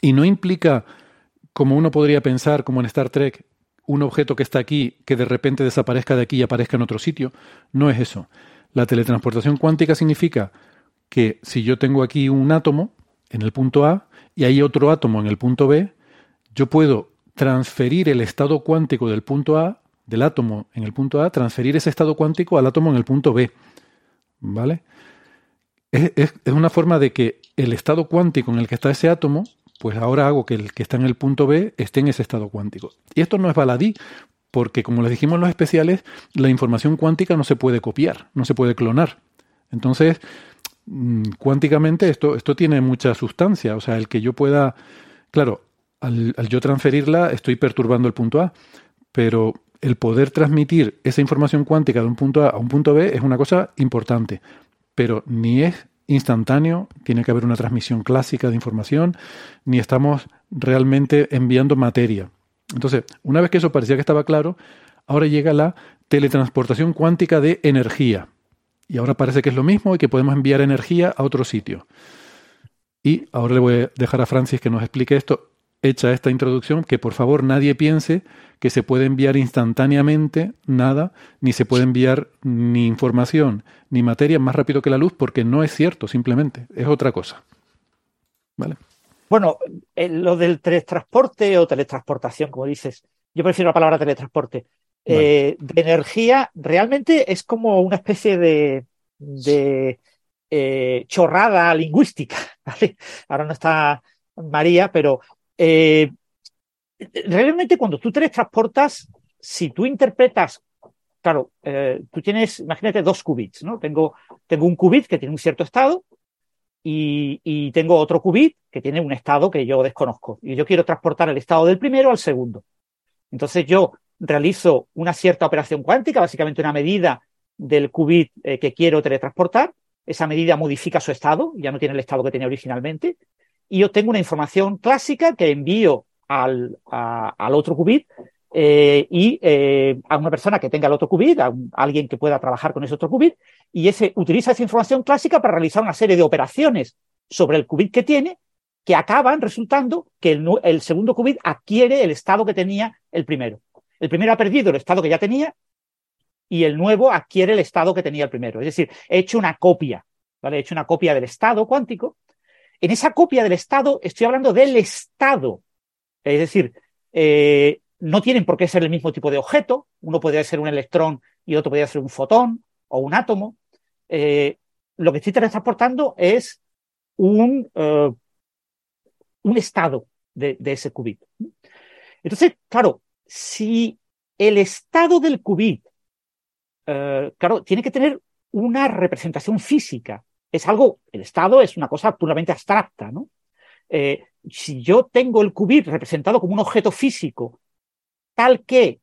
y no implica, como uno podría pensar, como en Star Trek, un objeto que está aquí, que de repente desaparezca de aquí y aparezca en otro sitio. No es eso. La teletransportación cuántica significa que si yo tengo aquí un átomo en el punto A y hay otro átomo en el punto B, yo puedo transferir el estado cuántico del punto A, del átomo en el punto A, transferir ese estado cuántico al átomo en el punto B. ¿Vale? Es, es, una forma de que el estado cuántico en el que está ese átomo, pues ahora hago que el que está en el punto B esté en ese estado cuántico. Y esto no es baladí, porque como les dijimos en los especiales, la información cuántica no se puede copiar, no se puede clonar. Entonces, cuánticamente esto, esto tiene mucha sustancia. O sea, el que yo pueda, claro, al, yo transferirla estoy perturbando el punto A, pero el poder transmitir esa información cuántica de un punto A a un punto B es una cosa importante, pero ni es instantáneo, tiene que haber una transmisión clásica de información, ni estamos realmente enviando materia. Entonces, una vez que eso parecía que estaba claro, ahora llega la teletransportación cuántica de energía. Y ahora parece que es lo mismo y que podemos enviar energía a otro sitio. Y ahora le voy a dejar a Francis que nos explique esto hecha esta introducción, que por favor nadie piense que se puede enviar instantáneamente nada, ni se puede enviar ni información, ni materia más rápido que la luz, porque no es cierto, simplemente, es otra cosa. ¿Vale? Bueno, eh, lo del teletransporte o teletransportación, como dices, yo prefiero la palabra teletransporte, eh, de energía, realmente es como una especie de, de eh, chorrada lingüística. Ahora no está María, pero eh, realmente cuando tú teletransportas, si tú interpretas, claro, tú tienes, imagínate dos qubits, ¿no? Tengo, tengo un qubit que tiene un cierto estado y, y, tengo otro qubit que tiene un estado que yo desconozco. Y yo quiero transportar el estado del primero al segundo. Entonces yo realizo una cierta operación cuántica, básicamente una medida del qubit eh, que quiero teletransportar. Esa medida modifica su estado, ya no tiene el estado que tenía originalmente y yo tengo una información clásica que envío al, al otro qubit eh, y eh, a una persona que tenga el otro qubit, a, alguien que pueda trabajar con ese otro qubit, y ese utiliza esa información clásica para realizar una serie de operaciones sobre el qubit que tiene, que acaban resultando que el segundo qubit adquiere el estado que tenía el primero. El primero ha perdido el estado que ya tenía y el nuevo adquiere el estado que tenía el primero. Es decir, he hecho una copia. He hecho una copia del estado cuántico en esa copia del estado estoy hablando del estado. Es decir, eh, no tienen por qué ser el mismo tipo de objeto. Uno podría ser un electrón y otro podría ser un fotón o un átomo. Eh, lo que estoy transportando es un, eh, un estado de, de, ese qubit. Entonces, claro, si el estado del qubit, claro, tiene que tener una representación física es algo, el estado es una cosa puramente abstracta, ¿no? Eh, si yo tengo el qubit representado como un objeto físico, tal que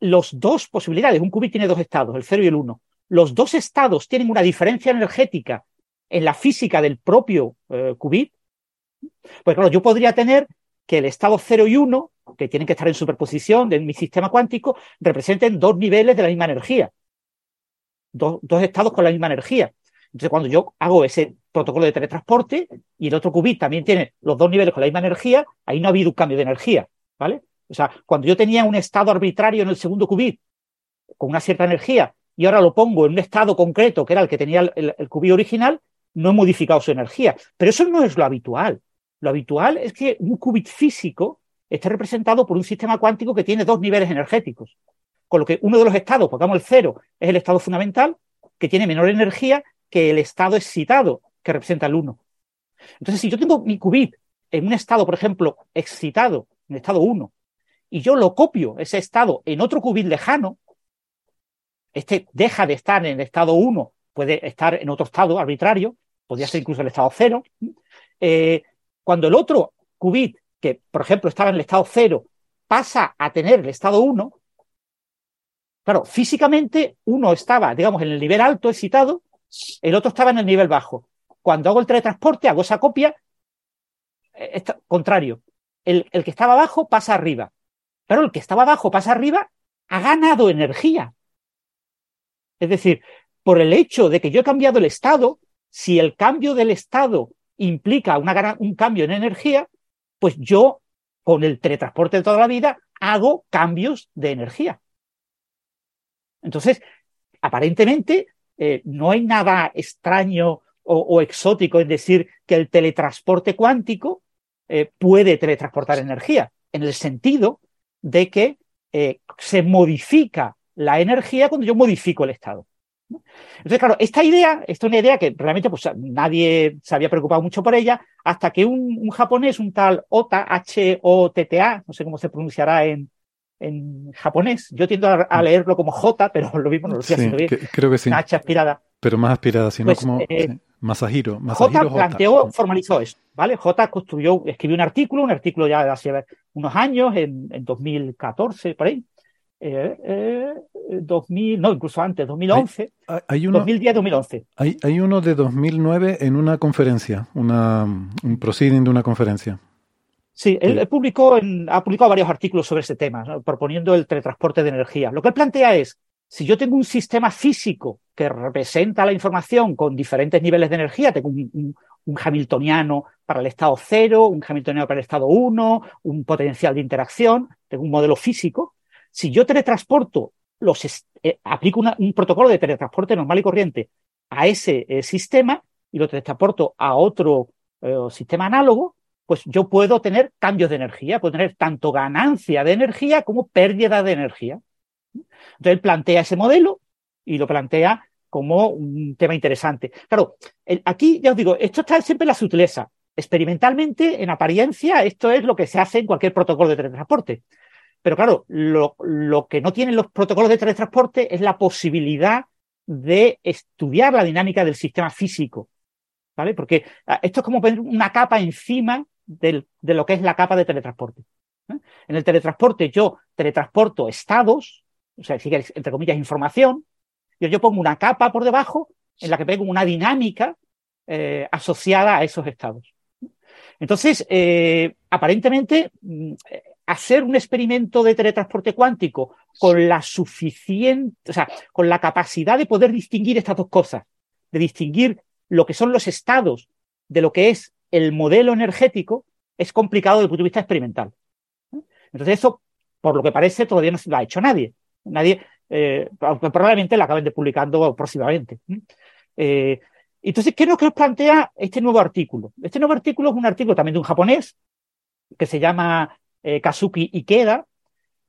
los dos posibilidades, un qubit tiene dos estados, el 0 y el 1, los dos estados tienen una diferencia energética en la física del propio eh, qubit, pues claro, yo podría tener que el estado 0 y 1, que tienen que estar en superposición de mi sistema cuántico, representen dos niveles de la misma energía, dos estados con la misma energía. Entonces, cuando yo hago ese protocolo de teletransporte y el otro qubit también tiene los dos niveles con la misma energía, ahí no ha habido un cambio de energía, ¿vale? O sea, cuando yo tenía un estado arbitrario en el segundo qubit con una cierta energía y ahora lo pongo en un estado concreto que era el que tenía el, el, qubit original, no he modificado su energía. Pero eso no es lo habitual. Lo habitual es que un qubit físico esté representado por un sistema cuántico que tiene dos niveles energéticos. Con lo que uno de los estados, pongamos el cero, es el estado fundamental, que tiene menor energía que el estado excitado, que representa el 1. Entonces, si yo tengo mi qubit en un estado, por ejemplo, excitado, en estado 1, y yo lo copio, ese estado, en otro qubit lejano, este deja de estar en el estado 1, puede estar en otro estado arbitrario, podría ser incluso el estado 0. Eh, cuando el otro qubit, que por ejemplo estaba en el estado 0, pasa a tener el estado 1, claro, físicamente uno estaba, digamos, en el nivel alto excitado el otro estaba en el nivel bajo. Cuando hago el teletransporte, hago esa copia, eh, contrario. El, el que estaba abajo pasa arriba. Pero el que estaba abajo pasa arriba, ha ganado energía. Es decir, por el hecho de que yo he cambiado el estado, si el cambio del estado implica una, un cambio en energía, pues yo, con el teletransporte de toda la vida, hago cambios de energía. Entonces, aparentemente, eh, no hay nada extraño o, exótico en decir que el teletransporte cuántico eh, puede teletransportar energía. en el sentido de que eh, se modifica la energía cuando yo modifico el estado. Entonces, claro, esta idea, esta es una idea que realmente pues, nadie se había preocupado mucho por ella, hasta que un, japonés, un tal Ota, H-O-T-T-A, no sé cómo se pronunciará en, en japonés, yo tiendo a, leerlo como J, pero lo mismo no lo estoy haciendo bien. creo que sí. Una H aspirada. Pero más aspirada, sino pues, como eh, Masahiro. J planteó, formalizó eso, ¿vale? J construyó, escribió un artículo, un artículo ya de hace unos años, en, en 2014, por ahí, eh, 2000, eh, no, incluso antes, 2011, hay, 2010, 2011. Hay, hay uno de 2009 en una conferencia, una, un proceeding de una conferencia. Sí, él, publicó ha publicado varios artículos sobre ese tema, proponiendo el teletransporte de energía. Lo que él plantea es, si yo tengo un sistema físico que representa la información con diferentes niveles de energía, tengo un, un Hamiltoniano para el estado 0, un Hamiltoniano para el estado 1, un potencial de interacción, tengo un modelo físico, si yo teletransporto, los eh, aplico un protocolo de teletransporte normal y corriente a ese eh, sistema y lo teletransporto a otro eh, sistema análogo, pues yo puedo tener cambios de energía, puedo tener tanto ganancia de energía como pérdida de energía. Entonces él plantea ese modelo y lo plantea como un tema interesante. Claro, aquí ya os digo, esto está siempre en la sutileza. Experimentalmente, en apariencia, esto es lo que se hace en cualquier protocolo de teletransporte. Pero claro, lo, que no tienen los protocolos de teletransporte es la posibilidad de estudiar la dinámica del sistema físico. ¿Vale? Porque ah, esto es como poner una capa encima de lo que es la capa de teletransporte. ¿eh? En el teletransporte yo teletransporto estados, o sea, entre comillas, información, y yo pongo una capa por debajo en la que pongo una dinámica eh, asociada a esos estados. Entonces, eh, aparentemente, mm, hacer un experimento de teletransporte cuántico con la suficiente, o sea, con la capacidad de poder distinguir estas dos cosas, de distinguir lo que son los estados de lo que es el modelo energético, es complicado desde el punto de vista experimental. Entonces, eso, por lo que parece, todavía no se lo ha hecho nadie. Nadie, eh, probablemente la acaben de publicando próximamente. Eh, entonces, ¿qué es lo que nos plantea este nuevo artículo? Este nuevo artículo es un artículo también de un japonés que se llama eh, Kazuki Ikeda.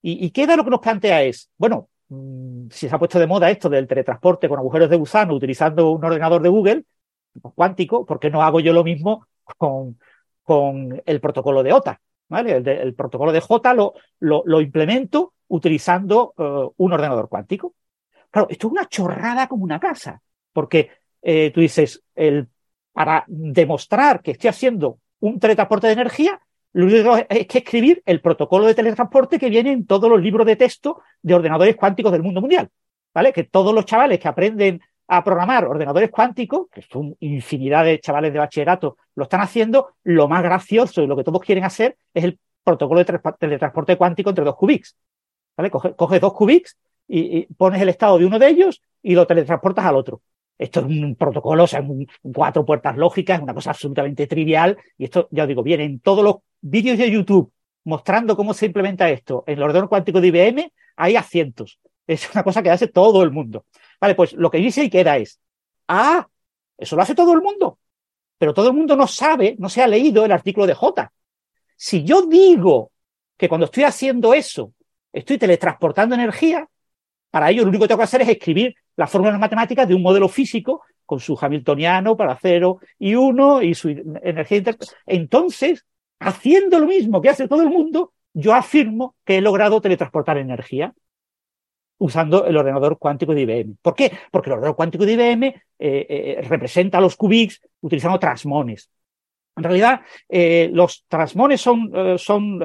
Y Ikeda lo que nos plantea es, bueno, mm, si se ha puesto de moda esto del teletransporte con agujeros de gusano utilizando un ordenador de Google cuántico, ¿por qué no hago yo lo mismo con, con el protocolo de OTA? ¿vale? El, protocolo de J lo, lo, implemento utilizando eh, un ordenador cuántico. Claro, esto es una chorrada como una casa, porque eh, tú dices, el, para demostrar que estoy haciendo un teletransporte de energía, lo único es que escribir el protocolo de teletransporte que viene en todos los libros de texto de ordenadores cuánticos del mundo mundial. ¿Vale? Que todos los chavales que aprenden a programar ordenadores cuánticos, que son infinidad de chavales de bachillerato, lo están haciendo, lo más gracioso y lo que todos quieren hacer es el protocolo de teletransporte cuántico entre dos qubits. ¿Vale? Coges, dos qubits y, pones el estado de uno de ellos y lo teletransportas al otro. Esto es un protocolo, o sea, un, cuatro puertas lógicas, es una cosa absolutamente trivial. Y esto, ya os digo, viene en todos los vídeos de YouTube mostrando cómo se implementa esto en el ordenador cuántico de IBM, hay a cientos. Es una cosa que hace todo el mundo. Vale, pues lo que dice y queda es, ah, eso lo hace todo el mundo, pero todo el mundo no sabe, no se ha leído el artículo de J. Si yo digo que cuando estoy haciendo eso, estoy teletransportando energía, para ello lo único que tengo que hacer es escribir las fórmulas matemáticas de un modelo físico con su Hamiltoniano para 0 y 1 y su energía inter... Entonces, haciendo lo mismo que hace todo el mundo, yo afirmo que he logrado teletransportar energía usando el ordenador cuántico de IBM. ¿Por qué? Porque el ordenador cuántico de IBM eh, eh, representa los qubits utilizando trasmones. En realidad, eh, los trasmones son, son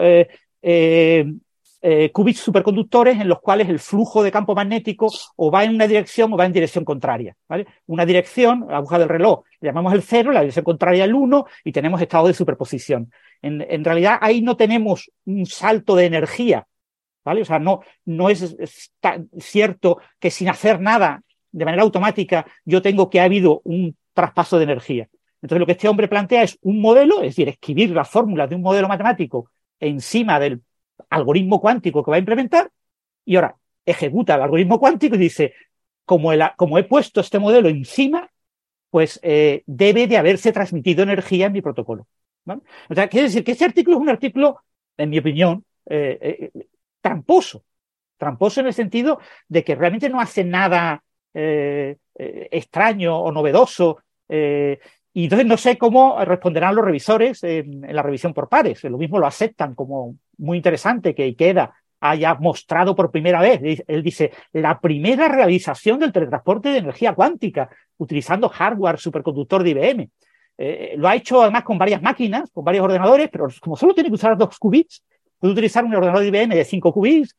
eh, superconductores en los cuales el flujo de campo magnético o va en una dirección o va en dirección contraria. ¿vale? Una dirección, la aguja del reloj, le llamamos el cero, la dirección contraria el uno y tenemos estado de superposición. En, realidad ahí no tenemos un salto de energía. ¿vale? O sea, no, no es, cierto que sin hacer nada de manera automática yo tengo que ha habido un traspaso de energía. Entonces lo que este hombre plantea es un modelo, es decir, escribir las fórmulas de un modelo matemático encima del algoritmo cuántico que va a implementar y ahora ejecuta el algoritmo cuántico y dice, como, como he puesto este modelo encima, pues eh, debe de haberse transmitido energía en mi protocolo. O sea, quiere decir que este artículo es un artículo, en mi opinión, eh, tramposo. Tramposo en el sentido de que realmente no hace nada extraño o novedoso. Y entonces no sé cómo responderán los revisores en, la revisión por pares. Lo mismo lo aceptan como muy interesante que queda haya mostrado por primera vez. Él dice, la primera realización del teletransporte de energía cuántica utilizando hardware superconductor de IBM. Eh, lo ha hecho además con varias máquinas, con varios ordenadores, pero como solo tiene que usar dos qubits, puede utilizar un ordenador de IBM de cinco qubits.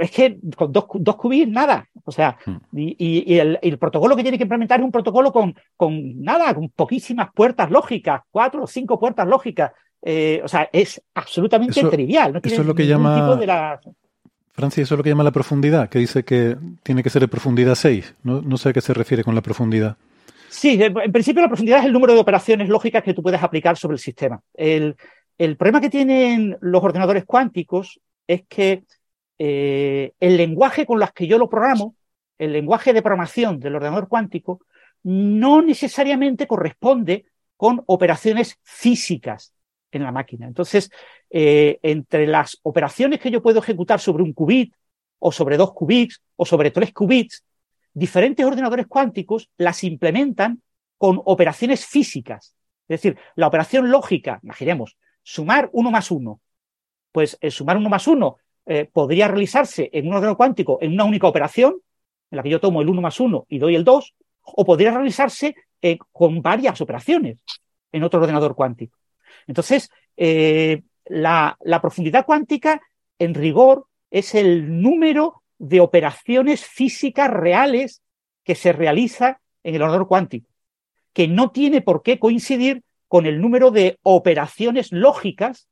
Es que con dos, dos qubits nada. O sea, hmm. y, el, protocolo que tiene que implementar es un protocolo con, con nada, con poquísimas puertas lógicas, cuatro o cinco puertas lógicas. Eh, o sea, es absolutamente trivial. eso es lo que llama. Francis, eso es lo que llama la profundidad, que dice que tiene que ser de profundidad 6. No, no sé a qué se refiere con la profundidad. Sí, en principio la profundidad es el número de operaciones lógicas que tú puedes aplicar sobre el sistema. El, problema que tienen los ordenadores cuánticos es que eh, el lenguaje con las que yo lo programo, el lenguaje de programación del ordenador cuántico, no necesariamente corresponde con operaciones físicas en la máquina. Entonces, eh, entre las operaciones que yo puedo ejecutar sobre un qubit, o sobre dos qubits, o sobre tres qubits, diferentes ordenadores cuánticos las implementan con operaciones físicas. Es decir, la operación lógica, imaginemos, sumar uno más uno. Pues el sumar uno más uno eh, podría realizarse en un ordenador cuántico en una única operación, en la que yo tomo el uno más uno y doy el dos, o podría realizarse eh, con varias operaciones en otro ordenador cuántico. Entonces, eh, la, profundidad cuántica, en rigor, es el número de operaciones físicas reales que se realiza en el ordenador cuántico, que no tiene por qué coincidir con el número de operaciones lógicas,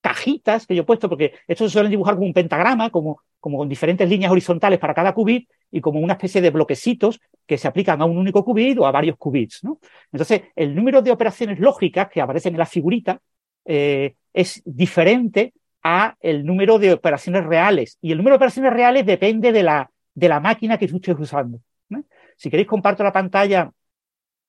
cajitas que yo he puesto, porque esto se suelen dibujar como un pentagrama, como, como con diferentes líneas horizontales para cada qubit y como una especie de bloquecitos que se aplican a un único qubit o a varios qubits. ¿no? Entonces, el número de operaciones lógicas que aparecen en la figurita eh, es diferente a el número de operaciones reales. Y el número de operaciones reales depende de la, de la máquina que tú estés usando. Si queréis, comparto la pantalla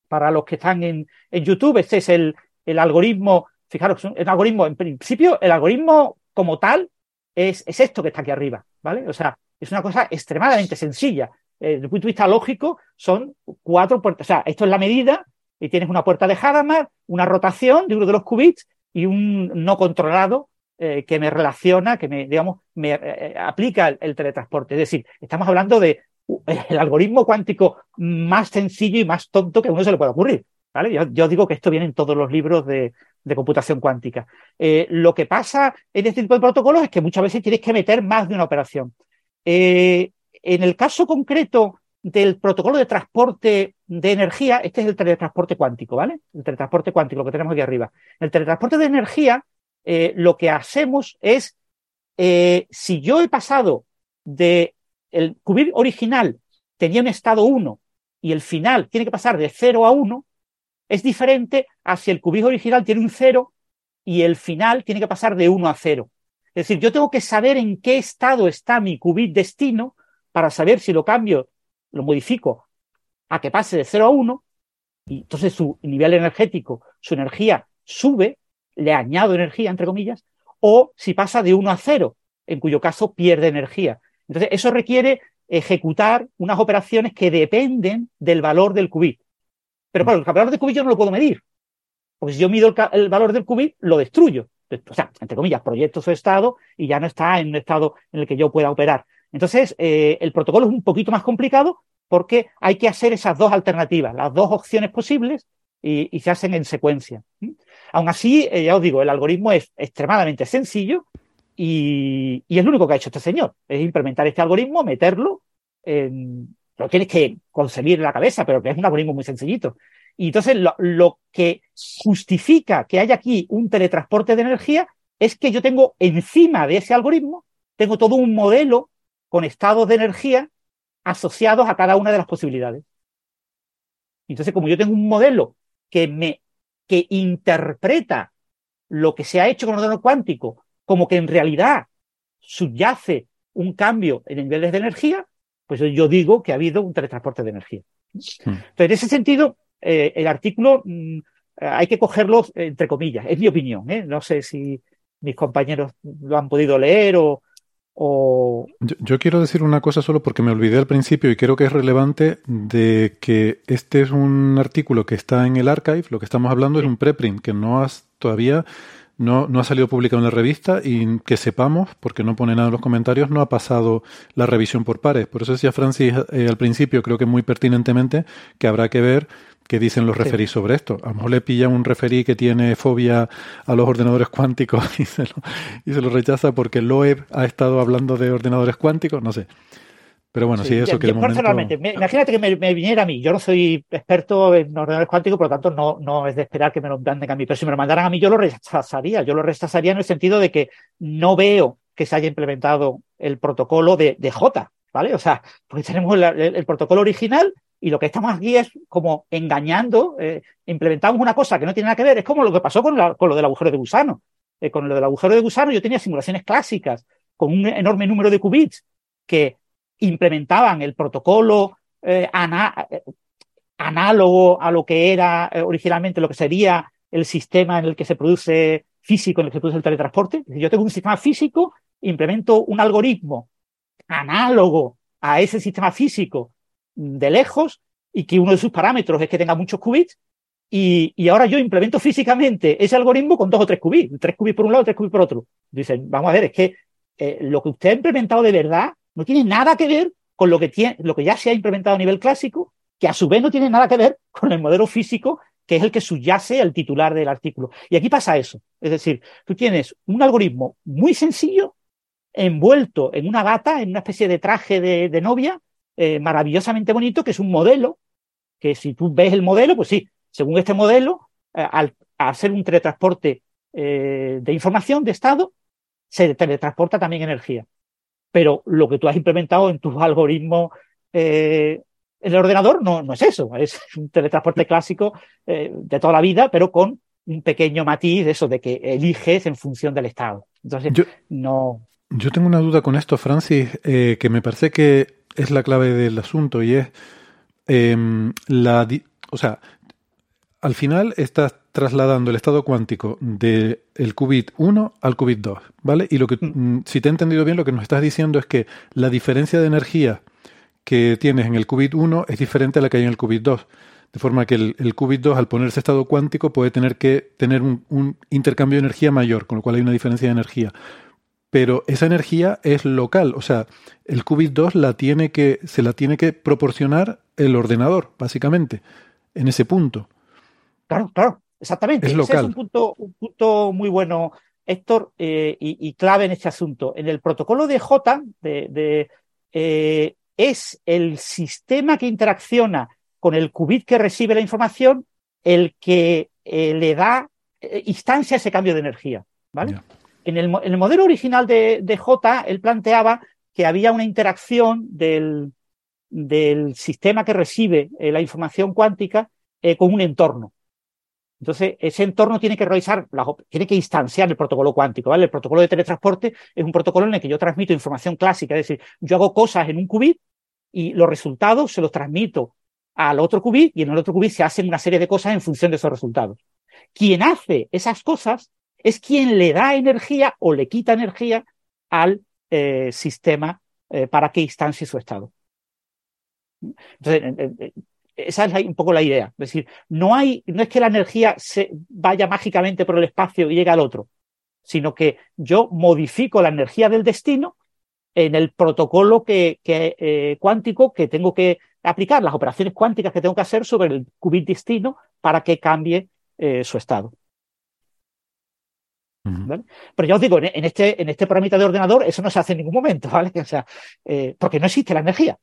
para los que están en, en YouTube. Este es el, el algoritmo. Fijaros, el algoritmo, en principio, el algoritmo como tal es, es esto que está aquí arriba, ¿vale? O sea, es una cosa extremadamente sencilla. Eh, desde el punto de vista lógico, son cuatro puertas. O sea, esto es la medida y tienes una puerta de Hadamard, una rotación de uno de los qubits y un no controlado eh, que me relaciona, que me, digamos, me eh, aplica el, teletransporte. Es decir, estamos hablando de el algoritmo cuántico más sencillo y más tonto que a uno se le pueda ocurrir. ¿vale? Yo, digo que esto viene en todos los libros de, computación cuántica. lo que pasa en este tipo de protocolos es que muchas veces tienes que meter más de una operación. Eh, en el caso concreto del protocolo de transporte de energía, este es el teletransporte cuántico, ¿vale? El teletransporte cuántico, lo que tenemos aquí arriba. el teletransporte de energía, eh, lo que hacemos es, eh, si yo he pasado de el qubit original tenía un estado 1 y el final tiene que pasar de 0 a 1, es diferente a si el qubit original tiene un 0 y el final tiene que pasar de 1 a 0. Es decir, yo tengo que saber en qué estado está mi qubit destino para saber si lo cambio, lo modifico a que pase de 0 a 1, y entonces su nivel energético, su energía sube, le añado energía, entre comillas, o si pasa de 1 a 0, en cuyo caso pierde energía. Entonces, eso requiere ejecutar unas operaciones que dependen del valor del qubit. Pero claro, el valor del qubit yo no lo puedo medir. Porque si yo mido el valor del qubit, lo destruyo o sea, entre comillas, proyecto su estado y ya no está en un estado en el que yo pueda operar. Entonces, eh, el protocolo es un poquito más complicado porque hay que hacer esas dos alternativas, las dos opciones posibles y, se hacen en secuencia. Aún así, eh, ya os digo, el algoritmo es extremadamente sencillo y, es lo único que ha hecho este señor, es implementar este algoritmo, meterlo, en, lo tienes que conseguir en la cabeza, pero que es un algoritmo muy sencillito. Y entonces lo, que justifica que haya aquí un teletransporte de energía es que yo tengo encima de ese algoritmo, tengo todo un modelo con estados de energía asociados a cada una de las posibilidades. Entonces, como yo tengo un modelo que me que interpreta lo que se ha hecho con el ordenador cuántico como que en realidad subyace un cambio en niveles de energía, pues yo digo que ha habido un teletransporte de energía. Hmm. Entonces, en ese sentido, eh, el artículo mm, hay que cogerlo entre comillas, es mi opinión, ¿eh? no sé si mis compañeros lo han podido leer o, yo, quiero decir una cosa solo porque me olvidé al principio y creo que es relevante de que este es un artículo que está en el archive, lo que estamos hablando es un preprint que no has todavía no, no ha salido publicado en la revista y que sepamos, porque no pone nada en los comentarios, no ha pasado la revisión por pares. Por eso decía Francis eh, al principio, creo que muy pertinentemente, que habrá que ver qué dicen los referís sobre esto. A lo mejor le pilla un referí que tiene fobia a los ordenadores cuánticos y se lo, y se lo rechaza porque Loeb ha estado hablando de ordenadores cuánticos, no sé. Pero bueno, sí, eso que personalmente, imagínate que me, viniera a mí, yo no soy experto en ordenadores cuánticos, por lo tanto no, no es de esperar que me lo manden a mí, pero si me lo mandaran a mí yo lo rechazaría, yo lo rechazaría en el sentido de que no veo que se haya implementado el protocolo de, de J, ¿vale? O sea, porque tenemos el, protocolo original y lo que estamos aquí es como engañando, eh, implementamos una cosa que no tiene nada que ver, es como lo que pasó con, con lo del agujero de gusano. Eh, con lo del agujero de gusano yo tenía simulaciones clásicas con un enorme número de qubits que implementaban el protocolo eh, análogo a lo que era eh, originalmente lo que sería el sistema en el que se produce físico, en el que se produce el teletransporte. Yo tengo un sistema físico, implemento un algoritmo análogo a ese sistema físico de lejos y que uno de sus parámetros es que tenga muchos qubits y, ahora yo implemento físicamente ese algoritmo con dos o tres qubits, tres qubits por un lado, tres qubits por otro. Dicen, vamos a ver, es que eh, lo que usted ha implementado de verdad no tiene nada que ver con lo que, tiene, lo que ya se ha implementado a nivel clásico, que a su vez no tiene nada que ver con el modelo físico que es el que subyace al titular del artículo. Y aquí pasa eso. Es decir, tú tienes un algoritmo muy sencillo, envuelto en una gata, en una especie de traje de, novia, eh, maravillosamente bonito, que es un modelo, que si tú ves el modelo, pues sí, según este modelo, eh, al, hacer un teletransporte eh, de información, de estado, se teletransporta también energía pero lo que tú has implementado en tus algoritmos eh, en el ordenador no, no es eso, es un teletransporte clásico eh, de toda la vida, pero con un pequeño matiz de eso, de que eliges en función del estado. Entonces, yo, no. Yo tengo una duda con esto, Francis, eh, que me parece que es la clave del asunto y es em, la. O sea, al final estás trasladando el estado cuántico del qubit 1 al qubit 2, ¿vale? Y lo que, mm. Mm, si te he entendido bien, lo que nos estás diciendo es que la diferencia de energía que tienes en el qubit 1 es diferente a la que hay en el qubit 2. De forma que el, qubit 2, al ponerse estado cuántico, puede tener que tener un, intercambio de energía mayor, con lo cual hay una diferencia de energía. Pero esa energía es local, o sea, el qubit 2 la tiene que, se la tiene que proporcionar el ordenador, básicamente, en ese punto. Claro, claro. Exactamente. Ese es un punto, un punto muy bueno, Héctor, eh, y, clave en este asunto. En el protocolo de J de, eh, es el sistema que interacciona con el qubit que recibe la información el que eh, le da instancia a ese cambio de energía. ¿vale? En, el, modelo original de, de, J, él planteaba que había una interacción del, del sistema que recibe la información cuántica con un entorno. Entonces, ese entorno tiene que realizar, tiene que instanciar el protocolo cuántico, ¿vale? El protocolo de teletransporte es un protocolo en el que yo transmito información clásica, es decir, yo hago cosas en un qubit y los resultados se los transmito al otro qubit y en el otro qubit se hacen una serie de cosas en función de esos resultados. Quien hace esas cosas es quien le da energía o le quita energía al eh, sistema eh, para que instancie su estado. Entonces, esa es un poco la idea. Es decir, no hay, no es que la energía se vaya mágicamente por el espacio y llegue al otro, sino que yo modifico la energía del destino en el protocolo que, eh, cuántico que tengo que aplicar, las operaciones cuánticas que tengo que hacer sobre el qubit destino para que cambie eh, su estado. Pero ya os digo, en este, en este programita de ordenador eso no se hace en ningún momento, ¿vale? O sea, eh, porque no existe la energía.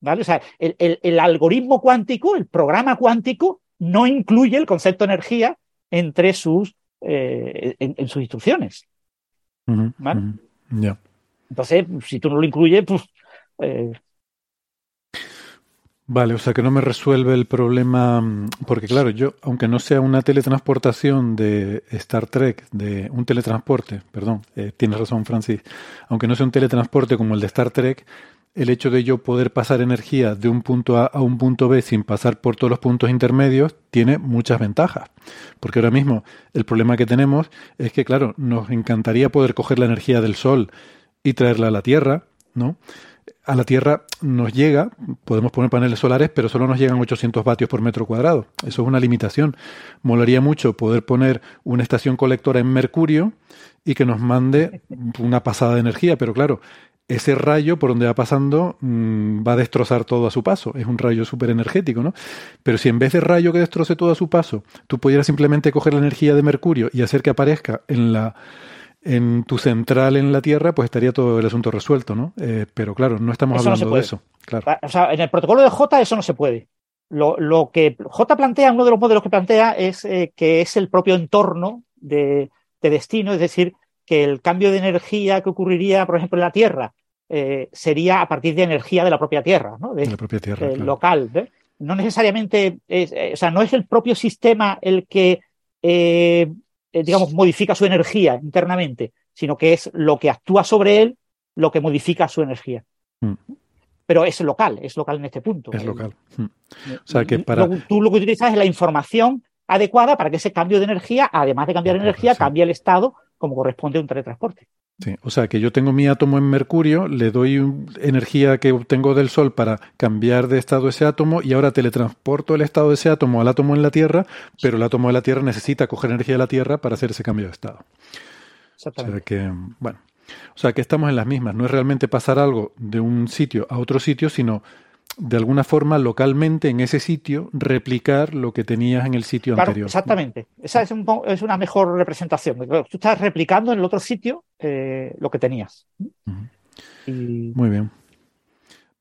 ¿Vale? O sea, el, algoritmo cuántico, el programa cuántico, no incluye el concepto de energía entre sus, eh, en, sus instrucciones. Entonces, si tú no lo incluyes, pues... Eh, vale, o sea que no me resuelve el problema, porque claro, yo, aunque no sea una teletransportación de Star Trek, de un teletransporte, perdón, eh, tienes razón Francis, aunque no sea un teletransporte como el de Star Trek, el hecho de yo poder pasar energía de un punto A a un punto B sin pasar por todos los puntos intermedios tiene muchas ventajas. Porque ahora mismo el problema que tenemos es que, claro, nos encantaría poder coger la energía del Sol y traerla a la Tierra, ¿no? A la Tierra nos llega, podemos poner paneles solares, pero solo nos llegan 800 vatios por metro cuadrado. Eso es una limitación. Molaría mucho poder poner una estación colectora en Mercurio y que nos mande una pasada de energía, pero claro, ese rayo por donde va pasando mm, va a destrozar todo a su paso. Es un rayo súper energético, ¿no? Pero si en vez de rayo que destroce todo a su paso, tú pudieras simplemente coger la energía de Mercurio y hacer que aparezca en la en tu central en la Tierra, pues estaría todo el asunto resuelto, ¿no? Eh, pero claro, no estamos hablando de eso. Claro. O sea, en el protocolo de J eso no se puede. Lo, lo que J plantea, uno de los modelos que plantea es eh, que es el propio entorno de, de destino, es decir, que el cambio de energía que ocurriría, por ejemplo, en la Tierra, eh, sería a partir de energía de la propia Tierra, ¿no? De, la propia Tierra. Eh, Local. ¿eh? No necesariamente, es, eh, o sea, no es el propio sistema el que, eh, digamos, modifica su energía internamente, sino que es lo que actúa sobre él lo que modifica su energía. Mm. Pero es local, es local en este punto. Es local. Mm. O sea, que para... Tú lo que utilizas es la información adecuada para que ese cambio de energía, además de cambiar energía, sí. cambie el estado como corresponde a un teletransporte. Sí, o sea que yo tengo mi átomo en Mercurio, le doy un- energía que obtengo del Sol para cambiar de estado ese átomo y ahora teletransporto el estado de ese átomo al átomo en la Tierra, pero el átomo de la Tierra necesita coger energía de la Tierra para hacer ese cambio de estado. O sea que, bueno, o sea que estamos en las mismas. No es realmente pasar algo de un sitio a otro sitio, sino de alguna forma localmente en ese sitio replicar lo que tenías en el sitio Claro, anterior. exactamente. Esa es, un es una mejor representación. Tú estás replicando en el otro sitio eh, lo que tenías. Y, Muy bien.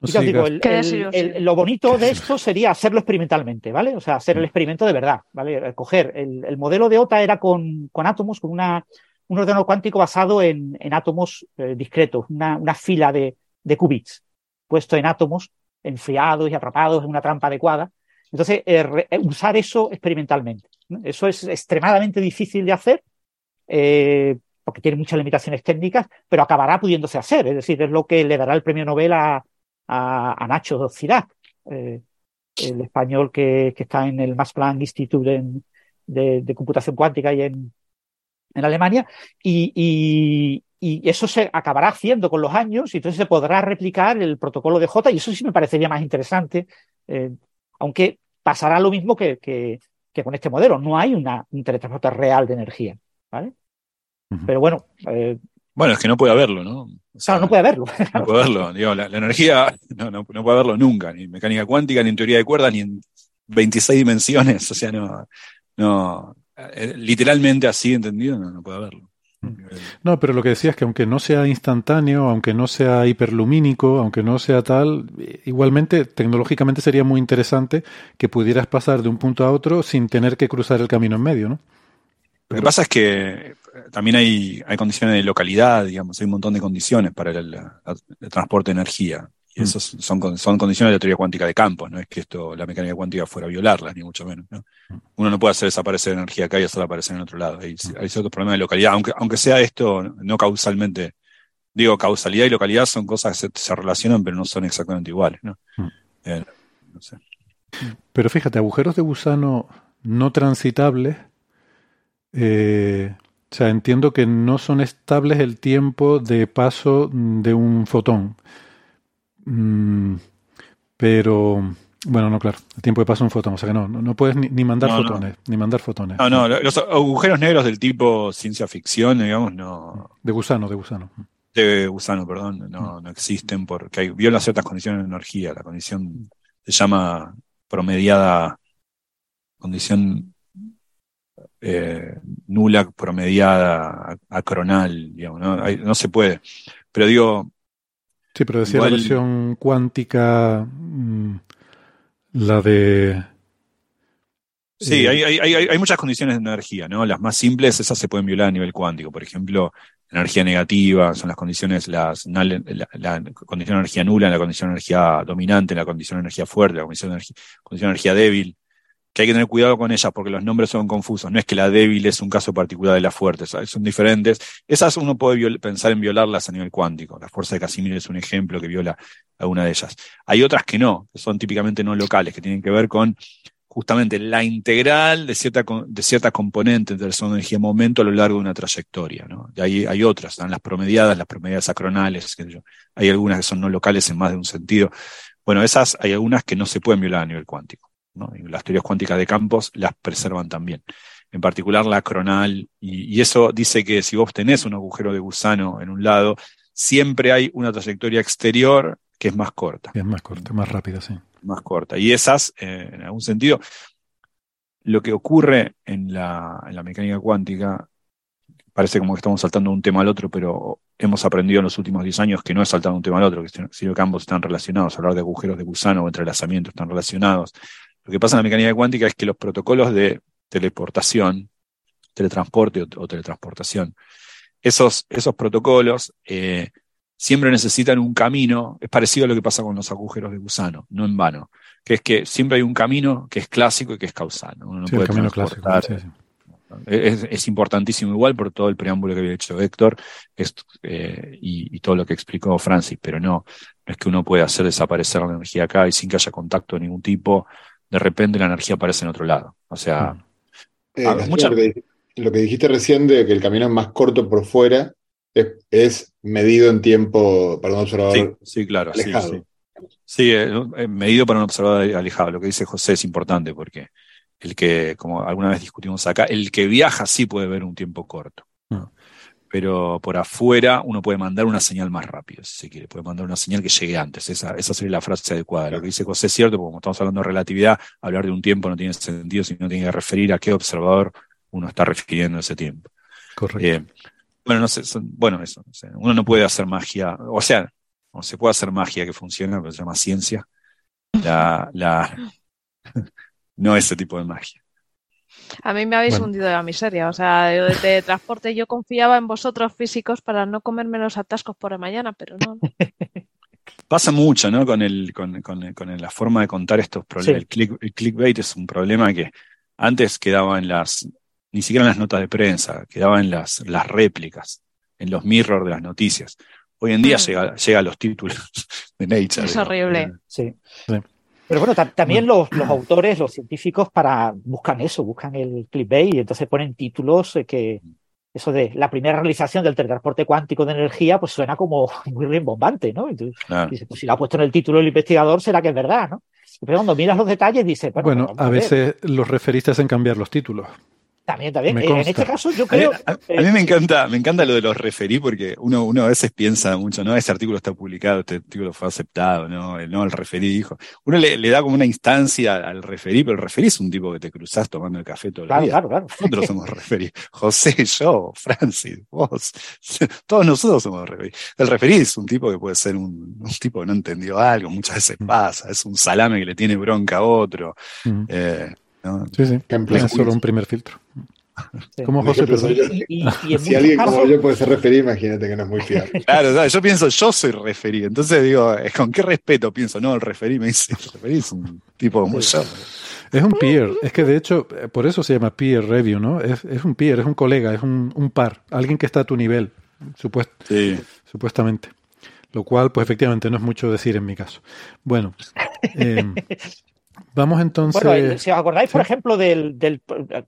No y digo, el- el- el- lo bonito de esto sería hacerlo experimentalmente, ¿vale? O sea, hacer el experimento de verdad, ¿vale? Coger el, el modelo de OTA era con, con átomos, con una, un ordenador cuántico basado en, en átomos eh, discretos, una, una fila de, de qubits puesto en átomos enfriados y atrapados en una trampa adecuada. Entonces, eh, eh, usar eso experimentalmente. Eso es extremadamente difícil de hacer, eh, porque tiene muchas limitaciones técnicas, pero acabará pudiéndose hacer. Es decir, es lo que le dará el premio Nobel a, a, Nacho Cirac, eh, el español que, que está en el Max Planck Institute en- de, de computación cuántica y en, en Alemania, y- y eso se acabará haciendo con los años, y entonces se podrá replicar el protocolo de J, y eso sí me parecería más interesante, eh, aunque pasará lo mismo que, que- que con este modelo. No hay una, un teletransporte real de energía, ¿vale? Pero bueno, eh, Bueno, es que no puede haberlo, ¿no? claro, no puede haberlo. No puede haberlo. Digo, la, la energía no, no, no puede haberlo nunca, ni en mecánica cuántica, ni en teoría de cuerdas, ni en 26 dimensiones. O sea, no, no eh, literalmente así entendido, no, no puede haberlo. No, pero lo que decía es que aunque no sea instantáneo, aunque no sea hiperlumínico, aunque no sea tal, igualmente tecnológicamente sería muy interesante que pudieras pasar de un punto a otro sin tener que cruzar el camino en medio, ¿no? Lo que pasa es que eh, también hay, hay condiciones de localidad, digamos, hay un montón de condiciones para el transporte de energía. Y Mm. esos son, son condiciones de la teoría cuántica de campo, no es que esto, la mecánica cuántica fuera a violarlas, ni mucho menos. ¿no? Mm. Uno no puede hacer desaparecer energía acá y hacerla aparecer en otro lado. Hay, hay ciertos problemas de localidad, aunque, aunque sea esto no causalmente. Digo, causalidad y localidad son cosas que se, se relacionan, pero no son exactamente iguales. ¿no? Mm. Eh, no sé. Pero fíjate, agujeros de gusano no transitables, eh, o sea, entiendo que no son estables el tiempo de paso de un fotón. Mm, pero, bueno, no, claro, el tiempo de paso un fotón, o sea que no, no, no puedes ni, ni mandar No, no. fotones, ni mandar fotones. No, no, los agujeros negros del tipo ciencia ficción, digamos, no. De gusano, de gusano. de gusano, perdón, no, no existen porque hay, violan ciertas condiciones de energía. La condición se llama promediada, condición eh, nula promediada acronal, digamos, ¿no? Hay- no se puede. Pero digo, Sí, pero decía Igual- la versión cuántica, mm, la de... Sí, Eh, hay, hay, hay, hay muchas condiciones de energía, ¿no? Las más simples, esas se pueden violar a nivel cuántico. Por ejemplo, energía negativa son las condiciones, las, la condición de energía nula, la condición de energía dominante, la condición de energía fuerte, la condición de energía, condición de energía débil. Que hay que tener cuidado con ellas porque los nombres son confusos. No es que la débil es un caso particular de la fuerte, son diferentes. Esas uno puede pensar en violarlas a nivel cuántico. La fuerza de Casimir es un ejemplo que viola a una de ellas. Hay otras que no, que son típicamente no locales, que tienen que ver con justamente la integral de cierta, de cierta componente de la energía momento a lo largo de una trayectoria. ¿no? Y ahí hay otras, están las promediadas, las promediadas acronales, hay algunas que son no locales en más de un sentido. Bueno, esas hay algunas que no se pueden violar a nivel cuántico. Y las teorías cuánticas de campos las preservan también. En particular la acronal, y, eso dice que si vos tenés un agujero de gusano en un lado, siempre hay una trayectoria exterior que es más corta. Es más corta, más rápida, sí. Más corta. Y esas, eh, en algún sentido, lo que ocurre en la, en la mecánica cuántica, parece como que estamos saltando de un tema al otro, pero hemos aprendido en los últimos 10 años que no es saltar de un tema al otro, sino que ambos están relacionados. Hablar de agujeros de gusano o entrelazamientos están relacionados. Lo que pasa en la mecánica cuántica es que los protocolos de teleportación, teletransporte o, teletransportación, esos, esos protocolos eh, siempre necesitan un camino, es parecido a lo que pasa con los agujeros de gusano, no en vano, que es que siempre hay un camino que es clásico y que es causal. Uno no puede camino clásico, Es, importantísimo igual por todo el preámbulo que había hecho Héctor eh, y, y, todo lo que explicó Francis, pero no, no es que uno pueda hacer desaparecer la energía acá y sin que haya contacto de ningún tipo, de repente la energía aparece en otro lado. O sea, eh, lo, que, dijiste recién de que el camino es más corto por fuera es, medido en tiempo para un observador sí, claro, alejado. Sí, eh, eh, medido para un observador alejado. Lo que dice José es importante porque el que, como alguna vez discutimos acá, el que viaja sí puede ver un tiempo corto. Pero por afuera uno puede mandar una señal más rápido, si se quiere, puede mandar una señal que llegue antes. Esa, esa sería la frase adecuada. Lo que dice José es cierto, porque como estamos hablando de relatividad, hablar de un tiempo no tiene sentido si no tiene que referir a qué observador uno está refiriendo ese tiempo. Correcto. Eh, bueno, no sé, bueno, eso, uno no puede hacer magia, o sea, no se puede hacer magia que funcione, pero se llama ciencia. La, la, no ese tipo de magia. A mí me habéis hundido de la miseria. O sea, de, transporte yo confiaba en vosotros físicos para no comerme los atascos por la mañana, pero no. Pasa mucho, ¿no? Con, el, con, la forma de contar estos problemas. El, click, el, clickbait es un problema que antes quedaba en las, ni siquiera en las notas de prensa, quedaba en las, las réplicas, en los mirrors de las noticias. Hoy en día mm. llega, llega, a los títulos de Nature. Es horrible. sí. Pero bueno, también los, autores, los científicos, para buscan eso, buscan el clickbait y entonces ponen títulos que eso de la primera realización del teletransporte cuántico de energía, pues suena como muy rimbombante, ¿no? Entonces, dice, pues si lo ha puesto en el título el investigador, será que es verdad, ¿no? Pero cuando miras los detalles, dice, bueno, a, veces los referistas en cambiar los títulos. También, también. En este caso, yo creo. A, mí me encanta, me encanta lo de los referí, porque uno, uno a veces piensa mucho, ¿no? Ese artículo está publicado, este artículo fue aceptado, ¿no? El, no, el referí dijo. Uno le, da como una instancia al referí, pero el referí es un tipo que te cruzás tomando el café todo el día. Claro, claro. Nosotros somos referí. José, yo, Francis, vos, todos nosotros somos referí. El referí es un tipo que puede ser un, un, tipo que no entendió algo, muchas veces mm. pasa, es un salame que le tiene bronca a otro. Mm. Eh, Sí, sí. Es solo un primer filtro. Como José, si alguien como yo puede ser referí, imagínate que no es muy fiable. Claro, yo pienso, yo soy referí. Entonces digo, ¿con qué respeto pienso? No, el referí me dice, el referí es un tipo como yo. Es un peer, es que de hecho, por eso se llama peer review, ¿no? Es, es un peer, es un colega, es un, un, par, alguien que está a tu nivel, supuest, supuestamente. Lo cual, pues efectivamente, no es mucho decir en mi caso. Bueno, eh, Vamos entonces. Bueno, si os acordáis, por ejemplo, del, del,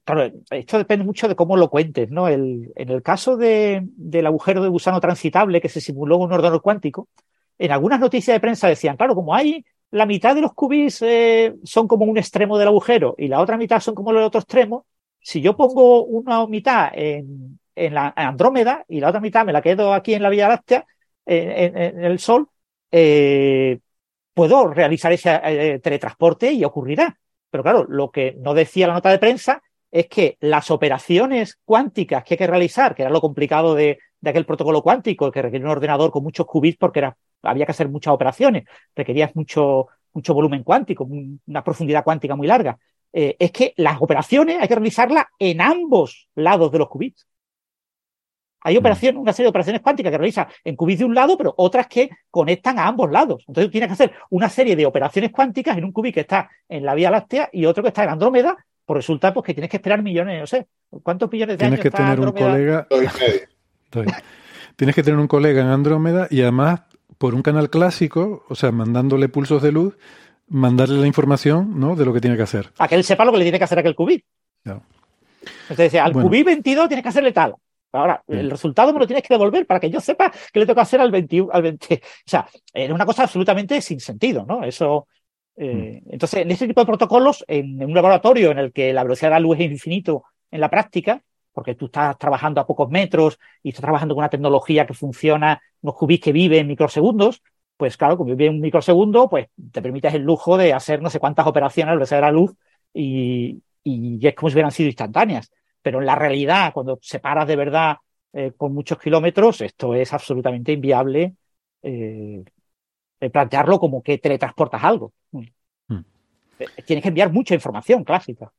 Claro, esto depende mucho de cómo lo cuentes, ¿no? El, en el caso de, del agujero de gusano transitable que se simuló en un ordenador cuántico, en algunas noticias de prensa decían, claro, como hay la mitad de los qubits eh, son como un extremo del agujero y la otra mitad son como el otro extremo, si yo pongo una mitad en, en la Andrómeda y la otra mitad me la quedo aquí en la Vía Láctea, en, en el Sol, eh, puedo realizar ese eh, teletransporte y ocurrirá. Pero claro, lo que no decía la nota de prensa es que las operaciones cuánticas que hay que realizar, que era lo complicado de, aquel protocolo cuántico, que requería un ordenador con muchos qubits porque había que hacer muchas operaciones, requería mucho, mucho volumen cuántico, una profundidad cuántica muy larga, eh, es que las operaciones hay que realizarlas en ambos lados de los qubits. Hay operaciones, una serie de operaciones cuánticas que realiza en qubits de un lado, pero otras que conectan a ambos lados. Entonces tú tienes que hacer una serie de operaciones cuánticas en un qubit que está en la Vía Láctea y otro que está en Andrómeda, pues resulta pues, que tienes que esperar millones, no sé, ¿cuántos millones de tienes años que está tener un colega. tienes que tener un colega en Andrómeda y además por un canal clásico, o sea, mandándole pulsos de luz, mandarle la información ¿no? de lo que tiene que hacer. A que él sepa lo que le tiene que hacer a aquel qubit. Entonces al Bueno. qubit 22 tienes que hacerle tal. Ahora, el resultado me lo tienes que devolver para que yo sepa que le toca hacer al 21, al 20. O sea, era una cosa absolutamente sin sentido, ¿no? Eso. eh, Entonces, en ese tipo de protocolos, en, en un laboratorio en el que la velocidad de la luz es infinito en la práctica, porque tú estás trabajando a pocos metros y estás trabajando con una tecnología que funciona, unos qubits que viven en microsegundos, pues claro, como vive en un microsegundo, pues te permites el lujo de hacer no sé cuántas operaciones a la velocidad de la luz y, y es como si hubieran sido instantáneas. Pero en la realidad, cuando separas de verdad eh, con muchos kilómetros, esto es absolutamente inviable eh, eh, plantearlo como que teletransportas algo. Hmm. Tienes que enviar mucha información clásica.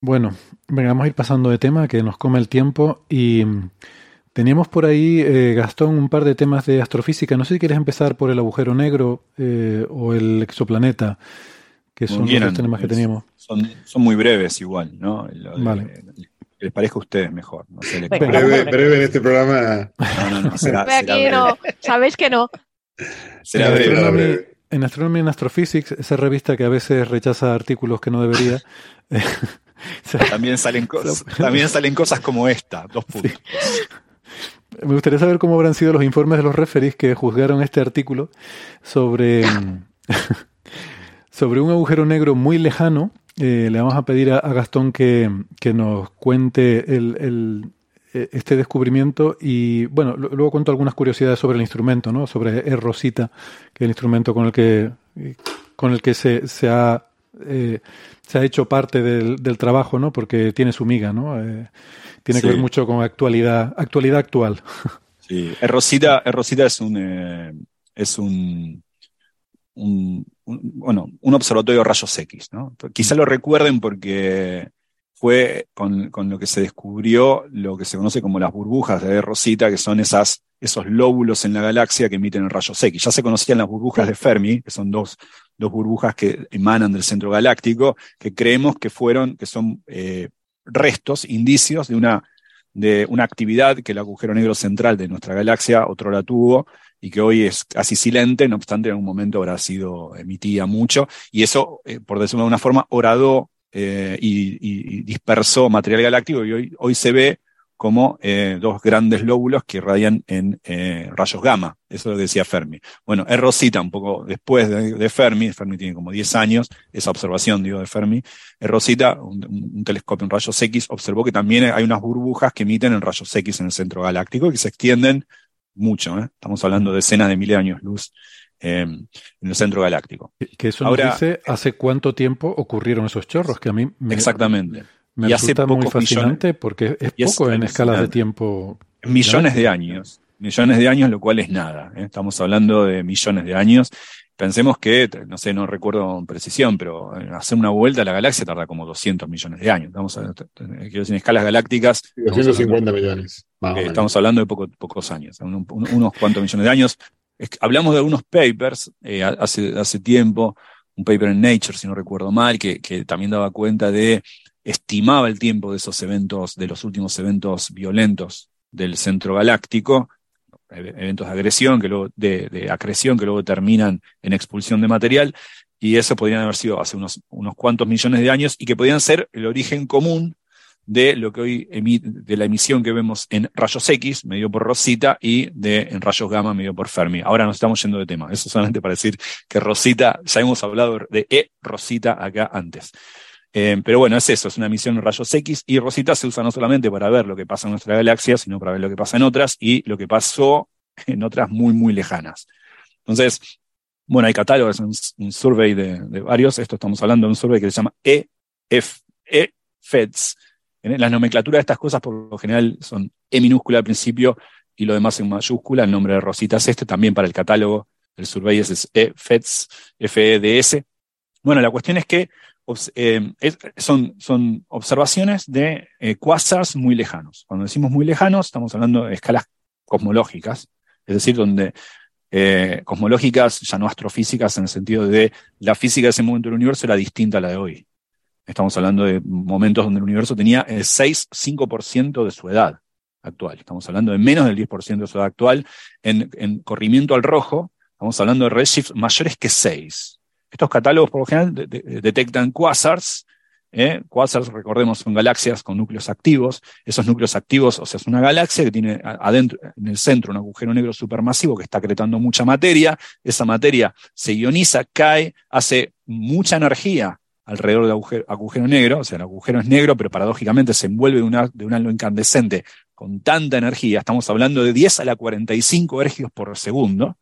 Bueno, venga, vamos a ir pasando de tema, que nos come el tiempo. Y teníamos por ahí, eh, Gastón, un par de temas de astrofísica. No sé si quieres empezar por el agujero negro o el exoplaneta, que son los temas que teníamos. Son, son muy breves igual, ¿no? Lo de- Vale. que les parezca a ustedes mejor. No sé, le- Breve, breve en este programa. No, no, no, será, aquí breve. no, sabéis que no. Será en, breve. Astronomy, en Astronomy and Astrophysics, esa revista que a veces rechaza artículos que no debería. También salen, cosas, también salen cosas como esta, dos puntos. Me gustaría saber cómo habrán sido los informes de los referees que juzgaron este artículo sobre, sobre un agujero negro muy lejano. Eh, le vamos a pedir a, a Gastón que, que nos cuente el, el- eh, este descubrimiento y, bueno, lo- luego cuento algunas curiosidades sobre el instrumento, ¿no? Sobre E Rosita, que es el instrumento con el que, con el que se, se ha, eh, se ha hecho parte del, del trabajo, ¿no? Porque tiene su miga, ¿no? Eh, tiene que ver mucho con actualidad, actualidad actual. Sí, Rosita, eh, Rosita es un eh, es un, un- bueno, un observatorio de rayos X, ¿no? Quizá lo recuerden porque fue con, con lo que se descubrió lo que se conoce como las burbujas de Rosita, que son esas, esos lóbulos en la galaxia que emiten rayos X. Ya se conocían las burbujas de Fermi, que son dos, dos burbujas que emanan del centro galáctico, que creemos que fueron, que son eh, restos, indicios de una de una actividad que el agujero negro central de nuestra galaxia otrora tuvo y que hoy es casi silente, no obstante en algún momento habrá sido emitida mucho, y eso, eh, por decirlo de alguna forma, horadó eh, y, dispersó material galáctico y hoy, hoy se ve como eh, dos grandes lóbulos que irradian en eh, rayos gamma. Eso es lo decía Fermi. Bueno, es Rosita, un poco después de, Fermi, Fermi tiene como 10 años, esa observación, digo, de Fermi, es Rosita, un- un telescopio en rayos X, observó que también hay unas burbujas que emiten en rayos X en el centro galáctico y que se extienden mucho. ¿eh? Estamos hablando de decenas de miles de años luz eh, en el centro galáctico. Que eso Ahora- nos dice hace cuánto tiempo ocurrieron esos chorros, que a mí me, Exactamente. me Y hace resulta muy fascinante millones- porque es poco en escalas de tiempo. Millones de años. Millones de años, lo cual es nada. ¿eh? Estamos hablando de millones de años. Pensemos que, no sé, no recuerdo con precisión, pero hacer una vuelta a la galaxia tarda como 200 millones de años. Estamos a- quiero decir, en escalas galácticas. estamos 250 hablando- millones. Eh, estamos hablando de poco- pocos años, un- un- unos cuantos millones de años. Es que hablamos de algunos papers eh, ha- hace, hace tiempo, un paper en Nature, si no recuerdo mal, que, que también daba cuenta de, estimaba el tiempo de esos eventos, de los últimos eventos violentos del centro galáctico, eventos de agresión, que luego, de, de acreción, que luego terminan en expulsión de material, y eso podrían haber sido hace unos, unos cuantos millones de años, y que podían ser el origen común de lo que hoy emi- de la emisión que vemos en rayos X, medido por Rosita, y de en rayos gamma, medido por Fermi. Ahora nos estamos yendo de tema. Eso solamente para decir que Rosita, ya hemos hablado de E Rosita acá antes. Eh, pero bueno, es eso, es una emisión en rayos X y Rosita se usa no solamente para ver lo que pasa en nuestra galaxia, sino para ver lo que pasa en otras y lo que pasó en otras muy, muy lejanas. Entonces, bueno, hay catálogos, un, un survey de, de varios, esto estamos hablando de un survey que se llama EF, EFEDS. En la nomenclatura de estas cosas por lo general son E minúscula al principio y lo demás en mayúscula. El nombre de Rosita es este, también para el catálogo del survey es EFEDS, FEDS. Bueno, la cuestión es que eh, son, son, observaciones de eh, quasars muy lejanos. Cuando decimos muy lejanos, estamos hablando de escalas cosmológicas, es decir, donde eh, cosmológicas, ya no astrofísicas, en el sentido de la física de ese momento del universo era distinta a la de hoy. Estamos hablando de momentos donde el universo tenía el 6-5% de su edad actual. Estamos hablando de menos del 10% de su edad actual. En, en corrimiento al rojo, estamos hablando de redshifts mayores que 6. Estos catálogos por lo general detectan quasars. ¿eh? Quasars, recordemos, son galaxias con núcleos activos. Esos núcleos activos, o sea, es una galaxia que tiene adentro, en el centro, un agujero negro supermasivo que está acretando mucha materia. Esa materia se ioniza, cae, hace mucha energía alrededor del agujero, negro, o sea, el agujero es negro, pero paradójicamente se envuelve de, un halo incandescente con tanta energía, estamos hablando de 10 a la 45 ergios por segundo,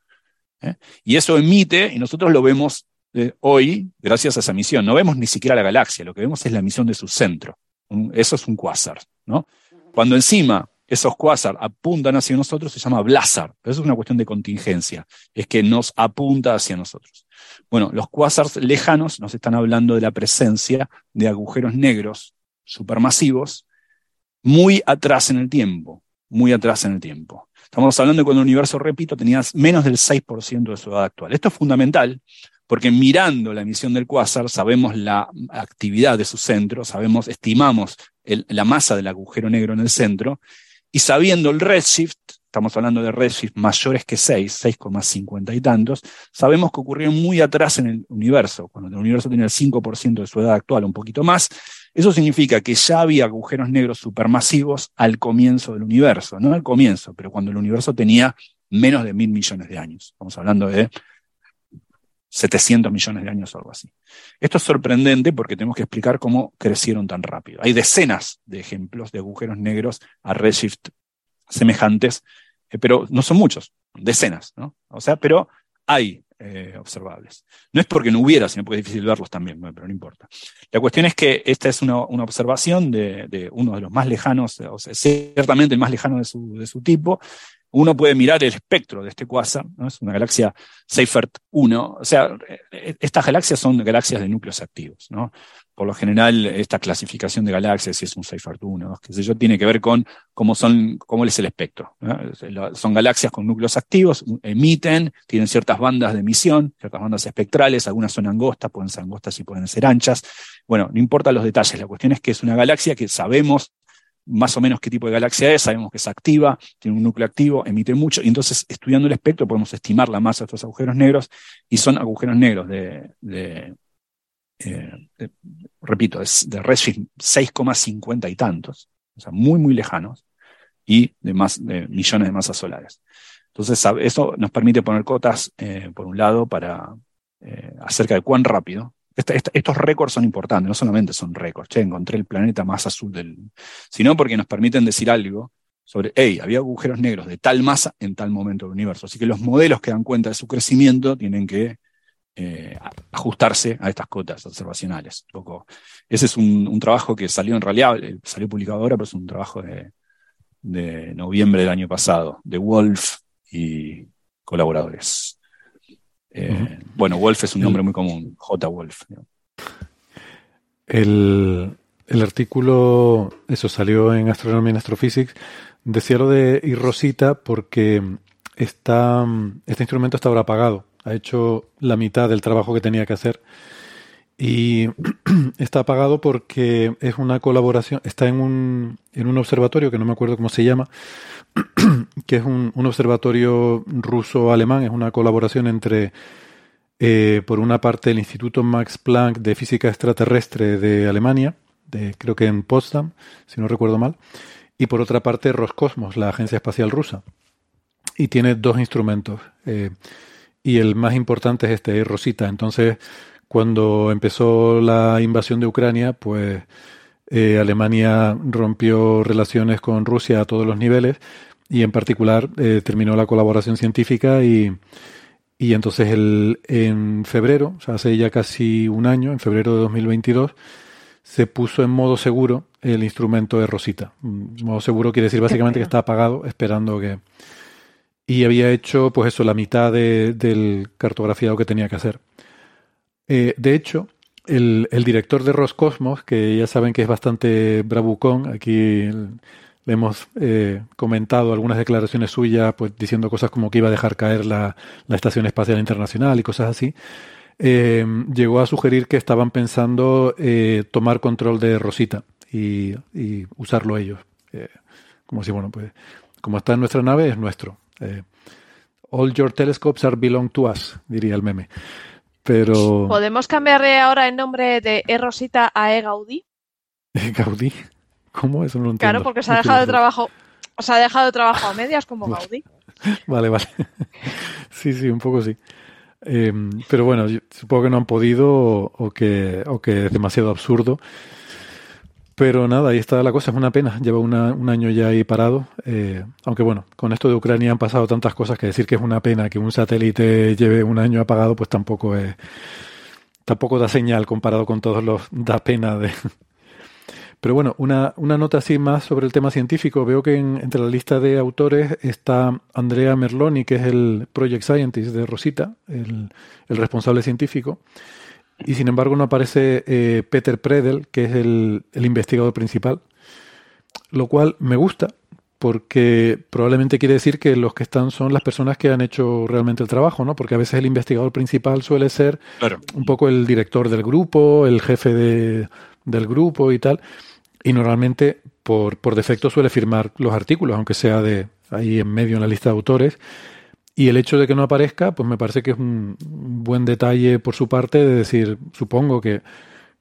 ¿eh? y eso emite, y nosotros lo vemos eh, hoy, gracias a esa misión. No vemos ni siquiera la galaxia, lo que vemos es la emisión de su centro. eso es un quasar. ¿no? Cuando encima esos quasar apuntan hacia nosotros, se llama blazar. Pero eso es una cuestión de contingencia, es que nos apunta hacia nosotros. Bueno, los quasars lejanos nos están hablando de la presencia de agujeros negros supermasivos muy atrás en el tiempo, muy atrás en el tiempo. Estamos hablando de cuando el universo, repito, tenía menos del 6% de su edad actual. Esto es fundamental porque mirando la emisión del cuásar sabemos la actividad de su centro, sabemos, estimamos la masa del agujero negro en el centro, y sabiendo el redshift, estamos hablando de redshift mayores que 6, 6,50 y tantos, sabemos que ocurrió muy atrás en el universo, cuando el universo tiene el 5% de su edad actual, un poquito más, eso significa que ya había agujeros negros supermasivos al comienzo del universo, no al comienzo, pero cuando el universo tenía menos de mil millones de años. Estamos hablando de 700 millones de años o algo así. Esto es sorprendente porque tenemos que explicar cómo crecieron tan rápido. Hay decenas de ejemplos de agujeros negros a redshift semejantes, eh, pero no son muchos, decenas, ¿no? O sea, pero hay eh, observables. No es porque no hubiera, sino porque es difícil verlos también, pero no importa. La cuestión es que esta es una, observación de, uno de los más lejanos, o sea, ciertamente el más lejano de su, de su tipo, uno puede mirar el espectro de este quasar, ¿no? es una galaxia Seifert 1, o sea, eh, estas galaxias son galaxias de núcleos activos, ¿no? Por lo general, esta clasificación de galaxias, si es un Seifert 1, qué sé yo, tiene que ver con cómo, son, cómo es el espectro. Son galaxias con núcleos activos, emiten, tienen ciertas bandas de emisión, ciertas bandas espectrales, algunas son angostas, pueden ser angostas y pueden ser anchas. Bueno, no importa los detalles, la cuestión es que es una galaxia que sabemos más o menos qué tipo de galaxia es, sabemos que es activa, tiene un núcleo activo, emite mucho, y entonces estudiando el espectro podemos estimar la masa de estos agujeros negros, y son agujeros negros de, eh, repito, de redshift 6,50 y tantos, o sea, muy, muy lejanos, y de, más, de millones de masas solares. Entonces, eso nos permite poner cotas, eh, por un lado, para eh, acerca de cuán rápido estos récords son importantes, no solamente son récords, che, encontré el planeta más azul del. sino porque nos permiten decir algo sobre, hey, había agujeros negros de tal masa en tal momento del universo. Así que los modelos que dan cuenta de su crecimiento tienen que eh, ajustarse a estas cotas observacionales. Ese es un, trabajo que salió en realidad, eh, salió publicado ahora, pero es un trabajo de noviembre del año pasado, de Wolf y colaboradores. Eh, bueno, Wolf es un nombre muy común, J. Wolf. El, artículo, eso salió en Astronomy and Astrophysics, decía lo de Rosita porque está, este instrumento está ahora apagado. Ha hecho la mitad del trabajo que tenía que hacer. Y está apagado porque es una colaboración, está en un, en un observatorio que no me acuerdo cómo se llama, que es un, observatorio ruso-alemán, es una colaboración entre, eh, por una parte, el Instituto Max Planck de Física Extraterrestre de Alemania, de, creo que en Potsdam, si no recuerdo mal, y por otra parte Roscosmos, la Agencia Espacial Rusa. Y tiene dos instrumentos. Eh, y el más importante es este, Rosita. Entonces, cuando empezó la invasión de Ucrania, pues eh, Alemania rompió relaciones con Rusia a todos los niveles y en particular eh, terminó la colaboración científica y, y entonces el, en febrero, o sea, hace ya casi un año, en febrero de 2022, se puso en modo seguro el instrumento de Rosita. Mm, modo seguro quiere decir básicamente que está apagado esperando que... Y había hecho, pues eso, la mitad de, del cartografiado que tenía que hacer. Eh, de hecho, el, director de Roscosmos, que ya saben que es bastante bravucón, aquí le hemos eh, comentado algunas declaraciones suyas, pues diciendo cosas como que iba a dejar caer la, la Estación Espacial Internacional y cosas así. Eh, llegó a sugerir que estaban pensando eh, tomar control de Rosita y, y usarlo ellos. Eh, como si, bueno, pues como está en nuestra nave, es nuestro. Eh, all your telescopes are belong to us, diría el meme. Pero... ¿Podemos cambiarle ahora el nombre de E Rosita a E Gaudí? ¿E Gaudí? ¿Cómo? Eso no lo entiendo. Claro, porque se ha dejado de trabajo, o se ha dejado de trabajo a medias como Gaudí. Vale, vale. Sí, sí, un poco sí. Eh, pero bueno, supongo que no han podido o, que, o que es demasiado absurdo. Pero nada, ahí está la cosa, es una pena. Lleva un año ya ahí parado. Eh, aunque bueno, con esto de Ucrania han pasado tantas cosas que decir que es una pena que un satélite lleve un año apagado, pues tampoco es. Tampoco da señal comparado con todos los. Da pena de. Pero bueno, una, una nota así más sobre el tema científico. Veo que en, entre la lista de autores está Andrea Merloni, que es el Project Scientist de Rosita, el, el responsable científico. Y sin embargo no aparece eh, Peter Predel, que es el, el, investigador principal, lo cual me gusta porque probablemente quiere decir que los que están son las personas que han hecho realmente el trabajo, ¿no? Porque a veces el investigador principal suele ser claro. un poco el director del grupo, el jefe de, del grupo y tal, y normalmente por, por defecto suele firmar los artículos, aunque sea de ahí en medio en la lista de autores. Y el hecho de que no aparezca, pues me parece que es un buen detalle por su parte de decir, supongo que,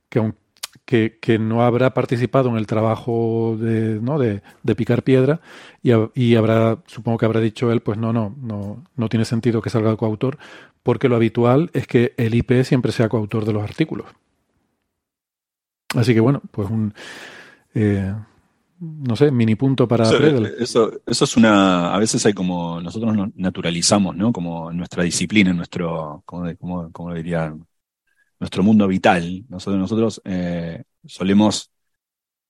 que, no habrá participado en el trabajo de, ¿no? de, picar piedra y, y, habrá, supongo que habrá dicho él, pues no, no, no, no tiene sentido que salga coautor, porque lo habitual es que el IP siempre sea coautor de los artículos. Así que bueno, pues un... Eh, no sé, mini punto para eso, eso, eso, es una, a veces hay como, nosotros nos naturalizamos, ¿no? Como nuestra disciplina, nuestro, como, como, como diría, nuestro mundo vital. Nosotros, nosotros eh, solemos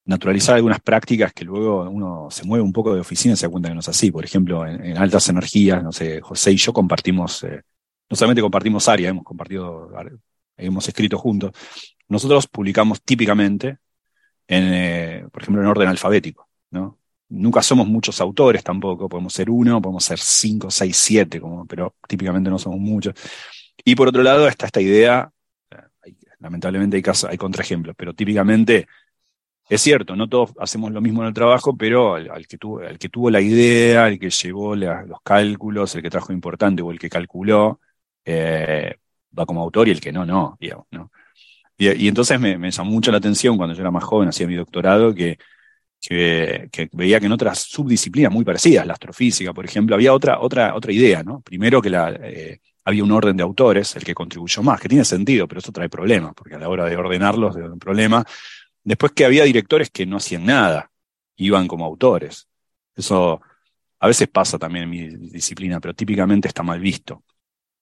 naturalizar algunas prácticas que luego uno se mueve un poco de oficina y se da cuenta que no es así. Por ejemplo, en, en altas energías, no sé, José y yo compartimos, eh, no solamente compartimos área, hemos compartido, hemos escrito juntos. Nosotros publicamos típicamente eh, por ejemplo, en orden alfabético. Nunca somos muchos autores tampoco, podemos ser uno, podemos ser cinco, seis, siete, como, pero típicamente no somos muchos. Y por otro lado está esta idea, hay, lamentablemente hay, casos, hay contraejemplos, pero típicamente es cierto, no todos hacemos lo mismo en el trabajo, pero al, que, tuvo, al que tuvo la idea, el que llevó los cálculos, el que trajo importante o el que calculó, eh, va como autor y el que no, no, digamos, ¿no? Y, entonces me, llamó mucho la atención cuando yo era más joven, hacía mi doctorado, que, que, veía que en otras subdisciplinas muy parecidas, la astrofísica, por ejemplo, había otra, otra, otra idea, ¿no? Primero que la, eh, había un orden de autores, el que contribuyó más, que tiene sentido, pero eso trae problemas, porque a la hora de ordenarlos es un problema. Después que había directores que no hacían nada, iban como autores. Eso a veces pasa también en mi disciplina, pero típicamente está mal visto.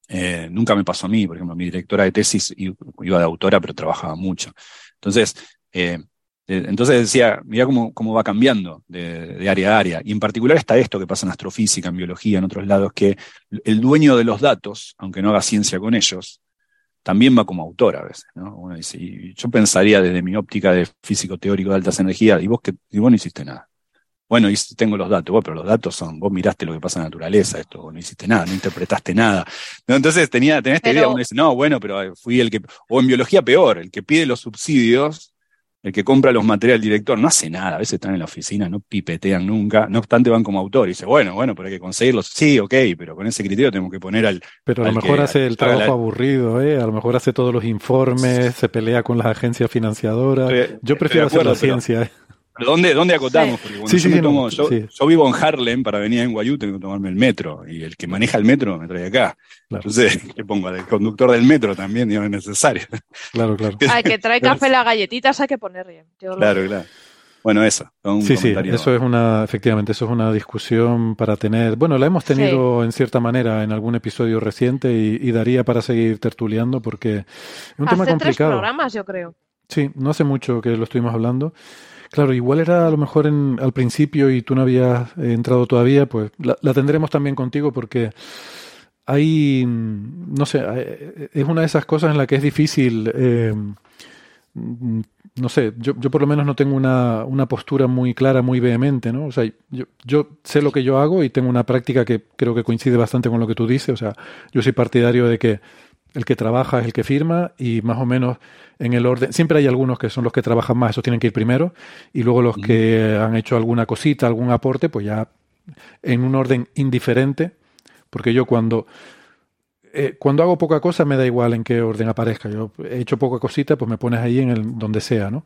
Eh, nunca me pasó a mí, por ejemplo, mi directora de tesis iba de autora, pero trabajaba mucho. Entonces, eh, entonces decía, mira cómo, cómo va cambiando de, de, área a área. Y en particular está esto que pasa en astrofísica, en biología, en otros lados, que el dueño de los datos, aunque no haga ciencia con ellos, también va como autor a veces. ¿no? Uno dice, y yo pensaría desde mi óptica de físico teórico de altas energías, y vos, que, y vos no hiciste nada. Bueno, tengo los datos, vos, pero los datos son, vos miraste lo que pasa en la naturaleza, esto, no hiciste nada, no interpretaste nada. ¿No? Entonces tenía, tenía esta pero... idea, uno dice, no, bueno, pero fui el que, o en biología peor, el que pide los subsidios, el que compra los materiales del director, no hace nada, a veces están en la oficina, no pipetean nunca, no obstante van como autor y dice, bueno, bueno, pero hay que conseguirlos, sí, ok, pero con ese criterio tenemos que poner al... Pero a lo mejor que, hace el trabajo la... aburrido, ¿eh? a lo mejor hace todos los informes, se pelea con las agencias financiadoras, estoy, yo prefiero acuerdo, hacer la ciencia. ¿eh? ¿Pero dónde, dónde acotamos? Porque cuando sí, yo, sí, me tomo, yo, sí. yo, vivo en Harlem, para venir a NYU tengo que tomarme el metro, y el que maneja el metro me trae acá. Claro. Entonces, ¿qué pongo? El conductor del metro también, digamos, es necesario. Claro, claro. Hay que trae café las galletitas, hay que ponerle. Yo claro, lo... claro. Bueno, eso. Un sí, sí, eso es una, efectivamente, eso es una discusión para tener. Bueno, la hemos tenido sí. en cierta manera en algún episodio reciente y, y, daría para seguir tertuleando porque es un hace tema complicado. Tres programas, yo creo. Sí, no hace mucho que lo estuvimos hablando. Claro, igual era a lo mejor en, al principio y tú no habías entrado todavía, pues la, la, tendremos también contigo porque hay, no sé, es una de esas cosas en la que es difícil, eh, no sé, yo, yo, por lo menos no tengo una, una, postura muy clara, muy vehemente, ¿no? O sea, yo, yo, sé lo que yo hago y tengo una práctica que creo que coincide bastante con lo que tú dices, o sea, yo soy partidario de que el que trabaja es el que firma y más o menos en el orden, siempre hay algunos que son los que trabajan más, esos tienen que ir primero, y luego los que han hecho alguna cosita, algún aporte, pues ya en un orden indiferente porque yo cuando, eh, cuando hago poca cosa me da igual en qué orden aparezca. Yo he hecho poca cosita, pues me pones ahí en el donde sea, ¿no?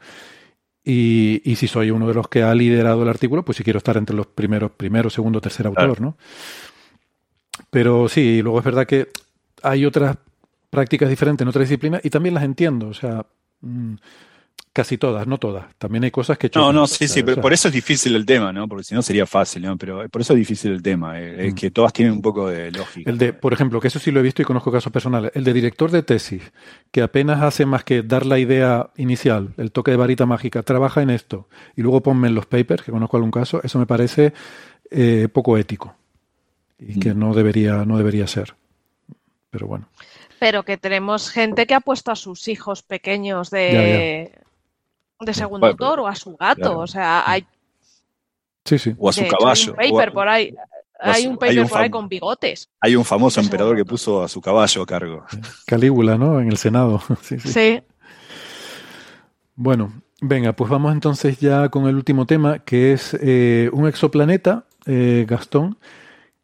Y, y si soy uno de los que ha liderado el artículo, pues si quiero estar entre los primeros, primero, segundo, tercer autor, ¿no? Pero sí, luego es verdad que hay otras prácticas diferentes en otras disciplinas y también las entiendo. O sea, mm, Casi todas, no todas. También hay cosas que... No, no, sí, sí, pero por eso es difícil el tema, ¿no? Porque si no sería fácil, ¿no? Pero por eso es difícil el tema, eh, es mm. que todas tienen un poco de lógica. El de, por ejemplo, que eso sí lo he visto y conozco casos personales, el de director de tesis, que apenas hace más que dar la idea inicial, el toque de varita mágica, trabaja en esto, y luego ponme en los papers, que conozco algún caso, eso me parece eh, poco ético. Y que mm. no debería, no debería ser. Pero bueno. Pero que tenemos gente que ha puesto a sus hijos pequeños de de segundo autor o a su gato. O sea, hay. Sí, sí. O a su caballo. Hay un paper por ahí. Hay un paper por ahí con bigotes. Hay un famoso emperador que puso a su caballo a cargo. Calígula, ¿no? En el Senado. sí, sí. Bueno, venga, pues vamos entonces ya con el último tema, que es eh, un exoplaneta, eh, Gastón,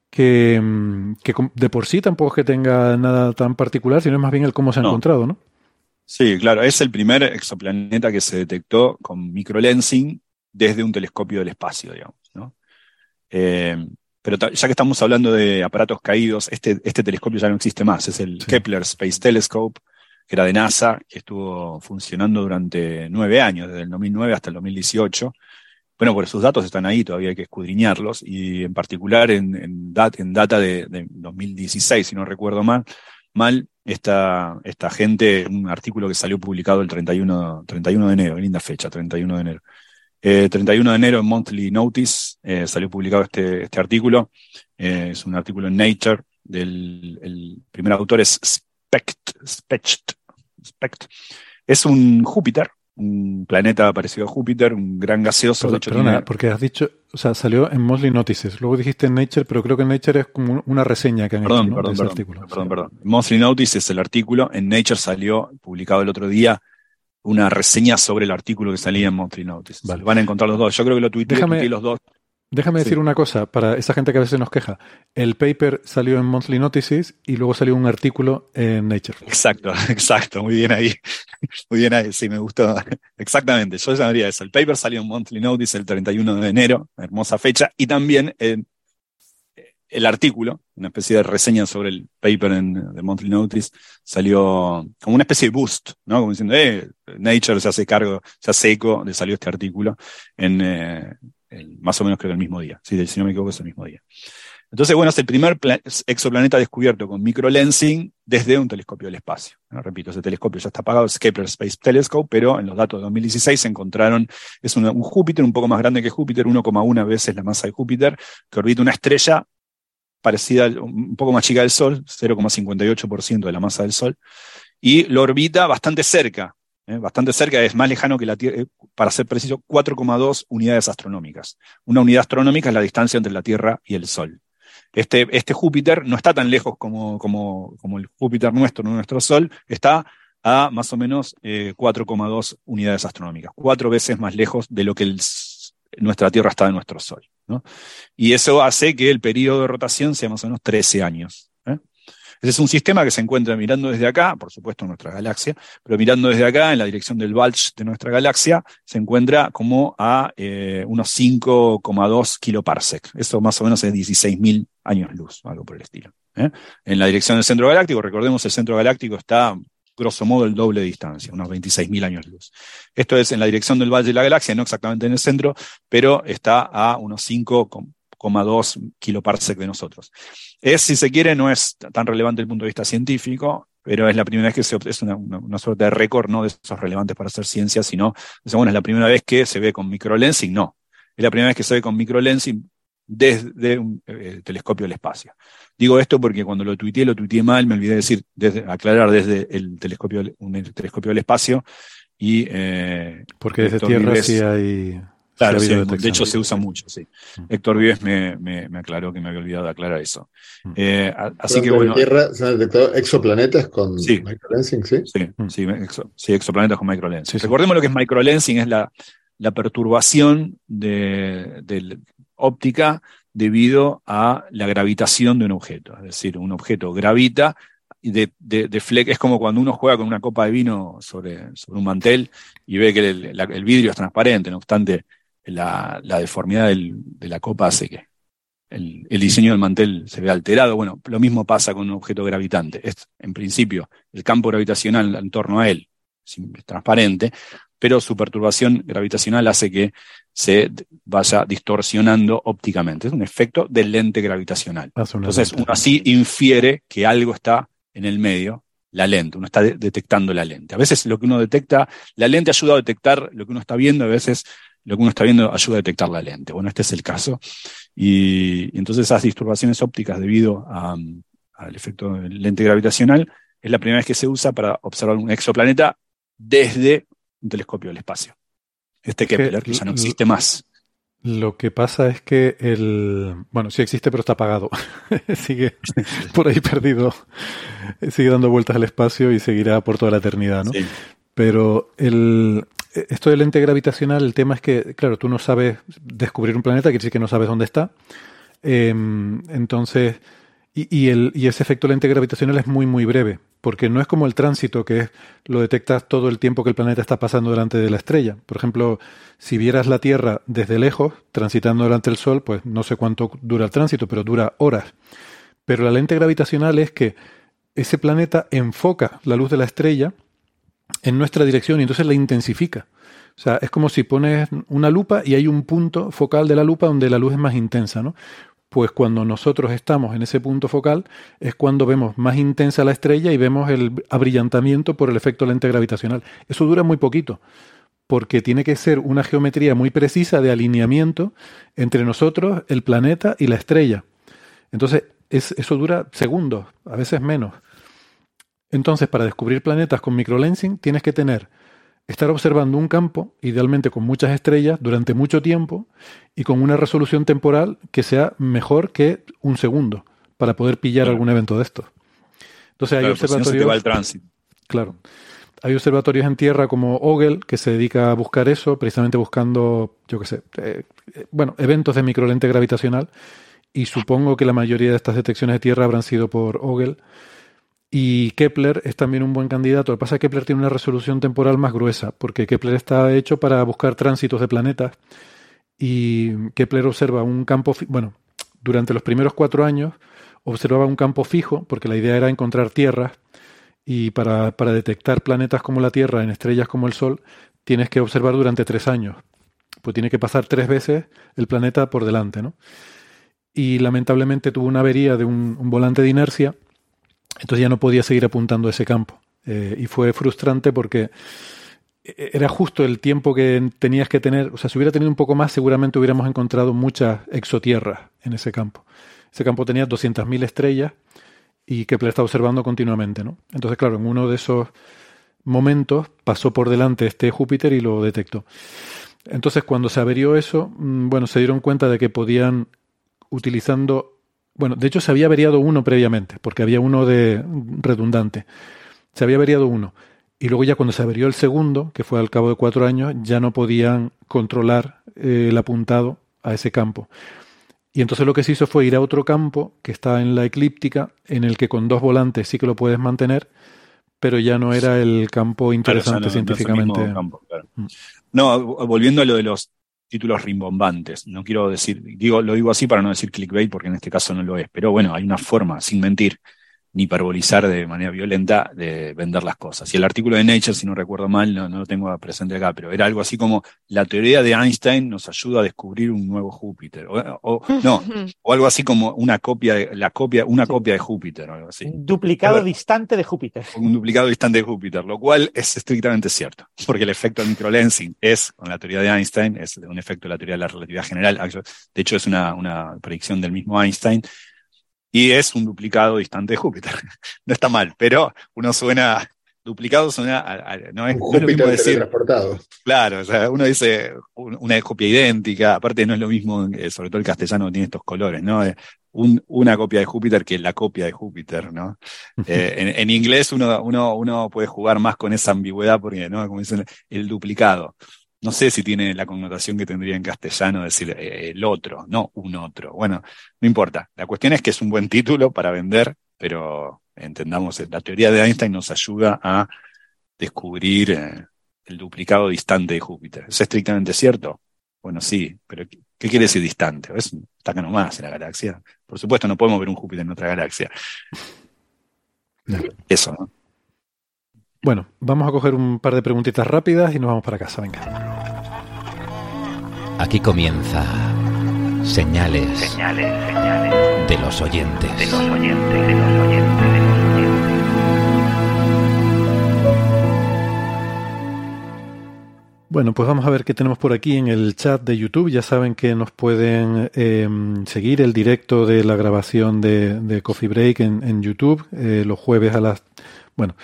que, mm, que, de por sí tampoco es que tenga nada tan particular, sino es más bien el cómo se ha encontrado, ¿no? Sí, claro, es el primer exoplaneta que se detectó con microlensing desde un telescopio del espacio, digamos. ¿no? Eh, pero ya que estamos hablando de aparatos caídos, este, este telescopio ya no existe más, es el Kepler Space Telescope, que era de NASA, que estuvo funcionando durante nueve años, desde el 2009 hasta el 2018. Bueno, pues sus datos están ahí, todavía hay que escudriñarlos, y en particular en, data de, de 2016, si no recuerdo mal, mal esta, esta gente, un artículo que salió publicado el 31, 31 de enero, linda fecha, 31 de enero. 31 eh, de enero en Monthly Notice eh, salió publicado este, este artículo. Eh, es un artículo en Nature. El primer autor es Specht, Specht, Specht. Es un Júpiter, un planeta parecido a Júpiter, un gran gaseoso. Perdona, porque has dicho, o sea, salió en Monthly Notices, luego dijiste en Nature, pero creo que en Nature es como una reseña que han perdón, hecho perdón, perdón, artículo. Perdón, perdón. Monthly Notices es el artículo, en Nature salió, publicado el otro día, una reseña sobre el artículo que salía en Monthly Notices. Vale. Van a encontrar los dos. Yo creo que lo tuiteé, los dos. Déjame decir una cosa para esa gente que a veces nos queja. El paper salió en Monthly Notices y luego salió un artículo en Nature. Exacto, exacto, muy bien ahí. Muy bien ahí, sí, me gustó. Exactamente, yo llamaría eso. El paper salió en Monthly Notice el 31 de enero, hermosa fecha, y también el artículo, una especie de reseña sobre el paper en The Monthly Notice, salió como una especie de boost, ¿no? Como diciendo, eh, Nature se hace cargo, se hace eco de salió este artículo en, eh, más o menos creo que el mismo día. Si no me equivoco es el mismo día. Entonces, bueno, es el primer exoplaneta descubierto con microlensing desde un telescopio del espacio. Repito, ese telescopio ya está apagado, es Kepler Space Telescope, pero en los datos de 2016 se encontraron, es un Júpiter un poco más grande que Júpiter, 1,1 veces la masa de Júpiter, que orbita una estrella parecida, un poco más chica del Sol, 0,58% de la masa del Sol, y lo orbita bastante cerca, ¿eh? bastante cerca, es más lejano que la Tierra, eh, para ser preciso, 4,2 unidades astronómicas. Una unidad astronómica es la distancia entre la Tierra y el Sol. Este, este Júpiter no está tan lejos como, el Júpiter nuestro, nuestro Sol, está a más o menos 4,2 eh, unidades astronómicas, cuatro veces más lejos de lo que nuestra Tierra está de nuestro Sol. Y eso hace que el periodo de rotación sea más o menos 13 años. Ese es un sistema que se encuentra mirando desde acá, por supuesto en nuestra galaxia, pero mirando desde acá en la dirección del bulge de nuestra galaxia, se encuentra como a eh, unos 5,2 kiloparsec. Eso más o menos es 16.000 años luz, algo por el estilo. ¿eh? En la dirección del centro galáctico, recordemos el centro galáctico está grosso modo el doble de distancia, unos 26.000 años luz. Esto es en la dirección del valle de la galaxia, no exactamente en el centro, pero está a unos 5 2 kiloparsec de nosotros. Es, si se quiere, no es tan relevante desde el punto de vista científico, pero es la primera vez que se es una, una, suerte de récord, no de esos relevantes para hacer ciencia, sino, bueno, es la primera vez que se ve con microlensing, no. Es la primera vez que se ve con microlensing desde un eh, telescopio del espacio. Digo esto porque cuando lo tuiteé, lo tuiteé mal, me olvidé decir, desde, aclarar desde el telescopio, un telescopio del espacio y... Eh, porque desde Tierra sí hay... Claro, de hecho se usa mucho, sí. Mm. Héctor Vives me, me, aclaró que me había olvidado de aclarar eso. Mm. Eh, así que bueno. Tierra se han detectado exoplanetas con sí, microlensing, ¿sí? Sí, mm. sí, exoplanetas con microlensing. Recordemos lo que es microlensing, es la, la perturbación de, de, óptica debido a la gravitación de un objeto. Es decir, un objeto gravita y de, de, es como cuando uno juega con una copa de vino sobre, sobre un mantel y ve que el, el vidrio es transparente, no obstante la, deformidad de la copa hace que el, diseño del mantel se vea alterado. Bueno, lo mismo pasa con un objeto gravitante. Es, en principio, el campo gravitacional en torno a él es, transparente, pero su perturbación gravitacional hace que se vaya distorsionando ópticamente. Es un efecto del lente gravitacional. Entonces, uno así infiere que algo está en el medio, la lente, uno está detectando la lente. A veces lo que uno detecta, la lente ayuda a detectar lo que uno está viendo, a veces lo que uno está viendo ayuda a detectar la lente. Bueno, este es el caso. Y, entonces esas disturbaciones ópticas debido al efecto del lente gravitacional es la primera vez que se usa para observar un exoplaneta desde un telescopio del espacio. Este Kepler, que ya no existe más. Lo que pasa es que el. Bueno, sí existe, pero está apagado. sigue por ahí perdido. Sigue dando vueltas al espacio y seguirá por toda la eternidad, ¿no? Pero el, esto del lente gravitacional, el tema es que, claro, tú no sabes descubrir un planeta, quiere decir que no sabes dónde está. Em, entonces, y, el, y ese efecto lente gravitacional es muy, muy breve, porque no es como el tránsito, que es, lo detectas todo el tiempo que el planeta está pasando delante de la estrella. Por ejemplo, si vieras la Tierra desde lejos, transitando delante del Sol, pues no sé cuánto dura el tránsito, pero dura horas. Pero la lente gravitacional es que ese planeta enfoca la luz de la estrella en nuestra dirección y entonces la intensifica. O sea, es como si pones una lupa y hay un punto focal de la lupa donde la luz es más intensa, ¿no? Pues cuando nosotros estamos en ese punto focal es cuando vemos más intensa la estrella y vemos el abrillantamiento por el efecto lente gravitacional. Eso dura muy poquito, porque tiene que ser una geometría muy precisa de alineamiento entre nosotros, el planeta y la estrella. Entonces, eso dura segundos, a veces menos. Entonces, para descubrir planetas con microlensing, tienes que tener, estar observando un campo, idealmente con muchas estrellas, durante mucho tiempo y con una resolución temporal que sea mejor que un segundo, para poder pillar algún evento de estos. Entonces, hay observatorios. Claro. Hay observatorios en tierra como Ogel, que se dedica a buscar eso, precisamente buscando, yo qué sé, eh, bueno, eventos de microlente gravitacional. Y supongo que la mayoría de estas detecciones de tierra habrán sido por Ogel. Y Kepler es también un buen candidato. Lo que pasa es que Kepler tiene una resolución temporal más gruesa, porque Kepler está hecho para buscar tránsitos de planetas. Y Kepler observa un campo, bueno, durante los primeros cuatro años observaba un campo fijo, porque la idea era encontrar tierras. Y para, para detectar planetas como la Tierra en estrellas como el Sol, tienes que observar durante tres años. Pues tiene que pasar tres veces el planeta por delante, ¿no? Y lamentablemente tuvo una avería de un volante de inercia entonces ya no podía seguir apuntando a ese campo. Eh, y fue frustrante porque era justo el tiempo que tenías que tener. O sea, si hubiera tenido un poco más, seguramente hubiéramos encontrado muchas exotierras en ese campo. Ese campo tenía 200.000 estrellas y Kepler estaba observando continuamente, ¿no? Entonces, claro, en uno de esos momentos pasó por delante este Júpiter y lo detectó. Entonces, cuando se averió eso, mm, bueno, se dieron cuenta de que podían, utilizando bueno, de hecho se había averiado uno previamente, porque había uno de redundante. Se había averiado uno. Y luego ya cuando se averió el segundo, que fue al cabo de cuatro años, ya no podían controlar eh, el apuntado a ese campo. Y entonces lo que se hizo fue ir a otro campo que está en la eclíptica, en el que con dos volantes sí que lo puedes mantener, pero ya no era el campo interesante científicamente. Mm. no, volviendo a lo de los títulos rimbombantes. No quiero decir, digo, lo digo así para no decir clickbait, porque en este caso no lo es, pero bueno, hay una forma, sin mentir, ni hiperbolizar de manera violenta de vender las cosas. Y el artículo de Nature, si no recuerdo mal, no, no lo tengo presente acá, pero era algo así como la teoría de Einstein nos ayuda a descubrir un nuevo Júpiter. O, no, o algo así como una copia de, la copia, una copia de Júpiter, o algo así. Un duplicado distante de Júpiter. Un duplicado distante de Júpiter, lo cual es estrictamente cierto, porque el efecto del microlensing es, con la teoría de Einstein, es un efecto de la teoría de la relatividad general. De hecho, es una, una predicción del mismo Einstein y es un duplicado distante de Júpiter. no está mal, pero uno suena, duplicado suena, no es, Júpiter decir, transportado. Claro, o sea, uno dice una copia idéntica, aparte no es lo mismo, eh, sobre todo el castellano tiene estos colores, ¿no? Eh, una copia de Júpiter que la copia de Júpiter, ¿no? Eh, en, inglés uno, uno, uno puede jugar más con esa ambigüedad porque, ¿no? Como dicen, el duplicado no sé si tiene la connotación que tendría en castellano decir eh, el otro, no un otro. Bueno, no importa. La cuestión es que es un buen título para vender, pero entendamos, la teoría de Einstein nos ayuda a descubrir eh, el duplicado distante de Júpiter. ¿Es estrictamente cierto? Bueno, sí, pero ¿qué quiere decir distante? Es, está acá nomás en la galaxia. Por supuesto, no podemos ver un Júpiter en otra galaxia. Eso, ¿no? Bueno, vamos a coger un par de preguntitas rápidas y nos vamos para casa. Venga. Aquí comienza señales, señales, señales de los oyentes. De los oyentes, de los oyentes, de los oyentes. Bueno, pues vamos a ver qué tenemos por aquí en el chat de YouTube. Ya saben que nos pueden eh, seguir el directo de la grabación de, Coffee Break en, YouTube eh, los jueves a las... Bueno,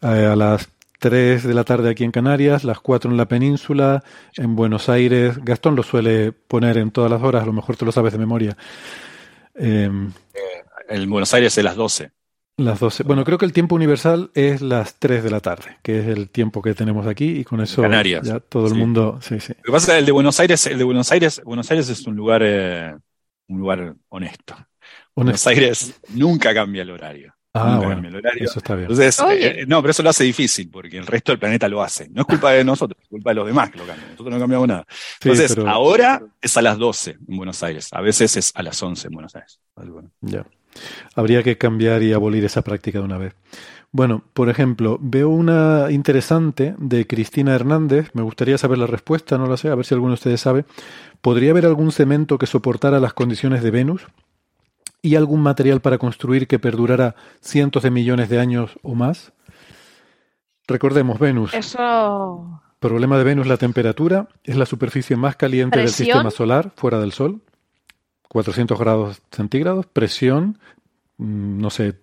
eh, a las 3 de la tarde aquí en Canarias, las 4 en la península, en Buenos Aires. Gastón lo suele poner en todas las horas, a lo mejor tú lo sabes de memoria. Em, eh, en Buenos Aires es las 12. Las 12. Bueno, creo que el tiempo universal es las 3 de la tarde, que es el tiempo que tenemos aquí y con eso Canarias. ya todo el mundo. Sí, sí. Lo que pasa es que el de Buenos Aires, el de Buenos Aires, Buenos Aires es un lugar, eh, un lugar honesto. Buenos Aires nunca cambia el horario. Ah, bueno, eso está bien. Entonces, eh, no, pero eso lo hace difícil porque el resto del planeta lo hace. No es culpa de nosotros, es culpa de los demás que lo cambian. Nosotros no cambiamos nada. Entonces, ahora es a las 12 en Buenos Aires. A veces es a las 11 en Buenos Aires. Ya. Habría que cambiar y abolir esa práctica de una vez. Bueno, por ejemplo, veo una interesante de Cristina Hernández. Me gustaría saber la respuesta, no la sé, a ver si alguno de ustedes sabe. ¿Podría haber algún cemento que soportara las condiciones de Venus? Y algún material para construir que perdurara cientos de millones de años o más? Recordemos, Venus. Eso. Problema de Venus, la temperatura. Es la superficie más caliente del sistema solar, fuera del Sol. 400 grados centígrados. Presión, mm, no sé,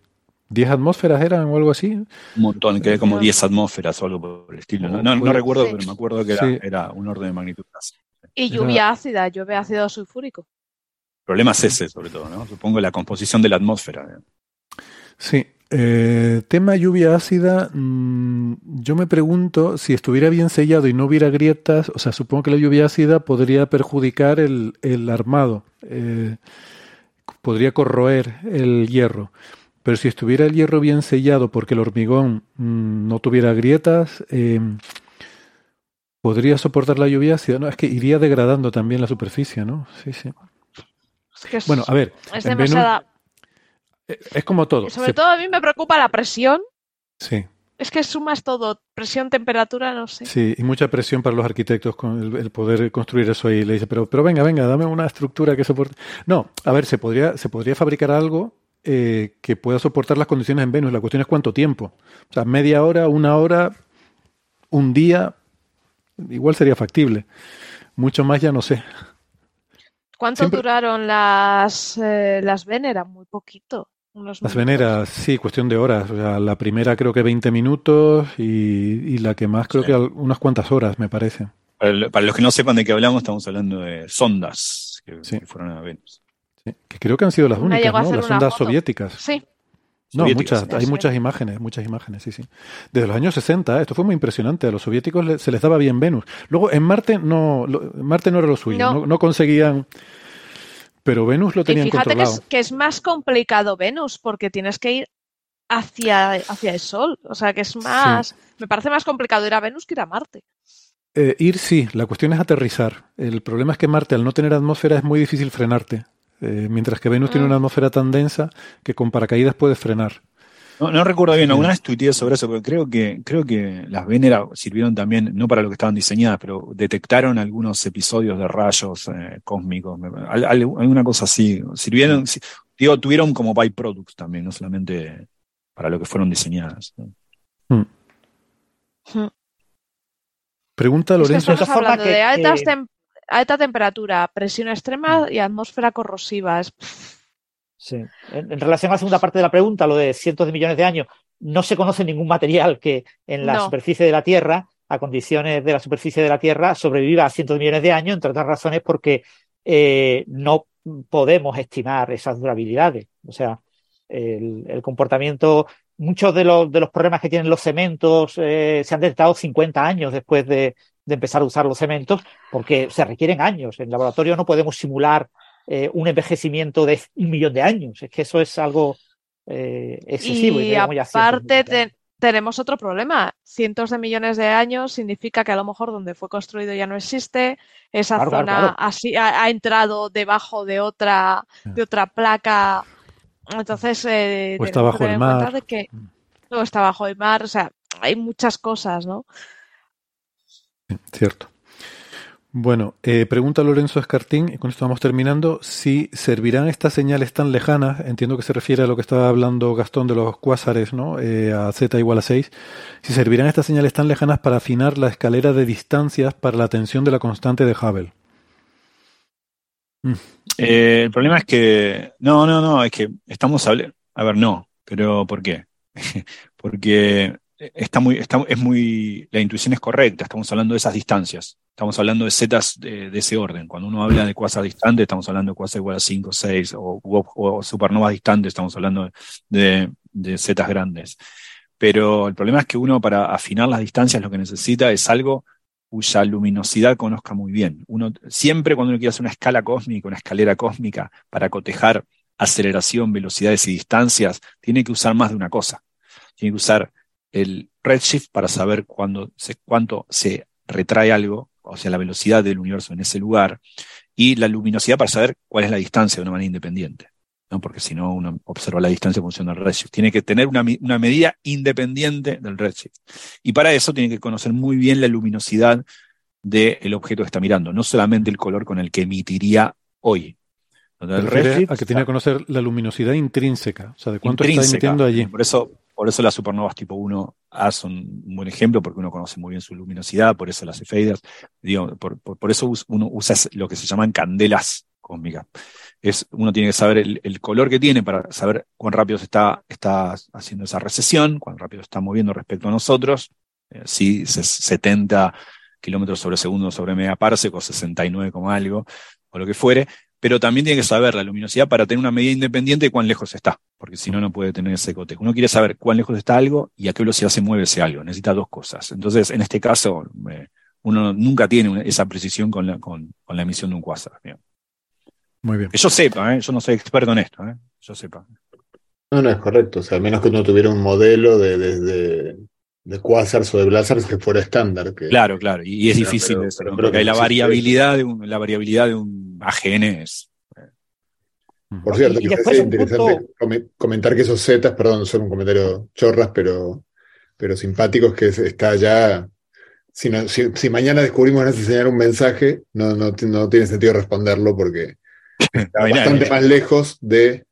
10 atmósferas eran o algo así. Un montón, que como 10 atmósferas o algo por el estilo. No, no, recuerdo, pero me acuerdo que era, un orden de magnitud. Y lluvia ácida, llueve ácido sulfúrico problema es ese, sobre todo, ¿no? Supongo la composición de la atmósfera. Sí. Eh, tema lluvia ácida, mm, yo me pregunto si estuviera bien sellado y no hubiera grietas, o sea, supongo que la lluvia ácida podría perjudicar el, armado, eh, podría corroer el hierro. Pero si estuviera el hierro bien sellado porque el hormigón mm, no tuviera grietas, eh, podría soportar la lluvia ácida. No, es que iría degradando también la superficie, ¿no? Sí, sí bueno, a ver. Es demasiada. Es como todo. sobre todo a mí me preocupa la presión. Sí. Es que sumas todo, presión, temperatura, no sé. Sí, y mucha presión para los arquitectos con el, poder construir eso ahí. Le dice, pero, pero venga, venga, dame una estructura que soporte. No, a ver, se podría, se podría fabricar algo eh, que pueda soportar las condiciones en Venus. La cuestión es cuánto tiempo. O sea, media hora, una hora, un día, igual sería factible. Mucho más ya no sé. ¿Cuánto duraron las, eh, las Veneras? Muy poquito. las Veneras, sí, cuestión de horas. O sea, la primera creo que 20 minutos y, la que más creo que unas cuantas horas, me parece. Para, los que no sepan de qué hablamos, estamos hablando de sondas que, fueron a Venus. Sí, que creo que han sido las únicas, ¿no? Las sondas soviéticas. Sí. No, muchas, hay muchas imágenes, muchas imágenes, sí, sí. Desde los años 60, esto fue muy impresionante. A los soviéticos se les daba bien Venus. Luego en Marte no, Marte no era lo suyo, no, conseguían. Pero Venus lo tenían y fíjate Que es, que es más complicado Venus, porque tienes que ir hacia, hacia el Sol. O sea que es más. Me parece más complicado ir a Venus que ir a Marte. Eh, ir sí, la cuestión es aterrizar. El problema es que Marte, al no tener atmósfera, es muy difícil frenarte. Eh, mientras que Venus tiene una mm. atmósfera tan densa que con paracaídas puedes frenar. No, recuerdo bien, alguna vez tuiteé sobre eso, pero creo que, creo que las Venera sirvieron también, no para lo que estaban diseñadas, pero detectaron algunos episodios de rayos eh, cósmicos, alguna cosa así. Sirvieron, digo, tuvieron como byproducts también, no solamente para lo que fueron diseñadas. Hmm. Hmm. Pregunta Lorenzo. Es hablando de alta temperatura, presión extrema y atmósfera corrosiva. Es... Sí. En, relación a la segunda parte de la pregunta, lo de cientos de millones de años, no se conoce ningún material que en la superficie de la Tierra, a condiciones de la superficie de la Tierra, sobreviva a cientos de millones de años, entre otras razones porque eh, no podemos estimar esas durabilidades. O sea, el, comportamiento, muchos de los, de los, problemas que tienen los cementos eh, se han detectado 50 años después de, de empezar a usar los cementos, porque se requieren años. En laboratorio no podemos simular eh, un envejecimiento de un millón de años. Es que eso es algo eh, excesivo. Y, aparte tenemos otro problema. Cientos de millones de años significa que a lo mejor donde fue construido ya no existe. Esa zona Así, ha, entrado debajo de otra, de otra placa. Entonces, eh, o está bajo el mar. De que, o está bajo el mar. O sea, hay muchas cosas, ¿no? Cierto. Bueno, eh, pregunta Lorenzo Escartín, y con esto vamos terminando, si servirán estas señales tan lejanas, entiendo que se refiere a lo que estaba hablando Gastón de los cuásares, ¿no? Eh, a z igual a 6, si servirán estas señales tan lejanas para afinar la escalera de distancias para la tensión de la constante de Hubble. Mm. Eh, el problema es que, no, no, no, es que estamos hablando, a ver, no, pero ¿por qué? Porque está muy, está, es muy, la intuición es correcta, estamos hablando de esas distancias, estamos hablando de zetas de, ese orden. Cuando uno habla de cuasas distantes, estamos hablando de cuasas igual a 5, 6, o, o, supernovas distantes, estamos hablando de, de zetas grandes. Pero el problema es que uno para afinar las distancias lo que necesita es algo cuya luminosidad conozca muy bien. Uno, siempre cuando uno quiere hacer una escala cósmica, una escalera cósmica, para cotejar aceleración, velocidades y distancias, tiene que usar más de una cosa. Tiene que usar el redshift para saber cuándo se, cuánto se retrae algo, o sea, la velocidad del universo en ese lugar, y la luminosidad para saber cuál es la distancia de una manera independiente. ¿no? Porque si no, uno observa la distancia en función del redshift. Tiene que tener una, una medida independiente del redshift. Y para eso tiene que conocer muy bien la luminosidad del objeto que está mirando, no solamente el color con el que emitiría hoy. El redshift, a que tiene que conocer la luminosidad intrínseca, o sea, de cuánto está emitiendo allí. Por eso, por eso las supernovas tipo 1A son un buen ejemplo, porque uno conoce muy bien su luminosidad, por eso las faders. Digo, por, eso uno usa lo que se llaman candelas cósmicas. Es, uno tiene que saber el, color que tiene para saber cuán rápido se está, está haciendo esa recesión, cuán rápido se está moviendo respecto a nosotros. Eh, si 70 kilómetros sobre segundo sobre media parsec o 69 como algo, o lo que fuere, pero también tiene que saber la luminosidad para tener una medida independiente de cuán lejos está, porque si no, no puede tener ese cotejo. Uno quiere saber cuán lejos está algo y a qué velocidad se mueve ese algo. Necesita dos cosas. Entonces, en este caso, eh, uno nunca tiene esa precisión con la, con, la emisión de un quasar. Muy bien. Que yo sepa, ¿eh? yo no soy experto en esto, ¿eh? yo sepa. No, no es correcto. O sea, al menos que uno tuviera un modelo de, de, de quasars o de blazars que fuera estándar. claro, claro, y, es difícil eso, porque la variabilidad, de un, la variabilidad de un AGN es... Por cierto, es interesante comentar que esos zetas, perdón, son un comentario chorras, pero, pero simpáticos, que está ya si, si, mañana descubrimos enseñar un mensaje, no, no, no, tiene sentido responderlo porque está bastante más lejos de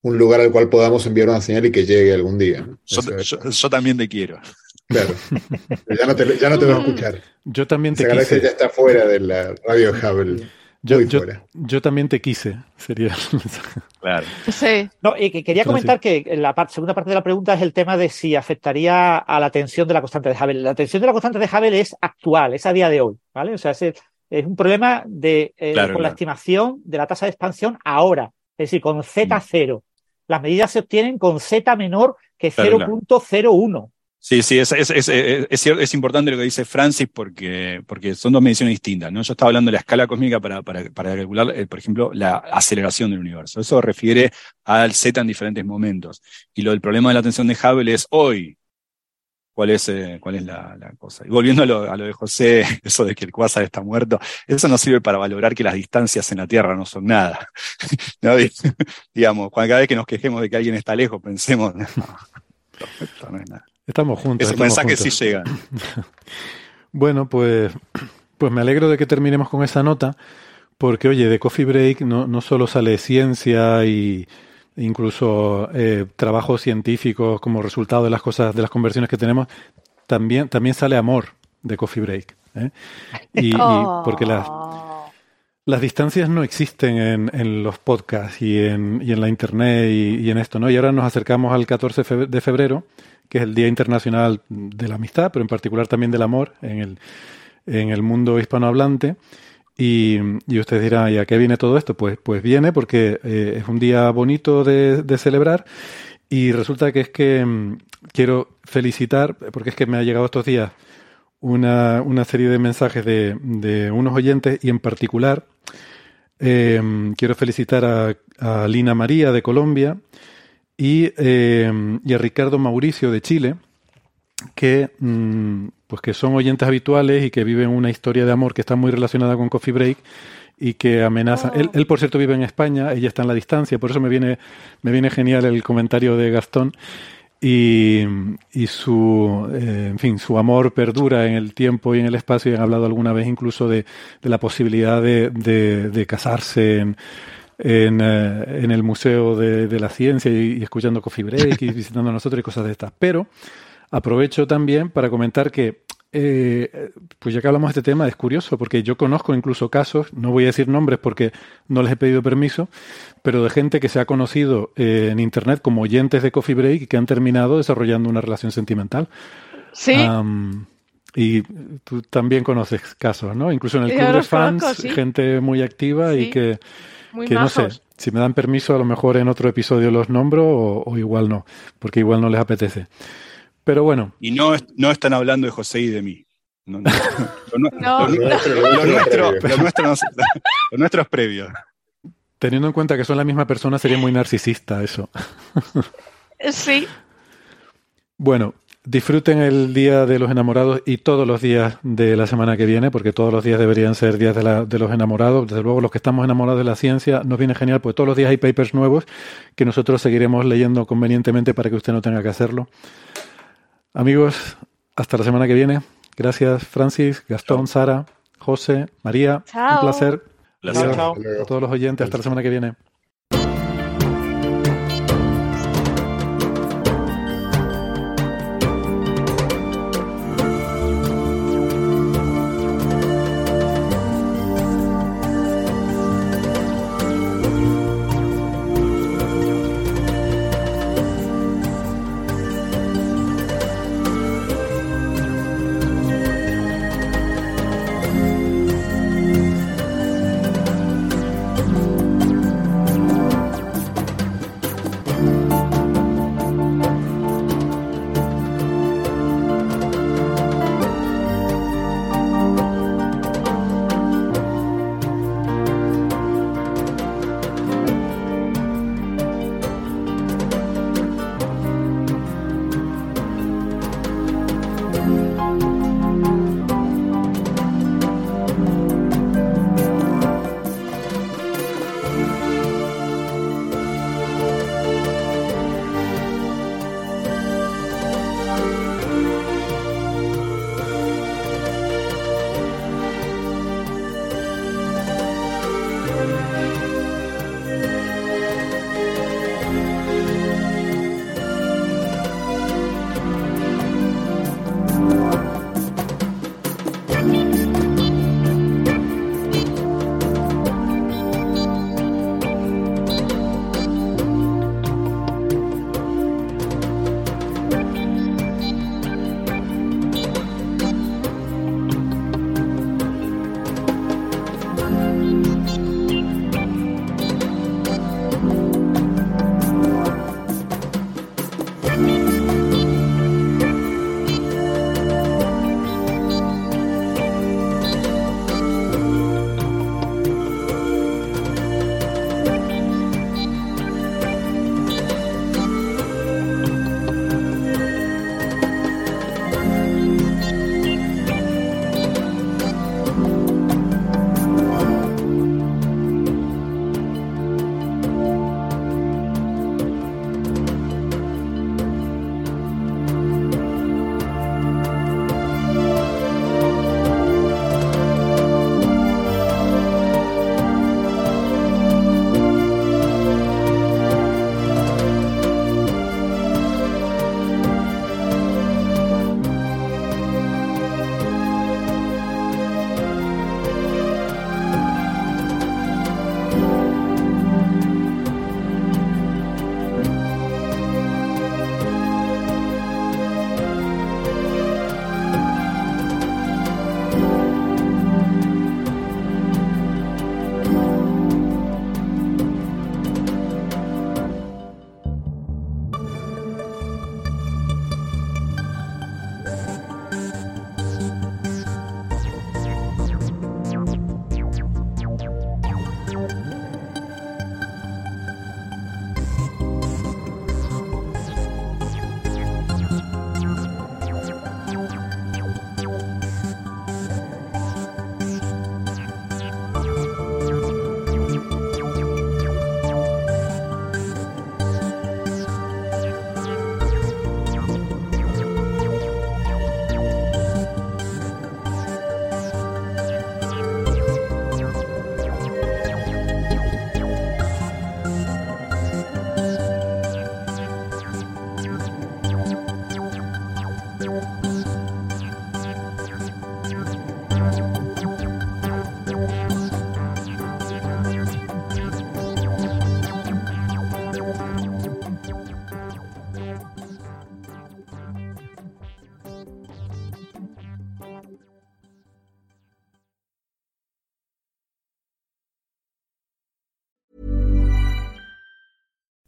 un lugar al cual podamos enviar una señal y que llegue algún día. Yo, también te quiero. Claro. ya no te, ya no te voy a escuchar. Yo también te quise. ya está fuera de la radio Hubble. Yo, yo, también te quise, sería. claro. Sí. No, y que quería comentar que la segunda parte de la pregunta es el tema de si afectaría a la tensión de la constante de Hubble. La tensión de la constante de Hubble es actual, es a día de hoy, ¿vale? O sea, es, es un problema de, eh, con la estimación de la tasa de expansión ahora, es decir, con Z0. Mm. Las medidas se obtienen con Z menor que 0.01. Sí, sí, es, es, es, es, importante lo que dice Francis porque, porque son dos mediciones distintas. ¿no? Yo estaba hablando de la escala cósmica para, para, para calcular, eh, por ejemplo, la aceleración del universo. Eso refiere al Z en diferentes momentos. Y lo del problema de la tensión de Hubble es hoy. ¿Cuál es, eh, cuál es la, la, cosa? Y volviendo a lo, a lo de José, eso de que el quasar está muerto, eso no sirve para valorar que las distancias en la Tierra no son nada. ¿No? Digamos, cada vez que nos quejemos de que alguien está lejos, pensemos, Perfecto, no es nada. Estamos juntos. Ese estamos mensaje juntos. sí llega. Bueno, pues, pues me alegro de que terminemos con esa nota, porque oye, de Coffee Break no, no solo sale ciencia y incluso eh, trabajos científicos como resultado de las cosas, de las conversiones que tenemos, también, también sale amor de Coffee Break. ¿eh? Y, y porque las, las distancias no existen en, en los podcasts y en, y en la internet y, y en esto, ¿no? Y ahora nos acercamos al 14 feb- de febrero, que es el Día Internacional de la Amistad, pero en particular también del amor en el, en el mundo hispanohablante. Y, y ustedes dirán, ¿y a qué viene todo esto? Pues, pues viene porque eh, es un día bonito de, celebrar y resulta que es que mm, quiero felicitar, porque es que me ha llegado estos días una, una serie de mensajes de, de unos oyentes y en particular eh, quiero felicitar a, a Lina María de Colombia y, eh, y a Ricardo Mauricio de Chile, que, mm, pues que son oyentes habituales y que viven una historia de amor que está muy relacionada con Coffee Break y que amenaza. Él, él, por cierto, vive en España, ella está en la distancia, por eso me viene, me viene genial el comentario de Gastón. Y, y su, eh, en fin, su amor perdura en el tiempo y en el espacio y han hablado alguna vez incluso de, de la posibilidad de, de, de casarse en, en, eh, en, el Museo de, de la Ciencia y, y, escuchando Coffee Break y visitando a nosotros y cosas de estas. Pero aprovecho también para comentar que, eh, pues ya que hablamos de este tema, es curioso porque yo conozco incluso casos, no voy a decir nombres porque no les he pedido permiso, pero de gente que se ha conocido eh, en Internet como oyentes de Coffee Break y que han terminado desarrollando una relación sentimental. Sí. Um, y tú también conoces casos, ¿no? Incluso en el club de fans, conozco, sí. gente muy activa sí. y que, muy que no sé, si me dan permiso, a lo mejor en otro episodio los nombro o, o igual no, porque igual no les apetece. Pero bueno. Y no, no están hablando de José y de mí. No, lo nuestro es previo. Teniendo en cuenta que son la misma persona, sería muy narcisista eso. Sí. Bueno, disfruten el Día de los Enamorados y todos los días de la semana que viene, porque todos los días deberían ser días de, la, de los enamorados. Desde luego, los que estamos enamorados de la ciencia nos viene genial, porque todos los días hay papers nuevos que nosotros seguiremos leyendo convenientemente para que usted no tenga que hacerlo. Amigos, hasta la semana que viene. Gracias, Francis, Gastón, Sara, José, María. Chao. Un placer. placer. Chao. A todos los oyentes, hasta la semana que viene.